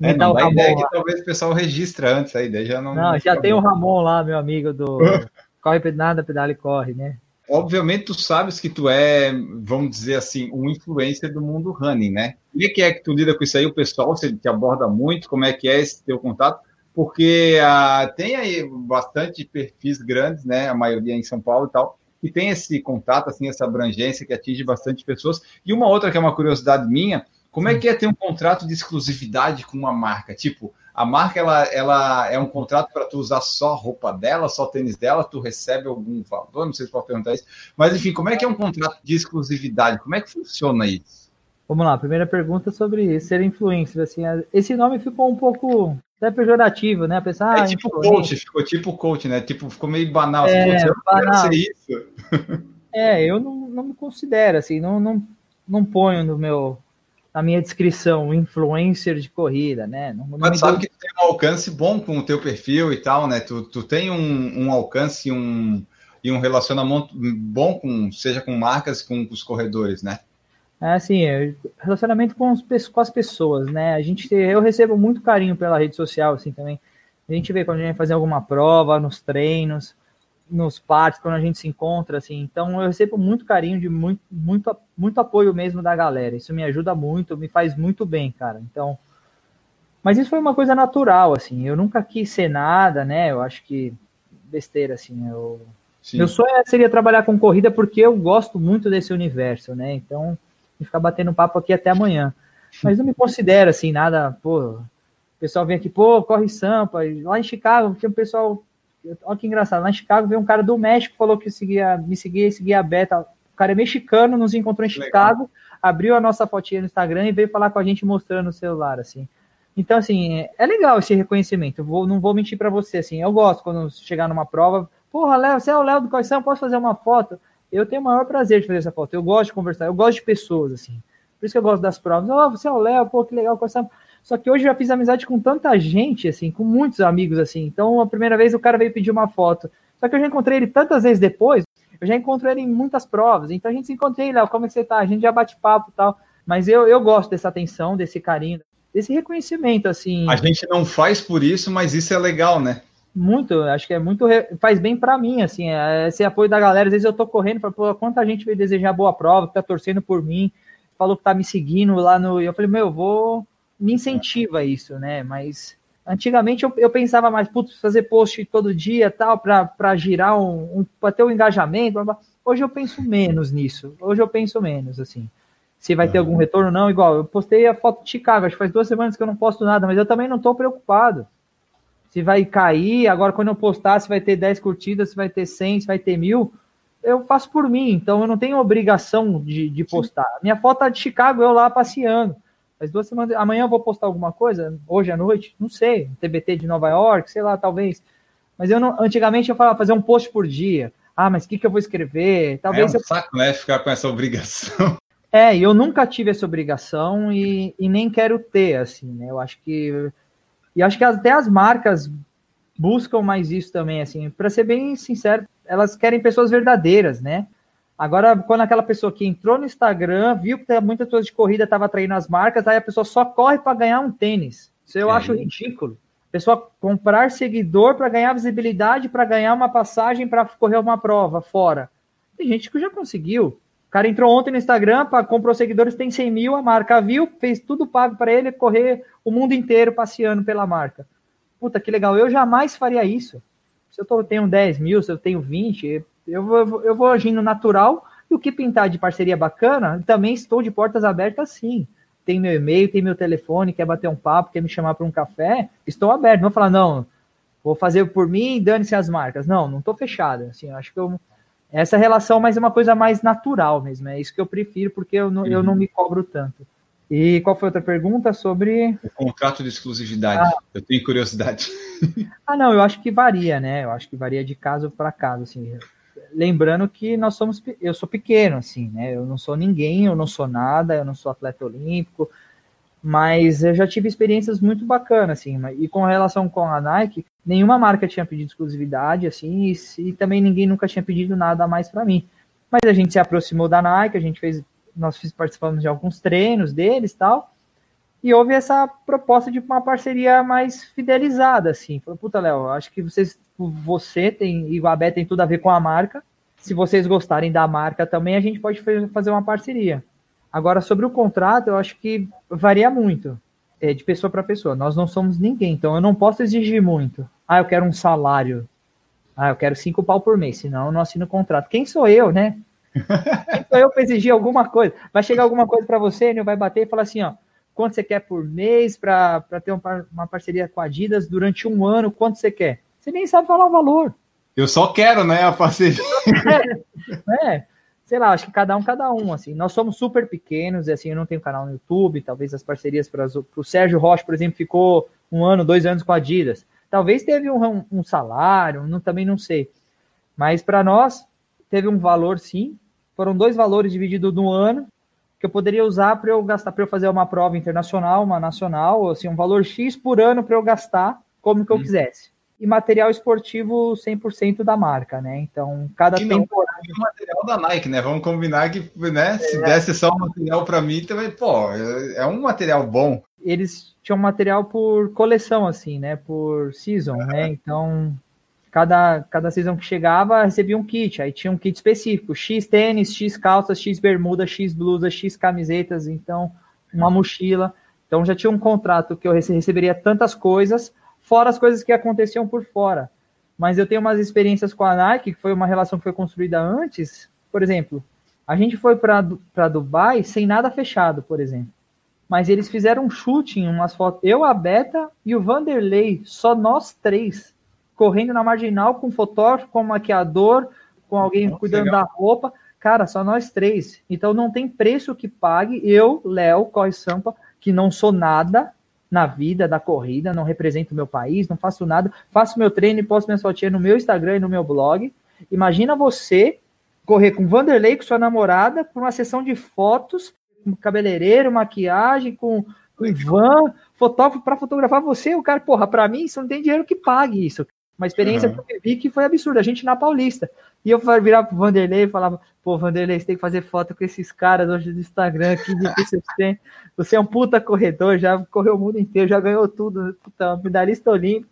É, não, dá ideia que talvez o pessoal registra antes, a ideia já não. Não, não já tem o Ramon lá, meu amigo do Corre Nada, Pedala e Corre, né? Obviamente, tu sabes que tu é, vamos dizer assim, um influencer do mundo running, né? Como é que é que tu lida com isso aí? O pessoal você te aborda muito? Como é que é esse teu contato? Porque ah, tem aí bastante perfis grandes, né? A maioria em São Paulo e tal, que tem esse contato, assim, essa abrangência que atinge bastante pessoas. E uma outra que é uma curiosidade minha, como é que é ter um contrato de exclusividade com uma marca? Tipo, a marca ela, ela é um contrato para tu usar só a roupa dela, só o tênis dela, tu recebe algum valor, não sei se pode perguntar isso, mas enfim, como é que é um contrato de exclusividade? Como é que funciona isso? Vamos lá, primeira pergunta sobre ser influencer. Assim, esse nome ficou um pouco até pejorativo, né? Pensar, é ah, tipo influencer. coach, ficou tipo coach, né? Tipo, ficou meio banal. Assim, é, assim, banal. É, eu não, não me considero assim, não, não, não ponho no meu na minha descrição, influencer de corrida, né? Não, não Mas sabe dou... que tu tem um alcance bom com o teu perfil e tal, né? Tu, tu tem um, um alcance um, e um relacionamento bom com, seja com marcas, com, com os corredores, né? É assim, relacionamento com, os, com as pessoas, né? A gente, eu recebo muito carinho pela rede social, assim, também. A gente vê quando a gente vai fazer alguma prova, nos treinos, nos parques, quando a gente se encontra, assim. Então eu recebo muito carinho, de muito, muito, muito apoio mesmo da galera. Isso me ajuda muito, me faz muito bem, cara. Então, mas isso foi uma coisa natural, assim. Eu nunca quis ser nada, né? Eu acho que besteira, assim. Eu, meu sonho seria trabalhar com corrida porque eu gosto muito desse universo, né? Então, ficar batendo papo aqui até amanhã. Mas não me considero assim nada, pô. O pessoal vem aqui, pô, corre Sampa. Lá em Chicago, tinha um pessoal Olha que engraçado. Lá em Chicago veio um cara do México falou que seguia, me seguia e seguia a Beta. O cara é mexicano, nos encontrou em Chicago, Legal. abriu a nossa fotinha no Instagram e veio falar com a gente mostrando o celular, assim. Então, assim, é legal esse reconhecimento. Vou, não vou mentir para você, assim. Eu gosto quando chegar numa prova. Porra, Léo, você é o Léo do Coição, posso fazer uma foto? Eu tenho o maior prazer de fazer essa foto. Eu gosto de conversar, eu gosto de pessoas, assim. Por isso que eu gosto das provas. Oh, você é o Léo, pô, que legal, Coição. Só que hoje eu já fiz amizade com tanta gente, assim, com muitos amigos, assim. Então, a primeira vez o cara veio pedir uma foto. Só que eu já encontrei ele tantas vezes depois, eu já encontrei ele em muitas provas. Então a gente se encontrei, Léo, como é que você tá? A gente já bate papo e tal. Mas eu, eu gosto dessa atenção, desse carinho, desse reconhecimento, assim. A gente não faz por isso, mas isso é legal, né? Muito, acho que é muito. Faz bem para mim, assim, é, esse apoio da galera. Às vezes eu tô correndo, falo, pô, quanta gente veio desejar boa prova, que tá torcendo por mim, falou que tá me seguindo lá no. Eu falei, meu, eu vou me incentiva isso, né? Mas antigamente eu, eu pensava mais, putz, fazer post todo dia tal, para girar um, um para ter um engajamento. Hoje eu penso menos nisso. Hoje eu penso menos, assim. Se vai ter algum retorno, não. Igual, eu postei a foto de Chicago, acho que faz duas semanas que eu não posto nada, mas eu também não estou preocupado. Se vai cair, agora quando eu postar, se vai ter 10 curtidas, se vai ter 100, se vai ter mil, eu faço por mim, então eu não tenho obrigação de, de postar. Minha foto é de Chicago, eu lá passeando. Mas duas semanas. Amanhã eu vou postar alguma coisa? Hoje à noite? Não sei. TBT de Nova York, sei lá, talvez. Mas eu não. Antigamente eu falava fazer um post por dia. Ah, mas o que, que eu vou escrever? Talvez. É um eu... saco, né? Ficar com essa obrigação. É, eu nunca tive essa obrigação e, e nem quero ter, assim, né? Eu acho que. E acho que até as marcas buscam mais isso também, assim. Para ser bem sincero, elas querem pessoas verdadeiras, né? Agora, quando aquela pessoa que entrou no Instagram, viu que muitas pessoas de corrida estavam atraindo as marcas, aí a pessoa só corre para ganhar um tênis. Isso eu é. acho ridículo. A pessoa comprar seguidor para ganhar visibilidade, para ganhar uma passagem para correr uma prova fora. Tem gente que já conseguiu. O cara entrou ontem no Instagram, pra, comprou seguidores, tem 100 mil, a marca viu, fez tudo pago para ele correr o mundo inteiro passeando pela marca. Puta, que legal. Eu jamais faria isso. Se eu tô, tenho 10 mil, se eu tenho 20, eu vou, eu vou agindo natural. E o que pintar de parceria bacana, também estou de portas abertas sim. Tem meu e-mail, tem meu telefone, quer bater um papo, quer me chamar para um café, estou aberto. Não vou falar, não, vou fazer por mim, dane-se as marcas. Não, não estou fechado. Assim, acho que eu, essa relação, mas é uma coisa mais natural mesmo. É isso que eu prefiro, porque eu não, uhum. eu não uhum. me cobro tanto. E qual foi outra pergunta sobre. O contrato de exclusividade. Ah. Eu tenho curiosidade. Ah, não, eu acho que varia, né? Eu acho que varia de caso para caso, assim. Lembrando que nós somos. Eu sou pequeno, assim, né? Eu não sou ninguém, eu não sou nada, eu não sou atleta olímpico, mas eu já tive experiências muito bacanas, assim. E com relação com a Nike, nenhuma marca tinha pedido exclusividade, assim, e, e também ninguém nunca tinha pedido nada a mais para mim. Mas a gente se aproximou da Nike, a gente fez, nós participamos de alguns treinos deles tal, e houve essa proposta de uma parceria mais fidelizada, assim. Falou, puta, Léo, acho que vocês, você tem, e o Abé tem tudo a ver com a marca. Se vocês gostarem da marca também, a gente pode fazer uma parceria. Agora, sobre o contrato, eu acho que varia muito é, de pessoa para pessoa. Nós não somos ninguém, então eu não posso exigir muito. Ah, eu quero um salário. Ah, eu quero cinco pau por mês, senão eu não assino contrato. Quem sou eu, né? Quem sou eu para exigir alguma coisa? Vai chegar alguma coisa para você, ele vai bater e falar assim, ó, quanto você quer por mês para ter uma parceria com a Adidas durante um ano, quanto você quer? Você nem sabe falar o valor. Eu só quero, né, a parceria. é, sei lá, acho que cada um, cada um, assim. Nós somos super pequenos, e assim, eu não tenho canal no YouTube, talvez as parcerias para o Sérgio Rocha, por exemplo, ficou um ano, dois anos com a Adidas. Talvez teve um, um salário, não, também não sei. Mas para nós, teve um valor sim. Foram dois valores divididos no ano, que eu poderia usar para eu gastar, para eu fazer uma prova internacional, uma nacional, assim, um valor X por ano para eu gastar como que eu hum. quisesse e material esportivo 100% da marca, né? Então, cada e temporada. Não, material da Nike, né? Vamos combinar que, né? Se é. desse só um material para mim, também, pô, é um material bom. Eles tinham material por coleção, assim, né? Por season, é. né? Então, cada, cada season que chegava recebia um kit. Aí tinha um kit específico: X tênis, X calças, X bermuda, X blusa, X camisetas. Então, uma mochila. Então, já tinha um contrato que eu receberia tantas coisas fora as coisas que aconteciam por fora. Mas eu tenho umas experiências com a Nike, que foi uma relação que foi construída antes. Por exemplo, a gente foi para Dubai sem nada fechado, por exemplo. Mas eles fizeram um shooting, umas fotos. Eu, a Beta e o Vanderlei, só nós três, correndo na marginal com fotógrafo, com maquiador, com alguém Nossa, cuidando legal. da roupa. Cara, só nós três. Então não tem preço que pague. Eu, Léo, Corre Sampa, que não sou nada, na vida da corrida, não represento o meu país, não faço nada, faço meu treino e posto minhas fotinhas no meu Instagram e no meu blog. Imagina você correr com Vanderlei, com sua namorada, por uma sessão de fotos, com cabeleireiro, maquiagem, com, com Ivan, fotógrafo para fotografar você. O cara, porra, para mim, isso não tem dinheiro que pague isso. Uma experiência uhum. que eu vivi que foi absurda. A gente na Paulista. E eu virava pro Vanderlei e falava, pô, Vanderlei, você tem que fazer foto com esses caras hoje do Instagram, que difícil você tem. Você é um puta corredor, já correu o mundo inteiro, já ganhou tudo, puta, medalhista olímpico.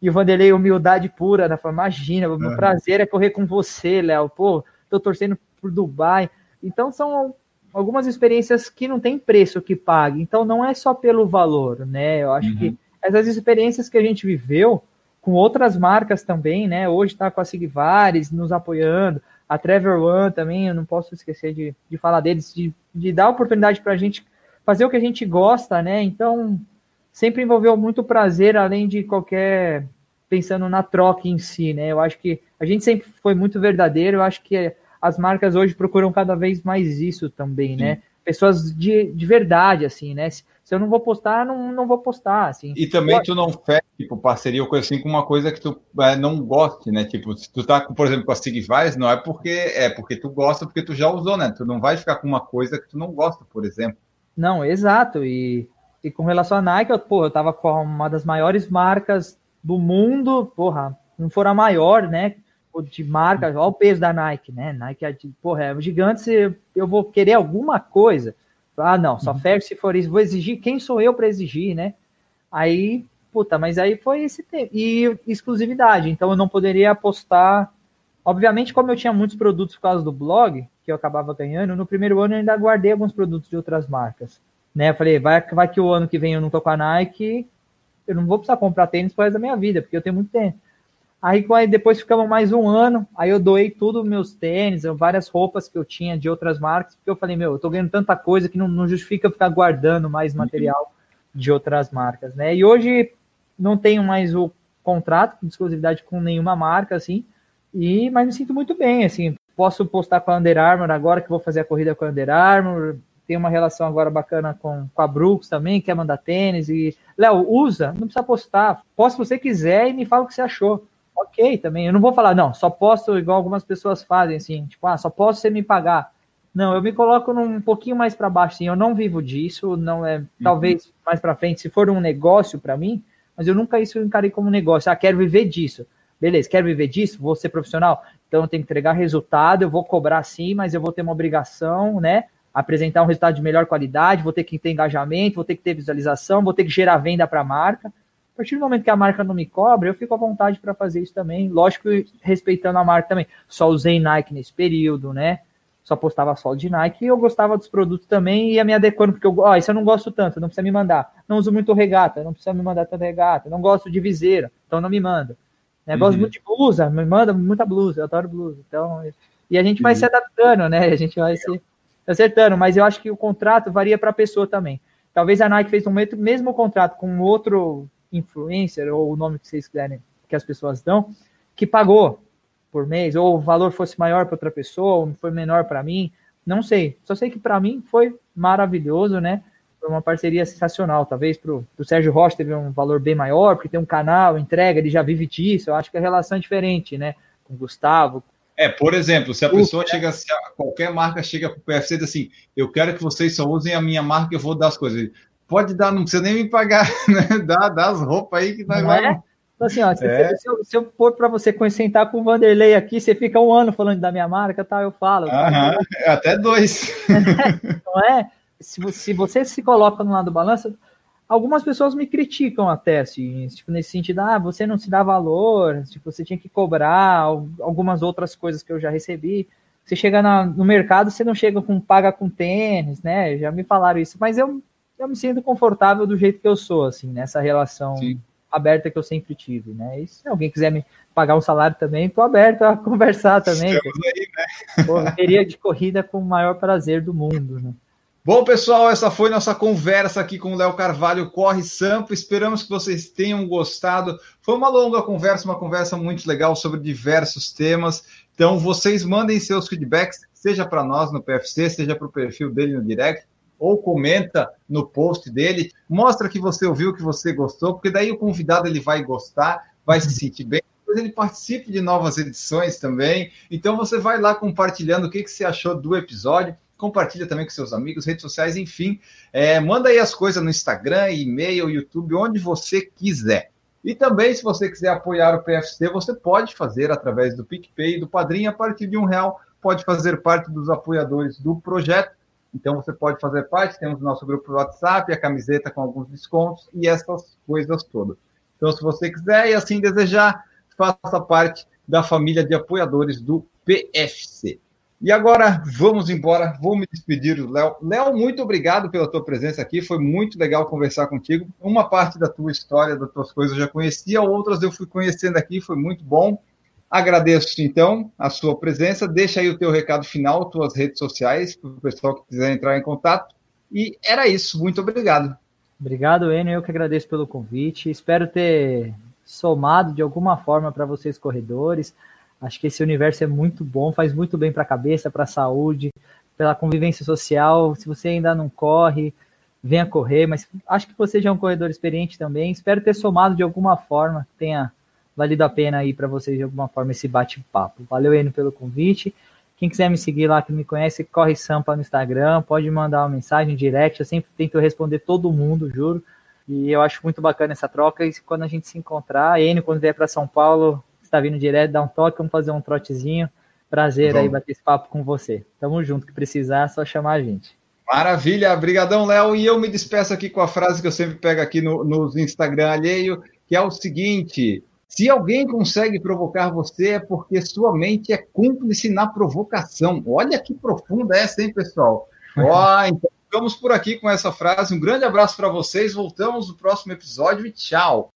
E o Vanderlei, humildade pura, né? Falei, imagina, o meu uhum. prazer é correr com você, Léo. Pô, tô torcendo por Dubai. Então são algumas experiências que não tem preço que pague. Então não é só pelo valor, né? Eu acho uhum. que essas experiências que a gente viveu, com outras marcas também, né? Hoje está com a Sigvares nos apoiando, a Trevor One também, eu não posso esquecer de, de falar deles, de, de dar oportunidade para a gente fazer o que a gente gosta, né? Então, sempre envolveu muito prazer, além de qualquer pensando na troca em si, né? Eu acho que a gente sempre foi muito verdadeiro, eu acho que as marcas hoje procuram cada vez mais isso também, né? Sim. né? Pessoas de, de verdade, assim, né? Se eu não vou postar, não, não vou postar, assim. E também tu não fecha, tipo, parceria ou coisa assim com uma coisa que tu é, não goste, né? Tipo, se tu tá, por exemplo, com a Sigvais, não é porque é porque tu gosta, porque tu já usou, né? Tu não vai ficar com uma coisa que tu não gosta, por exemplo. Não, exato. E, e com relação à Nike, eu, porra, eu tava com uma das maiores marcas do mundo, porra, não for a maior, né? De marca, olha o peso da Nike, né? Nike, é porra, é gigante, se eu vou querer alguma coisa ah, não, só uhum. fecha se for isso. Vou exigir. Quem sou eu para exigir, né? Aí, puta, mas aí foi esse tempo. E exclusividade. Então eu não poderia apostar Obviamente, como eu tinha muitos produtos por causa do blog, que eu acabava ganhando, no primeiro ano eu ainda guardei alguns produtos de outras marcas. Né? Eu falei, vai, vai que o ano que vem eu não tô com a Nike, eu não vou precisar comprar tênis para da minha vida, porque eu tenho muito tênis. Aí depois ficamos mais um ano, aí eu doei tudo meus tênis, várias roupas que eu tinha de outras marcas, porque eu falei, meu, eu tô ganhando tanta coisa que não, não justifica ficar guardando mais uhum. material de outras marcas, né? E hoje não tenho mais o contrato de exclusividade com nenhuma marca, assim, e mas me sinto muito bem, assim, posso postar com a Under Armour agora que vou fazer a corrida com a Under Armour, tem uma relação agora bacana com, com a Brooks também, quer mandar tênis e Léo, usa, não precisa postar, posta se você quiser e me fala o que você achou ok também. Eu não vou falar, não, só posso igual algumas pessoas fazem, assim, tipo, ah, só posso você me pagar. Não, eu me coloco num um pouquinho mais para baixo, assim, eu não vivo disso, não é, uhum. talvez mais para frente, se for um negócio para mim, mas eu nunca isso encarei como negócio. Ah, quero viver disso. Beleza, quero viver disso, vou ser profissional, então eu tenho que entregar resultado, eu vou cobrar sim, mas eu vou ter uma obrigação, né? Apresentar um resultado de melhor qualidade, vou ter que ter engajamento, vou ter que ter visualização, vou ter que gerar venda para a marca. A partir do momento que a marca não me cobra, eu fico à vontade para fazer isso também. Lógico, respeitando a marca também. Só usei Nike nesse período, né? Só postava solo de Nike e eu gostava dos produtos também e ia me adequando, porque eu, ó, isso eu não gosto tanto, não precisa me mandar. Não uso muito regata, não precisa me mandar tanta regata. Não gosto de viseira, então não me manda. Né? Uhum. Gosto muito de blusa, me manda muita blusa, eu adoro blusa. Então, e a gente vai uhum. se adaptando, né? A gente vai se acertando, mas eu acho que o contrato varia para a pessoa também. Talvez a Nike fez um mesmo contrato com outro influencer, ou o nome que vocês quiserem que as pessoas dão, que pagou por mês, ou o valor fosse maior para outra pessoa, ou foi menor para mim, não sei. Só sei que para mim foi maravilhoso, né? Foi uma parceria sensacional. Talvez para o Sérgio Rocha teve um valor bem maior, porque tem um canal, entrega, ele já vive disso. Eu acho que a relação é diferente, né? Com o Gustavo. É, por exemplo, se a pessoa né? chega, se a, qualquer marca chega para o PFC e diz assim, eu quero que vocês só usem a minha marca, eu vou dar as coisas pode dar, não precisa nem me pagar, né? Dá, dá as roupas aí que nós não É? Então, assim, ó, se, é. se, eu, se eu pôr para você sentar com o Vanderlei aqui, você fica um ano falando da minha marca, tal, eu falo. Aham, até dois. não é? Se, se você se coloca no lado do balança, algumas pessoas me criticam até, assim, tipo, nesse sentido, ah, você não se dá valor, tipo, você tinha que cobrar, algumas outras coisas que eu já recebi. Você chega na, no mercado, você não chega com paga com tênis, né? Já me falaram isso, mas eu eu me sinto confortável do jeito que eu sou, assim, nessa relação Sim. aberta que eu sempre tive, né? E se alguém quiser me pagar um salário também, estou aberto a conversar também. Aí, né? Correria de corrida com o maior prazer do mundo, né? Bom, pessoal, essa foi nossa conversa aqui com o Léo Carvalho, Corre Sampo. Esperamos que vocês tenham gostado. Foi uma longa conversa, uma conversa muito legal sobre diversos temas. Então, vocês mandem seus feedbacks, seja para nós no PFC, seja para o perfil dele no direct ou comenta no post dele, mostra que você ouviu, que você gostou, porque daí o convidado ele vai gostar, vai se sentir bem. Depois ele participe de novas edições também. Então você vai lá compartilhando o que, que você achou do episódio. Compartilha também com seus amigos, redes sociais, enfim. É, manda aí as coisas no Instagram, e-mail, YouTube, onde você quiser. E também, se você quiser apoiar o PFC, você pode fazer através do PicPay e do Padrinho, a partir de um real, pode fazer parte dos apoiadores do projeto. Então você pode fazer parte, temos o nosso grupo do WhatsApp, a camiseta com alguns descontos e essas coisas todas. Então, se você quiser e assim desejar, faça parte da família de apoiadores do PFC. E agora vamos embora, vou me despedir do Léo. Léo, muito obrigado pela tua presença aqui, foi muito legal conversar contigo. Uma parte da tua história, das tuas coisas eu já conhecia, outras eu fui conhecendo aqui, foi muito bom. Agradeço, então, a sua presença. Deixa aí o teu recado final, tuas redes sociais, para o pessoal que quiser entrar em contato. E era isso. Muito obrigado. Obrigado, Enio. Eu que agradeço pelo convite. Espero ter somado de alguma forma para vocês, corredores. Acho que esse universo é muito bom, faz muito bem para a cabeça, para a saúde, pela convivência social. Se você ainda não corre, venha correr. Mas acho que você já é um corredor experiente também. Espero ter somado de alguma forma, tenha valido a pena aí para vocês de alguma forma esse bate-papo. Valeu, Eno, pelo convite. Quem quiser me seguir lá, que me conhece, corre Sampa no Instagram, pode mandar uma mensagem direct, eu sempre tento responder todo mundo, juro. E eu acho muito bacana essa troca. E quando a gente se encontrar, Enio, quando vier para São Paulo, está vindo direto, dá um toque, vamos fazer um trotezinho. Prazer vamos. aí bater esse papo com você. Tamo junto, que precisar, é só chamar a gente. Maravilha, brigadão, Léo. E eu me despeço aqui com a frase que eu sempre pego aqui no, nos Instagram alheio, que é o seguinte: Se alguém consegue provocar você, é porque sua mente é cúmplice na provocação. Olha que profunda essa, hein, pessoal? Ó, então ficamos por aqui com essa frase. Um grande abraço para vocês. Voltamos no próximo episódio e tchau.